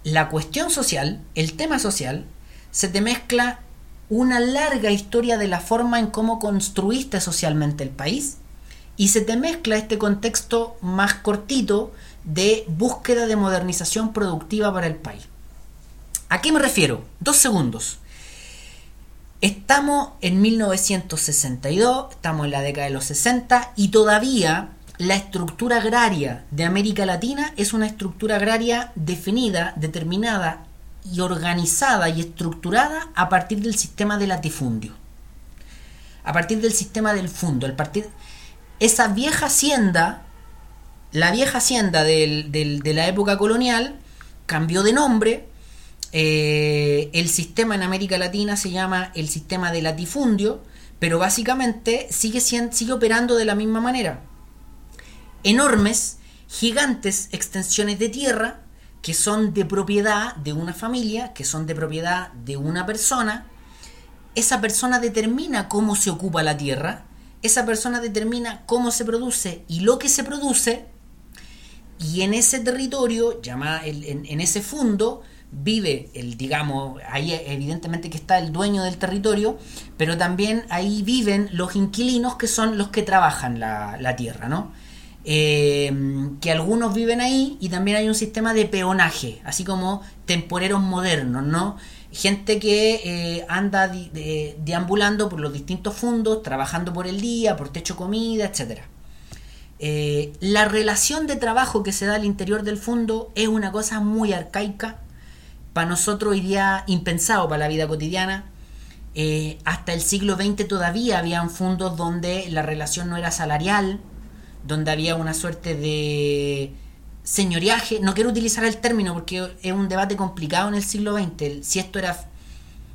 la cuestión social, el tema social, se te mezcla una larga historia de la forma en cómo construiste socialmente el país y se te mezcla este contexto más cortito de búsqueda de modernización productiva para el país. ¿A qué me refiero? Dos segundos. Estamos en 1962, estamos en la década de los 60 y todavía la estructura agraria de América Latina es una estructura agraria definida, determinada y organizada y estructurada a partir del sistema de latifundio. A partir del sistema del fundo. Partir, esa vieja hacienda, la vieja hacienda de la época colonial, cambió de nombre, Eh, el sistema en América Latina se llama el sistema de latifundio, pero básicamente sigue, sigue operando de la misma manera. Enormes, gigantes extensiones de tierra que son de propiedad de una familia, que son de propiedad de una persona. Esa persona determina cómo se ocupa la tierra, esa persona determina cómo se produce y lo que se produce, y en ese territorio, llama en, en ese fondo, vive el, digamos, ahí evidentemente que está el dueño del territorio, pero también ahí viven los inquilinos que son los que trabajan la, tierra, ¿no? Eh, que algunos viven ahí y también hay un sistema de peonaje, así como temporeros modernos, ¿no? Gente que eh, anda deambulando por los distintos fundos, trabajando por el día, por techo comida, etc. Eh, la relación de trabajo que se da al interior del fondo es una cosa muy arcaica, para nosotros hoy día impensado para la vida cotidiana. Hasta el siglo XX todavía habían fondos donde la relación no era salarial, donde había una suerte de señoriaje. No quiero utilizar el término porque es un debate complicado en el siglo XX, si esto era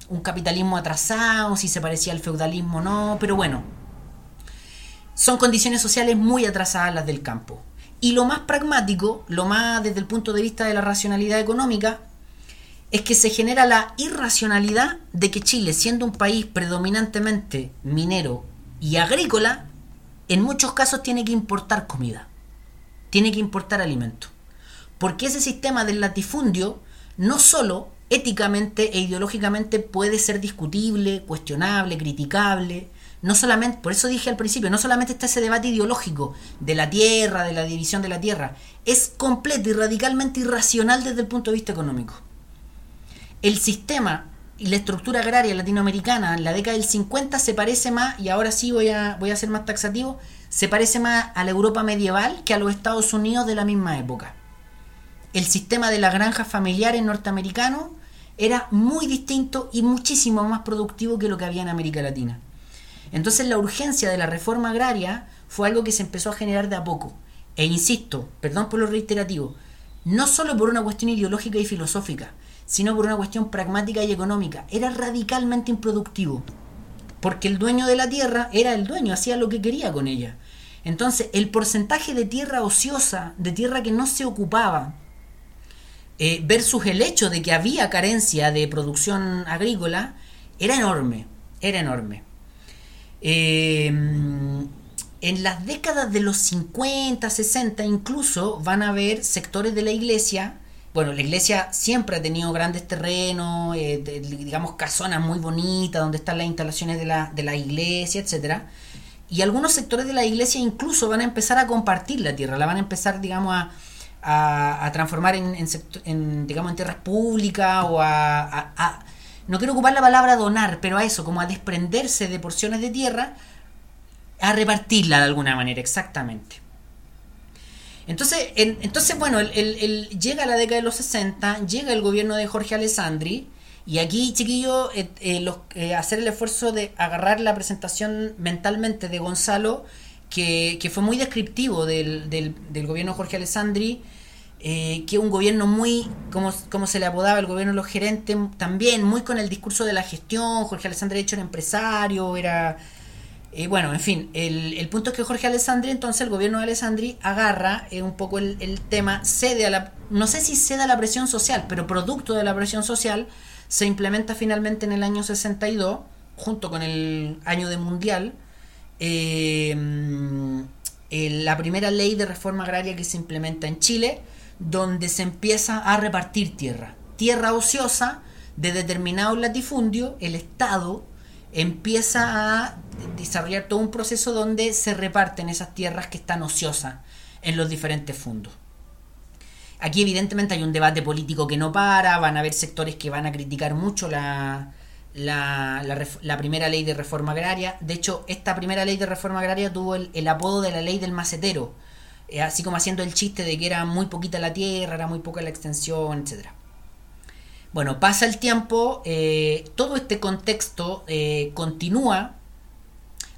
un capitalismo atrasado, si se parecía al feudalismo o no, pero bueno, son condiciones sociales muy atrasadas las del campo. Y lo más pragmático, lo más desde el punto de vista de la racionalidad económica, es que se genera la irracionalidad de que Chile, siendo un país predominantemente minero y agrícola, en muchos casos tiene que importar comida, tiene que importar alimento. Porque ese sistema del latifundio no solo éticamente e ideológicamente puede ser discutible, cuestionable, criticable, no solamente, por eso dije al principio, no solamente está ese debate ideológico de la tierra, de la división de la tierra, es completo y radicalmente irracional desde el punto de vista económico el sistema y la estructura agraria latinoamericana en la década del 50 se parece más, y ahora sí voy a, voy a ser más taxativo, se parece más a la Europa medieval que a los Estados Unidos de la misma época. El sistema de las granjas familiares norteamericanos era muy distinto y muchísimo más productivo que lo que había en América Latina. Entonces la urgencia de la reforma agraria fue algo que se empezó a generar de a poco. E insisto, perdón por lo reiterativo, no solo por una cuestión ideológica y filosófica, sino por una cuestión pragmática y económica. Era radicalmente improductivo, porque el dueño de la tierra era el dueño, hacía lo que quería con ella. Entonces, el porcentaje de tierra ociosa, de tierra que no se ocupaba, eh, versus el hecho de que había carencia de producción agrícola, era enorme, era enorme. Eh, en las décadas de los 50, 60 incluso van a haber sectores de la iglesia bueno, la iglesia siempre ha tenido grandes terrenos, eh, digamos casonas muy bonitas, donde están las instalaciones de la, de la iglesia, etcétera. Y algunos sectores de la iglesia incluso van a empezar a compartir la tierra, la van a empezar, digamos, a, a, transformar en, en, digamos, en tierras públicas o a, no quiero ocupar la palabra donar, pero a eso, como a desprenderse de porciones de tierra, a repartirla de alguna manera, exactamente. Entonces, entonces bueno, el, llega la década de los 60, llega el gobierno de Jorge Alessandri, y aquí, chiquillo, eh, eh, eh, hacer el esfuerzo de agarrar la presentación mentalmente de Gonzalo, que, fue muy descriptivo del, del, gobierno de Jorge Alessandri, que es un gobierno muy, como, como se le apodaba el gobierno de los gerentes, también muy con el discurso de la gestión. Jorge Alessandri, de hecho, era empresario, era y bueno, en fin, el, punto es que Jorge Alessandri, entonces el gobierno de Alessandri agarra eh, un poco el, tema, cede a la, no sé si cede a la presión social, pero producto de la presión social, se implementa finalmente en el año 62, junto con el año de mundial, eh, la primera ley de reforma agraria que se implementa en Chile, donde se empieza a repartir tierra. Tierra ociosa de determinado latifundio, el Estado empieza a desarrollar todo un proceso donde se reparten esas tierras que están ociosas en los diferentes fondos. Aquí evidentemente hay un debate político que no para, van a haber sectores que van a criticar mucho la, la, primera ley de reforma agraria. De hecho, esta primera ley de reforma agraria tuvo el, apodo de la ley del macetero, eh, así como haciendo el chiste de que era muy poquita la tierra, era muy poca la extensión, etcétera. Bueno, pasa el tiempo, eh, todo este contexto eh, continúa,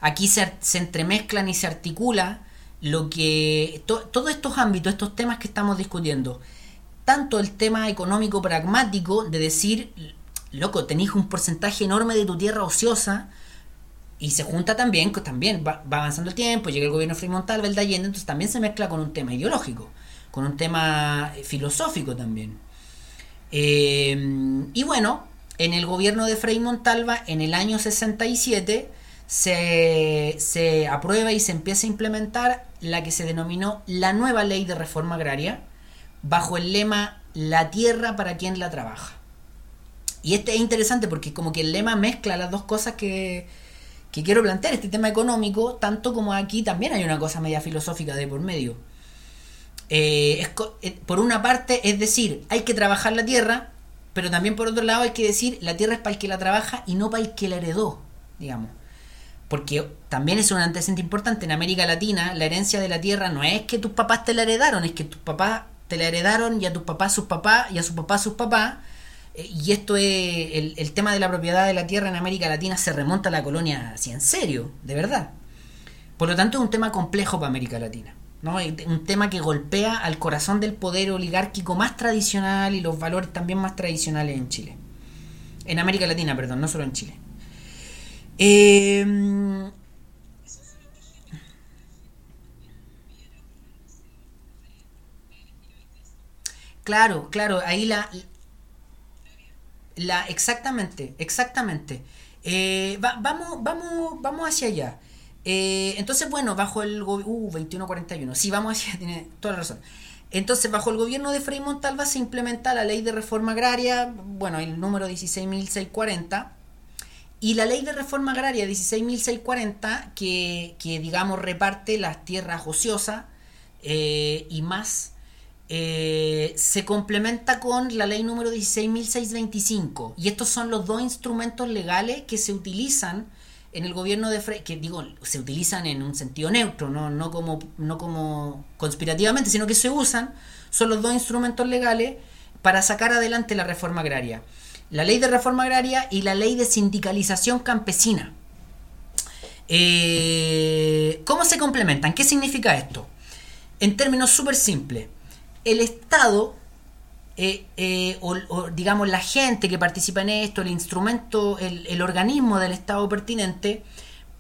aquí se, entremezclan y se articula lo que todos estos ámbitos, estos temas que estamos discutiendo. tanto el tema económico pragmático de decir, loco, tenéis un porcentaje enorme de tu tierra ociosa y se junta también, también va, avanzando el tiempo, llega el gobierno Frei Montalva, el de Allende, entonces también se mezcla con un tema ideológico, con un tema filosófico también. Eh, y bueno, en el gobierno de Frei Montalva, en el año 67, se, se aprueba y se empieza a implementar la que se denominó la nueva ley de reforma agraria, bajo el lema La tierra para quien la trabaja. Y este es interesante porque como que el lema mezcla las dos cosas que, que quiero plantear, este tema económico, tanto como aquí también hay una cosa media filosófica de por medio. Eh, eh, por una parte, es decir, hay que trabajar la tierra, pero también por otro lado hay que decir, la tierra es para el que la trabaja y no para el que la heredó, digamos. Porque también es un antecedente importante. En América Latina, la herencia de la tierra no es que tus papás te la heredaron, es que tus papás te la heredaron y a tus papás sus papás y a sus papás sus papás. Eh, y esto es, el, tema de la propiedad de la tierra en América Latina se remonta a la colonia así en serio, de verdad. Por lo tanto es un tema complejo para América Latina. ¿No? Un tema que golpea al corazón del poder oligárquico más tradicional y los valores también más tradicionales en Chile. En América Latina, perdón, no solo en Chile. Eh, Claro, claro, ahí la... la exactamente, exactamente. Eh, vamos, vamos, vamos hacia allá. Eh, entonces, bueno, bajo el gobierno... Uh, 2141. Sí, vamos. Tiene toda la razón. Entonces, bajo el gobierno de Frei Montalva se implementa la ley de reforma agraria, bueno, el número 16.640, y la ley de reforma agraria 16.640, que, que digamos reparte las tierras ociosas eh, y más eh, se complementa con la ley número 16.625 y estos son los dos instrumentos legales que se utilizan en el gobierno de Frey, que digo, se utilizan en un sentido neutro, no, no, como, no como conspirativamente, sino que se usan, son los dos instrumentos legales para sacar adelante la reforma agraria. La ley de reforma agraria y la ley de sindicalización campesina. Eh, ¿Cómo se complementan? ¿Qué significa esto? En términos súper simples el Estado, eh, eh, o, digamos la gente que participa en esto, el instrumento, el, organismo del Estado pertinente,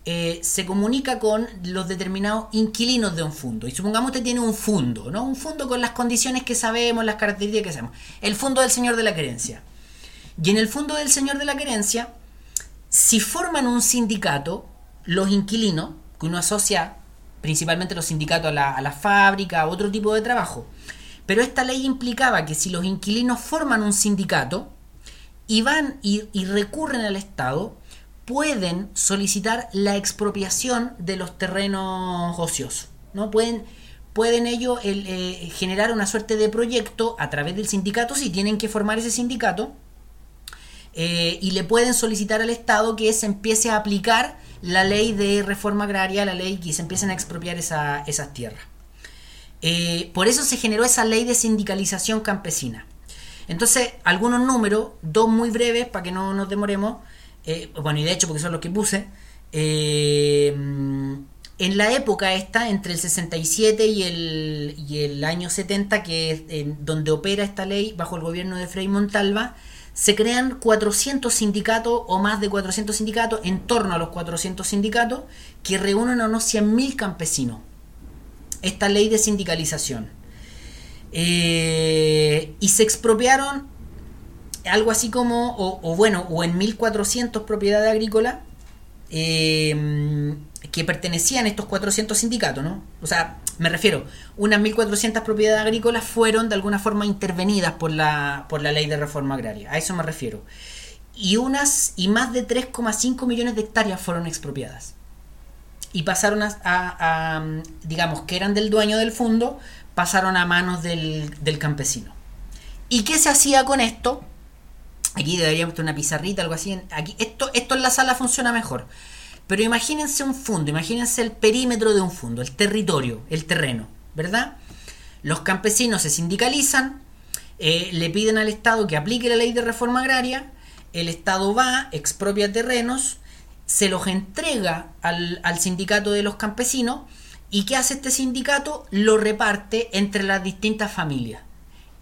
eh, se comunica con los determinados inquilinos de un fondo. Y supongamos que tiene un fondo, ¿no? Un fondo con las condiciones que sabemos, las características que sabemos. El fondo del señor de la querencia. Y en el fondo del señor de la querencia, si forman un sindicato, los inquilinos, que uno asocia principalmente los sindicatos a la, a la fábrica, a otro tipo de trabajo, pero esta ley implicaba que si los inquilinos forman un sindicato y van y, recurren al Estado, pueden solicitar la expropiación de los terrenos ociosos. ¿no? Pueden, pueden ellos eh, generar una suerte de proyecto a través del sindicato si tienen que formar ese sindicato eh, y le pueden solicitar al Estado que se empiece a aplicar la ley de reforma agraria, la ley que se empiecen a expropiar esas tierras. Eh, por eso se generó esa ley de sindicalización campesina. Entonces, algunos números, dos muy breves para que no nos demoremos, eh, bueno, y de hecho porque son los que puse, eh, en la época esta, entre el 67 y el, y el año 70, que es en donde opera esta ley bajo el gobierno de Frei Montalva, se crean 400 sindicatos o más de 400 sindicatos, en torno a los 400 sindicatos, que reúnen a unos 100.000 campesinos esta ley de sindicalización. Eh, y se expropiaron algo así como, o, bueno, o en 1400 propiedades agrícolas eh, que pertenecían a estos 400 sindicatos, ¿no? O sea, me refiero, unas 1400 propiedades agrícolas fueron de alguna forma intervenidas por la, por la ley de reforma agraria, a eso me refiero. Y unas y más de 3,5 millones de hectáreas fueron expropiadas y pasaron a, digamos, que eran del dueño del fondo, pasaron a manos del, campesino. ¿Y qué se hacía con esto? Aquí deberíamos tener una pizarrita, algo así. Aquí, esto, esto en la sala funciona mejor. Pero imagínense un fondo, imagínense el perímetro de un fondo, el territorio, el terreno, ¿verdad? Los campesinos se sindicalizan, eh, le piden al Estado que aplique la ley de reforma agraria, el Estado va, expropia terrenos, se los entrega al, sindicato de los campesinos y ¿qué hace este sindicato? Lo reparte entre las distintas familias.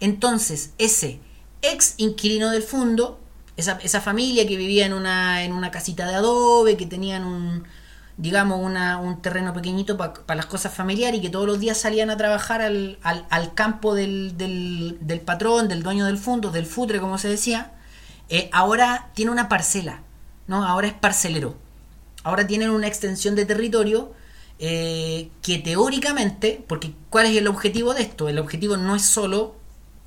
entonces ese ex inquilino del fondo, esa, esa familia que vivía en una, en una casita de adobe, que tenían un, digamos, una, un terreno pequeñito para las cosas familiares y que todos los días salían a trabajar al, al, al campo del, del, del, patrón, del dueño del fondo, del futre, como se decía, eh, ahora tiene una parcela, ¿no? Ahora es parcelero. Ahora tienen una extensión de territorio eh, que teóricamente, porque ¿cuál es el objetivo de esto? El objetivo no es solo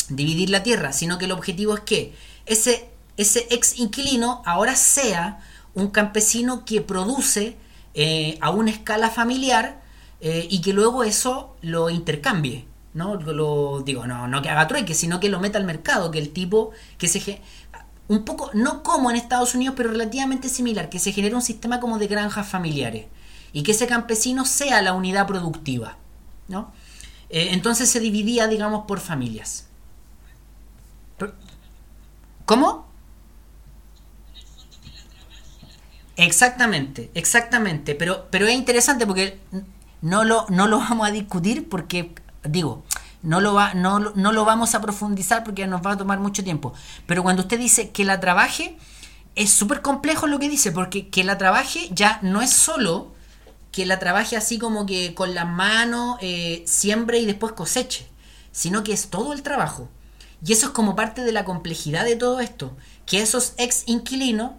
dividir la tierra, sino que el objetivo es que ese, ese ex inquilino ahora sea un campesino que produce eh, a una escala familiar eh, y que luego eso lo intercambie. ¿no? Lo, digo, no, no que haga trueque, sino que lo meta al mercado, que el tipo que se un poco, no como en Estados Unidos, pero relativamente similar, que se genere un sistema como de granjas familiares y que ese campesino sea la unidad productiva. ¿no? Eh, entonces se dividía, digamos, por familias. ¿Cómo? Exactamente, exactamente. Pero, pero es interesante porque no lo, no lo vamos a discutir porque, digo, no lo, va, no, no lo vamos a profundizar porque nos va a tomar mucho tiempo. Pero cuando usted dice que la trabaje, es súper complejo lo que dice, porque que la trabaje ya no es solo que la trabaje así como que con las manos, eh, siembre y después coseche, sino que es todo el trabajo. Y eso es como parte de la complejidad de todo esto, que esos ex inquilinos,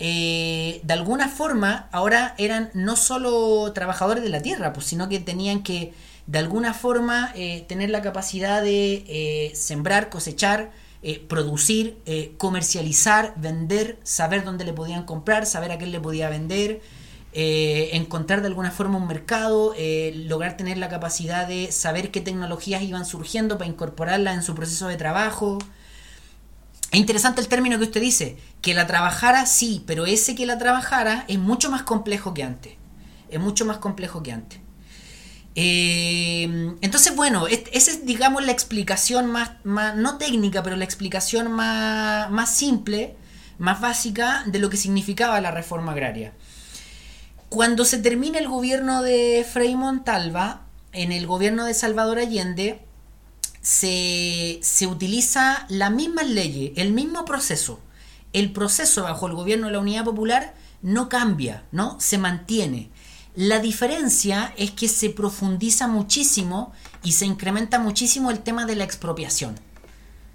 eh, de alguna forma, ahora eran no solo trabajadores de la tierra, pues, sino que tenían que de alguna forma eh, tener la capacidad de eh, sembrar, cosechar, eh, producir, comercializar, vender, saber dónde le podían comprar, saber a quién le podía vender, encontrar de alguna forma un mercado, lograr tener la capacidad de saber qué tecnologías iban surgiendo para incorporarlas en su proceso de trabajo. Es interesante el término que usted dice, que la trabajara sí, pero ese que la trabajara es mucho más complejo que antes. Es mucho más complejo que antes. Eh, entonces, bueno, esa es, digamos, la explicación más, no técnica, pero la explicación más, más simple, más básica de lo que significaba la reforma agraria. Cuando se termina el gobierno de Frei Montalva, en el gobierno de Salvador Allende, se, se utiliza la misma ley, el mismo proceso. El proceso bajo el gobierno de la Unidad Popular no cambia, ¿no? Se mantiene. La diferencia es que se profundiza muchísimo y se incrementa muchísimo el tema de la expropiación.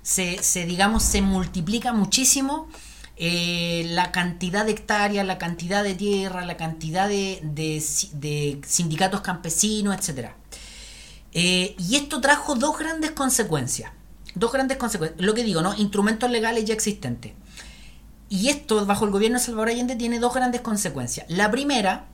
Se, digamos, se multiplica muchísimo eh, la cantidad de hectáreas, la cantidad de tierra, la cantidad de, sindicatos campesinos, etc. Eh, y esto trajo dos grandes consecuencias. Dos grandes consecuencias. Lo que digo, ¿no? Instrumentos legales ya existentes. Y esto, bajo el gobierno de Salvador Allende, tiene dos grandes consecuencias. La primera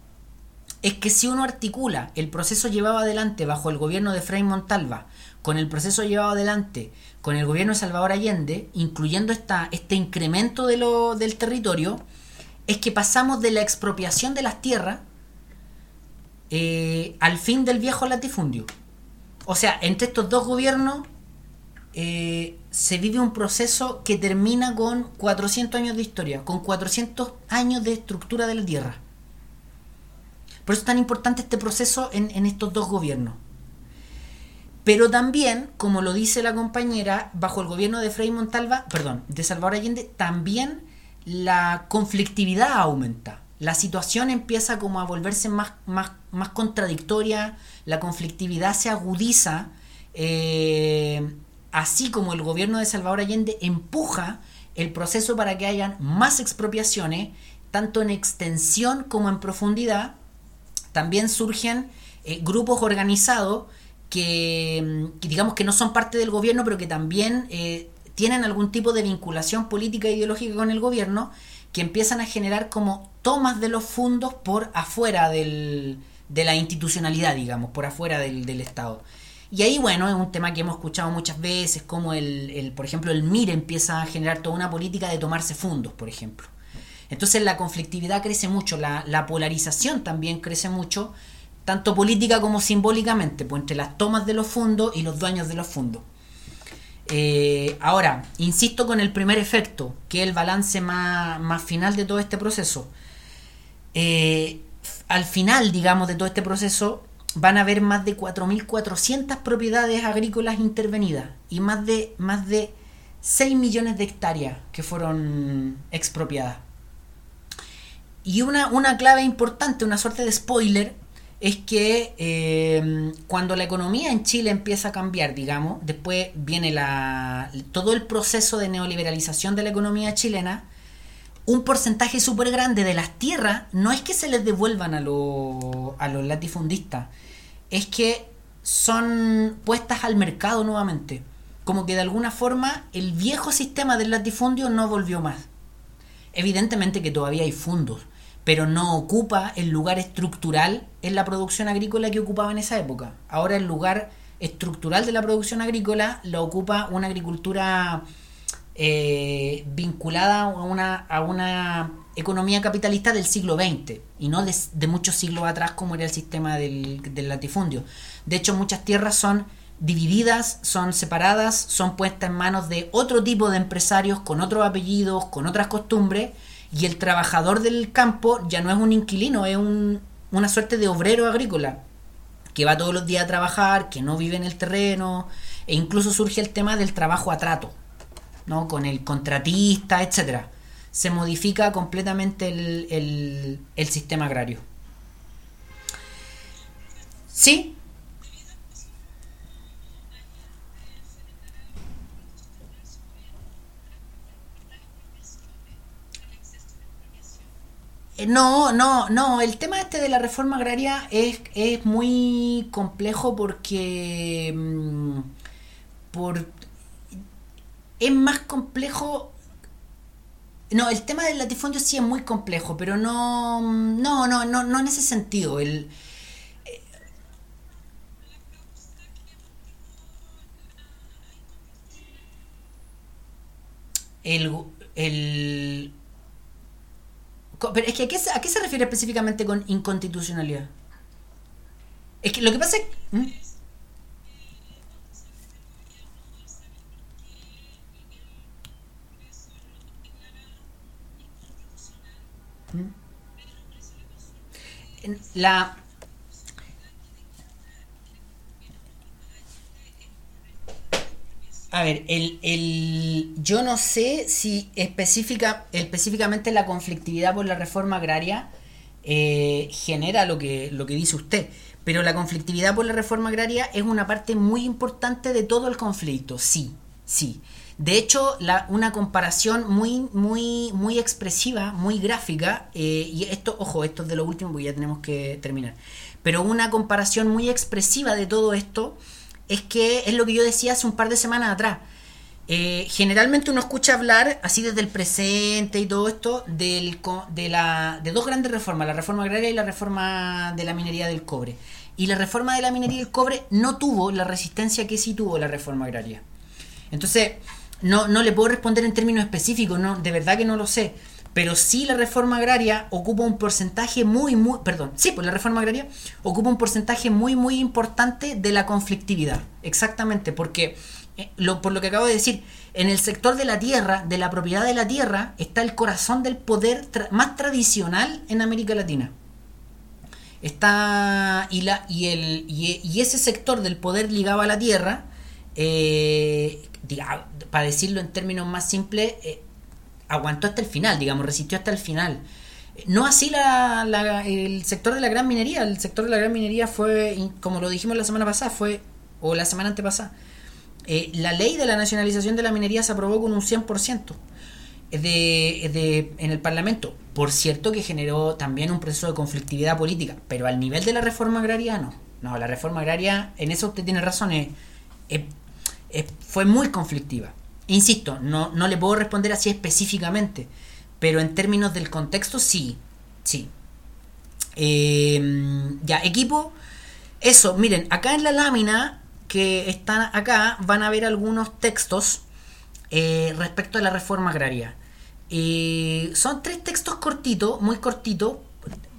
es que si uno articula el proceso llevado adelante bajo el gobierno de Frei Montalva con el proceso llevado adelante con el gobierno de Salvador Allende, incluyendo esta, este incremento de lo, del territorio, es que pasamos de la expropiación de las tierras eh, al fin del viejo latifundio. O sea, entre estos dos gobiernos eh, se vive un proceso que termina con 400 años de historia, con 400 años de estructura de la tierra. Por eso es tan importante este proceso en, estos dos gobiernos. Pero también, como lo dice la compañera, bajo el gobierno de Frei Montalva, perdón, de Salvador Allende, también la conflictividad aumenta. La situación empieza como a volverse más, más, más contradictoria, la conflictividad se agudiza, eh, así como el gobierno de Salvador Allende empuja el proceso para que hayan más expropiaciones, tanto en extensión como en profundidad, también surgen eh, grupos organizados que, digamos que no son parte del gobierno, pero que también eh, tienen algún tipo de vinculación política e ideológica con el gobierno, que empiezan a generar como tomas de los fondos por afuera del, de la institucionalidad, digamos, por afuera del, del, Estado. Y ahí, bueno, es un tema que hemos escuchado muchas veces, como el, el, por ejemplo, el MIR empieza a generar toda una política de tomarse fondos, por ejemplo. Entonces la conflictividad crece mucho, la, polarización también crece mucho, tanto política como simbólicamente, pues entre las tomas de los fondos y los dueños de los fondos. Eh, ahora, insisto con el primer efecto, que es el balance más, final de todo este proceso. Eh, al final, digamos, de todo este proceso, van a haber más de 4.400 propiedades agrícolas intervenidas y más de, más de 6 millones de hectáreas que fueron expropiadas. Y una, una clave importante, una suerte de spoiler, es que eh, cuando la economía en Chile empieza a cambiar, digamos, después viene la, todo el proceso de neoliberalización de la economía chilena, un porcentaje súper grande de las tierras no es que se les devuelvan a, a los latifundistas, es que son puestas al mercado nuevamente. Como que de alguna forma el viejo sistema del latifundio no volvió más. Evidentemente que todavía hay fondos, pero no ocupa el lugar estructural en la producción agrícola que ocupaba en esa época. Ahora el lugar estructural de la producción agrícola lo ocupa una agricultura eh, vinculada a una, a una economía capitalista del siglo XX y no de, muchos siglos atrás como era el sistema del, latifundio. De hecho, muchas tierras son divididas, son separadas, son puestas en manos de otro tipo de empresarios con otros apellidos, con otras costumbres y el trabajador del campo ya no es un inquilino, es un, una suerte de obrero agrícola que va todos los días a trabajar, que no vive en el terreno, e incluso surge el tema del trabajo a trato, ¿no? con el contratista, etcétera. Se modifica completamente el, el, el sistema agrario. ¿Sí? No, no, no. El tema este de la reforma agraria es, es muy complejo porque. Mm, por, es más complejo. No, el tema del latifundio sí es muy complejo, pero no. No, no, no, no en ese sentido. El. El, el, pero es que ¿a qué, se refiere específicamente con inconstitucionalidad? Es que lo que pasa es... ¿Mm? ¿Mm? La, A ver, el, el, yo no sé si específica, específicamente la conflictividad por la reforma agraria eh, genera lo que, lo que dice usted, pero la conflictividad por la reforma agraria es una parte muy importante de todo el conflicto, sí, sí. De hecho, la, una comparación muy, muy, muy expresiva, muy gráfica, eh, y esto, ojo, esto es de lo último porque ya tenemos que terminar, pero una comparación muy expresiva de todo esto es que es lo que yo decía hace un par de semanas atrás. Eh, generalmente uno escucha hablar, así desde el presente y todo esto, del, de, la, de dos grandes reformas, la reforma agraria y la reforma de la minería del cobre. Y la reforma de la minería del cobre no tuvo la resistencia que sí tuvo la reforma agraria. Entonces, no, no le puedo responder en términos específicos, no, de verdad que no lo sé pero sí la reforma agraria ocupa un porcentaje muy, muy, perdón, sí, pues la reforma agraria ocupa un porcentaje muy, muy importante de la conflictividad, exactamente, porque eh, lo, por lo que acabo de decir, en el sector de la tierra, de la propiedad de la tierra, está el corazón del poder más tradicional en América Latina. Está, y, la, y, el, y, ese sector del poder ligado a la tierra, eh, para decirlo en términos más simples, eh, aguantó hasta el final, digamos, resistió hasta el final. No así la, el sector de la gran minería. El sector de la gran minería fue, como lo dijimos la semana pasada, fue, o la semana antepasada, eh, la ley de la nacionalización de la minería se aprobó con un 100% de, de, en el Parlamento. Por cierto que generó también un proceso de conflictividad política, pero al nivel de la reforma agraria no. No, la reforma agraria, en eso usted tiene razón, fue muy conflictiva. Insisto, no, no le puedo responder así específicamente, pero en términos del contexto sí, sí. Em, ya, equipo, eso, miren, acá en la lámina que están acá van a ver algunos textos eh, respecto a la reforma agraria. Eh, son tres textos cortitos, muy cortitos.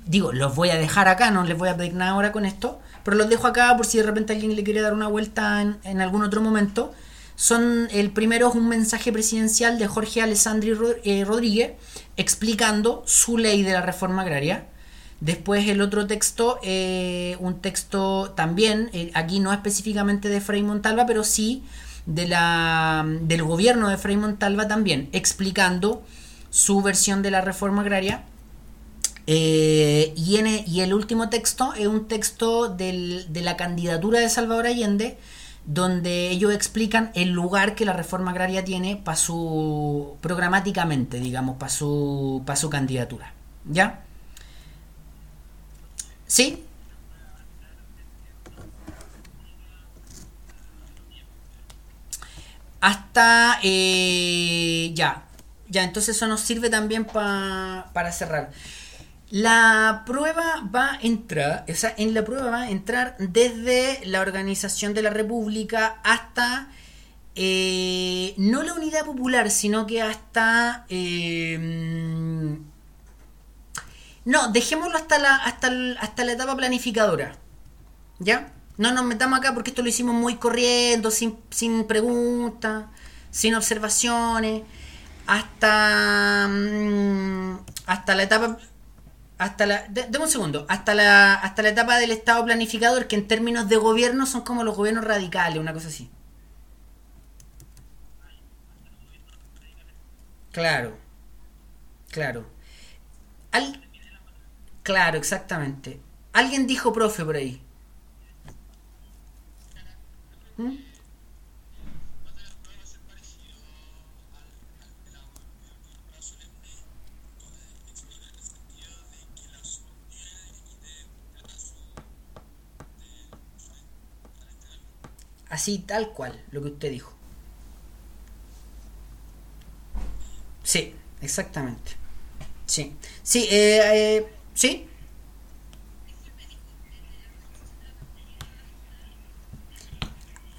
Digo, los voy a dejar acá, no les voy a pedir nada ahora con esto, pero los dejo acá por si de repente alguien le quiere dar una vuelta en, en algún otro momento. Son, el primero es un mensaje presidencial de Jorge Alessandri eh, Rodríguez explicando su ley de la reforma agraria. Después el otro texto, eh, un texto también, eh, aquí no específicamente de Frei Montalva, pero sí de la, del gobierno de Frei Montalva también, explicando su versión de la reforma agraria. Y, e, y, el último texto es un texto del, de la candidatura de Salvador Allende, donde ellos explican el lugar que la reforma agraria tiene para su programáticamente, digamos, para su, para su candidatura. ¿Ya? ¿Sí? Hasta eh, ya. Ya, entonces eso nos sirve también para cerrar. La prueba va a entrar, o sea, en la prueba va a entrar desde la organización de la República hasta eh, no la unidad popular, sino que hasta eh, no, dejémoslo hasta la, hasta, hasta la etapa planificadora. ¿Ya? No nos metamos acá porque esto lo hicimos muy corriendo, sin, sin preguntas, sin observaciones. Hasta, mm, hasta la etapa hasta la un segundo hasta la hasta la etapa del estado planificador que en términos de gobierno son como los gobiernos radicales una cosa así claro claro Al, Claro, exactamente. Alguien dijo profe por ahí. ¿Mm? Así, tal cual, lo que usted dijo. Sí, exactamente. Sí, sí, eh, eh ¿Sí?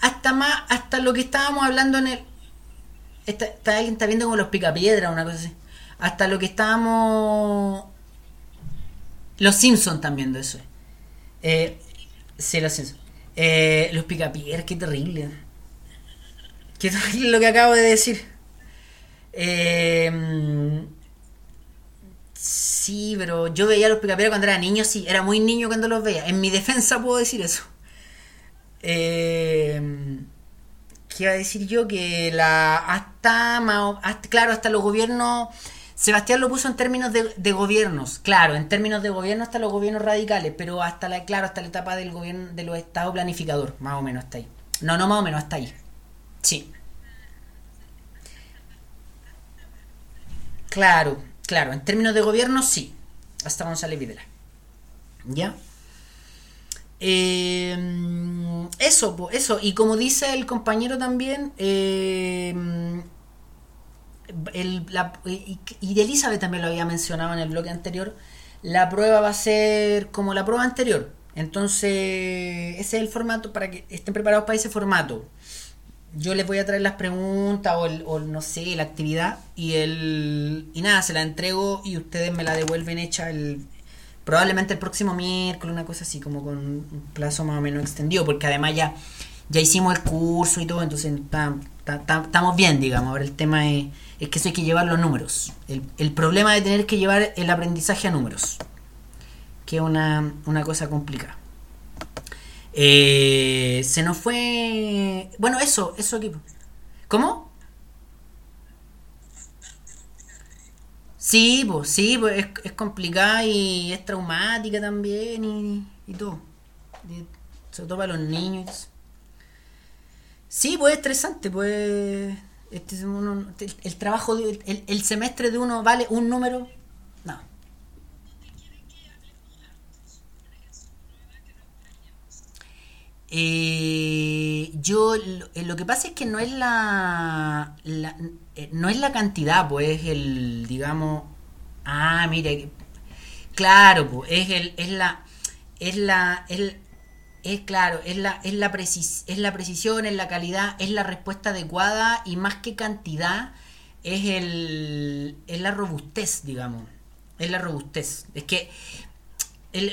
Hasta más, hasta lo que estábamos hablando en el. Está, alguien está viendo como los picapiedras, una cosa así. Hasta lo que estábamos. Los Simpsons también de eso. Eh, sí, los Simpsons. Eh, los picapiedras, qué terrible. Qué terrible lo que acabo de decir. Eh, Sí, pero yo veía a los picapiedras cuando era niño, sí, era muy niño cuando los veía. En mi defensa puedo decir eso. Eh, ¿Qué iba a decir yo? Que la hasta, claro, hasta los gobiernos... Sebastián lo puso en términos de, gobiernos, claro, en términos de gobierno hasta los gobiernos radicales, pero hasta la, claro, hasta la etapa del gobierno de los estados planificador, más o menos hasta ahí. No, no más o menos hasta ahí. Sí. Claro, Claro, en términos de gobierno sí, hasta González Videla. ¿Ya? Eh, eso, eso. Y como dice el compañero también, eh, y Elizabeth también lo había mencionado en el bloque anterior, la prueba va a ser como la prueba anterior. Entonces, ese es el formato para que estén preparados para ese formato yo les voy a traer las preguntas o, el, o no sé, la actividad y el y nada, se la entrego y ustedes me la devuelven hecha el probablemente el próximo miércoles, una cosa así como con un plazo más o menos extendido, porque además ya ya hicimos el curso y todo, entonces estamos bien, digamos. Ahora el tema es, es que eso hay que llevar los números. El, el problema de tener que llevar el aprendizaje a números, que es una, una cosa complicada. Eh, se nos fue. Bueno, eso, eso equipo. ¿Cómo? Sí, pues, sí, pues es, complicada y es traumática también y, y todo. sobre todo los niños. Sí, pues es estresante, pues. Este, el, trabajo, el, el semestre de uno vale un número. Eh, yo eh, lo, que pasa es que no es la, eh, no es la cantidad, pues es el, digamos, ah, mire, claro, pues es el, es la, es la, es, es claro, es la, es la es la precisión, es la calidad, es la respuesta adecuada y más que cantidad es el, es la robustez, digamos, es la robustez. Es que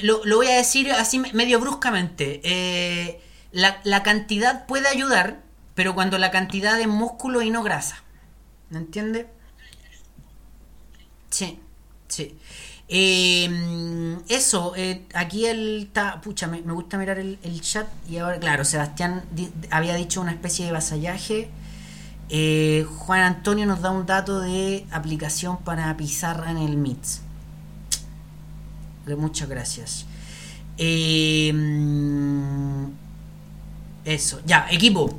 lo, lo, voy a decir así medio bruscamente. Eh, la, la cantidad puede ayudar, pero cuando la cantidad es músculo y no grasa. ¿Me entiende? Sí, sí. Eh, eso, eh, aquí él está. Pucha, me, gusta mirar el, chat. Y ahora, claro, Sebastián había dicho una especie de vasallaje. Eh, Juan Antonio nos da un dato de aplicación para pizarra en el MITS. Eh, Muchas gracias. Eh, mm, eso, ya, equipo.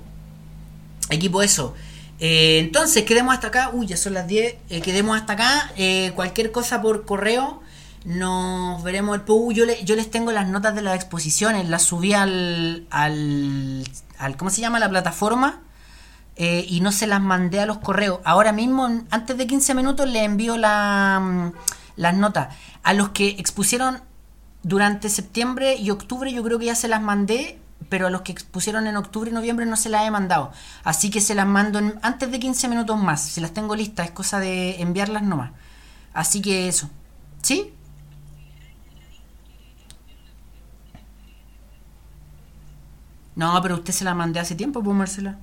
Equipo, eso. Eh, entonces, quedemos hasta acá. Uy, ya son las 10. Eh, quedemos hasta acá. Eh, cualquier cosa por correo. Nos veremos el PU. Yo, le- yo les tengo las notas de las exposiciones. Las subí al. al, al- ¿Cómo se llama? La plataforma. y no se las mandé a los correos. Ahora mismo, antes de 15 minutos, les envío mm, las notas. A los que expusieron durante septiembre y octubre, yo creo que ya se las mandé. Pero a los que expusieron en octubre y noviembre no se las he mandado. Así que se las mando en- antes de 15 minutos más. Si las tengo listas, es cosa de enviarlas nomás. Así que eso. ¿Sí? No, pero usted se la mandé hace tiempo, pues Marcela.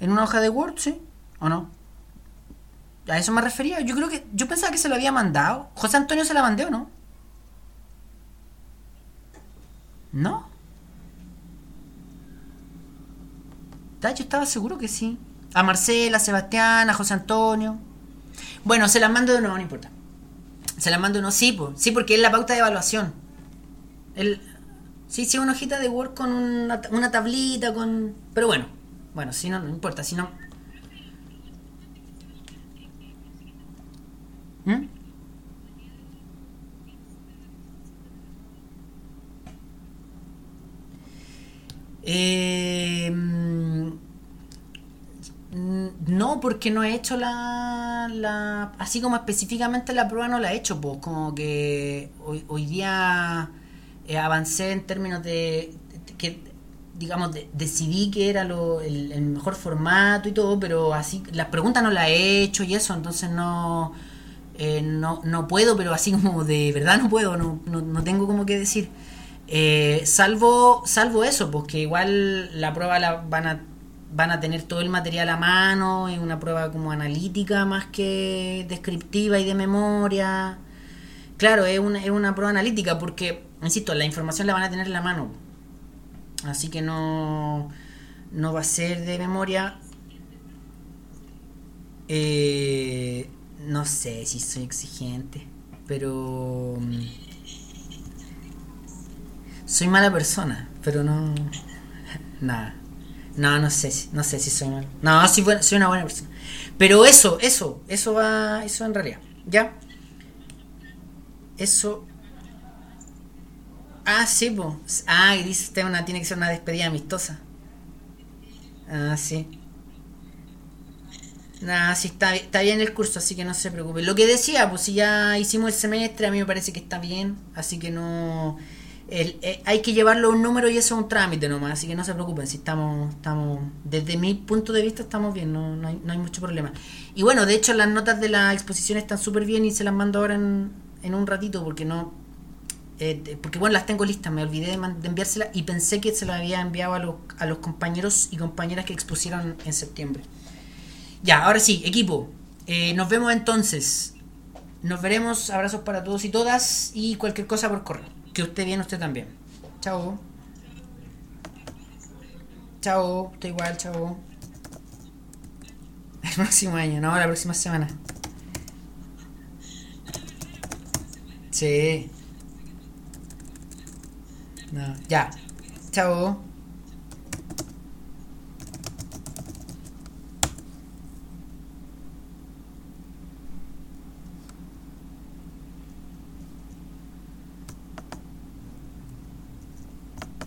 ¿En una hoja de Word, sí? ¿O no? A eso me refería. Yo creo que. Yo pensaba que se lo había mandado. José Antonio se la mandé o no? ¿No? Yo estaba seguro que sí. A Marcela, a Sebastián, a José Antonio. Bueno, se las mando de nuevo, no importa. Se las mando de nuevo. Sí, pues. Sí, porque es la pauta de evaluación. El, sí, sí, una hojita de Word con una, una tablita, con... Pero bueno, bueno, si no, no importa, si no... ¿Mm? Eh, mm, no, porque no he hecho la, la... Así como específicamente la prueba no la he hecho, pues como que hoy, día eh, avancé en términos de... que digamos, de- decidí que era lo, el, mejor formato y todo, pero así las preguntas no las he hecho y eso, entonces no... eh, no, no puedo, pero así como de verdad no puedo, no, no, no tengo como que decir. Eh, salvo, salvo eso, porque igual la prueba la van a, van a tener todo el material a mano, es una prueba como analítica más que descriptiva y de memoria. Claro, es una, es una prueba analítica porque, insisto, la información la van a tener en la mano. Así que no, no va a ser de memoria. Eh, no sé si soy exigente, pero... Soy mala persona, pero no... Nada. No, no sé, no sé si soy mal. No, sí, bueno, soy una buena persona. Pero eso, eso, eso va, eso en realidad. ¿Ya? Eso... Ah, sí, pues. Ah, y dice usted una, tiene que ser una despedida amistosa. Ah, sí. Nada, sí, está, está bien el curso, así que no se preocupe. Lo que decía, pues si ya hicimos el semestre, a mí me parece que está bien, así que no... el- eh, hay que llevarlo a un número y eso es un trámite nomás, así que no se preocupen, si estamos, estamos desde mi punto de vista estamos bien, no, no, hay, no hay mucho problema. Y bueno, de hecho las notas de la exposición están súper bien y se las mando ahora en, en un ratito porque no... eh, porque bueno, las tengo listas, me olvidé de, de enviárselas y pensé que se las había enviado a los, a los compañeros y compañeras que expusieron en septiembre. Ya, ahora sí, equipo. Eh, nos vemos entonces. Nos veremos. Abrazos para todos y todas. Y cualquier cosa por correo. Que usted bien, usted también. Chao. Chao. Usted igual, chao. El próximo año, no, la próxima semana. Sí. No, ya. Chao.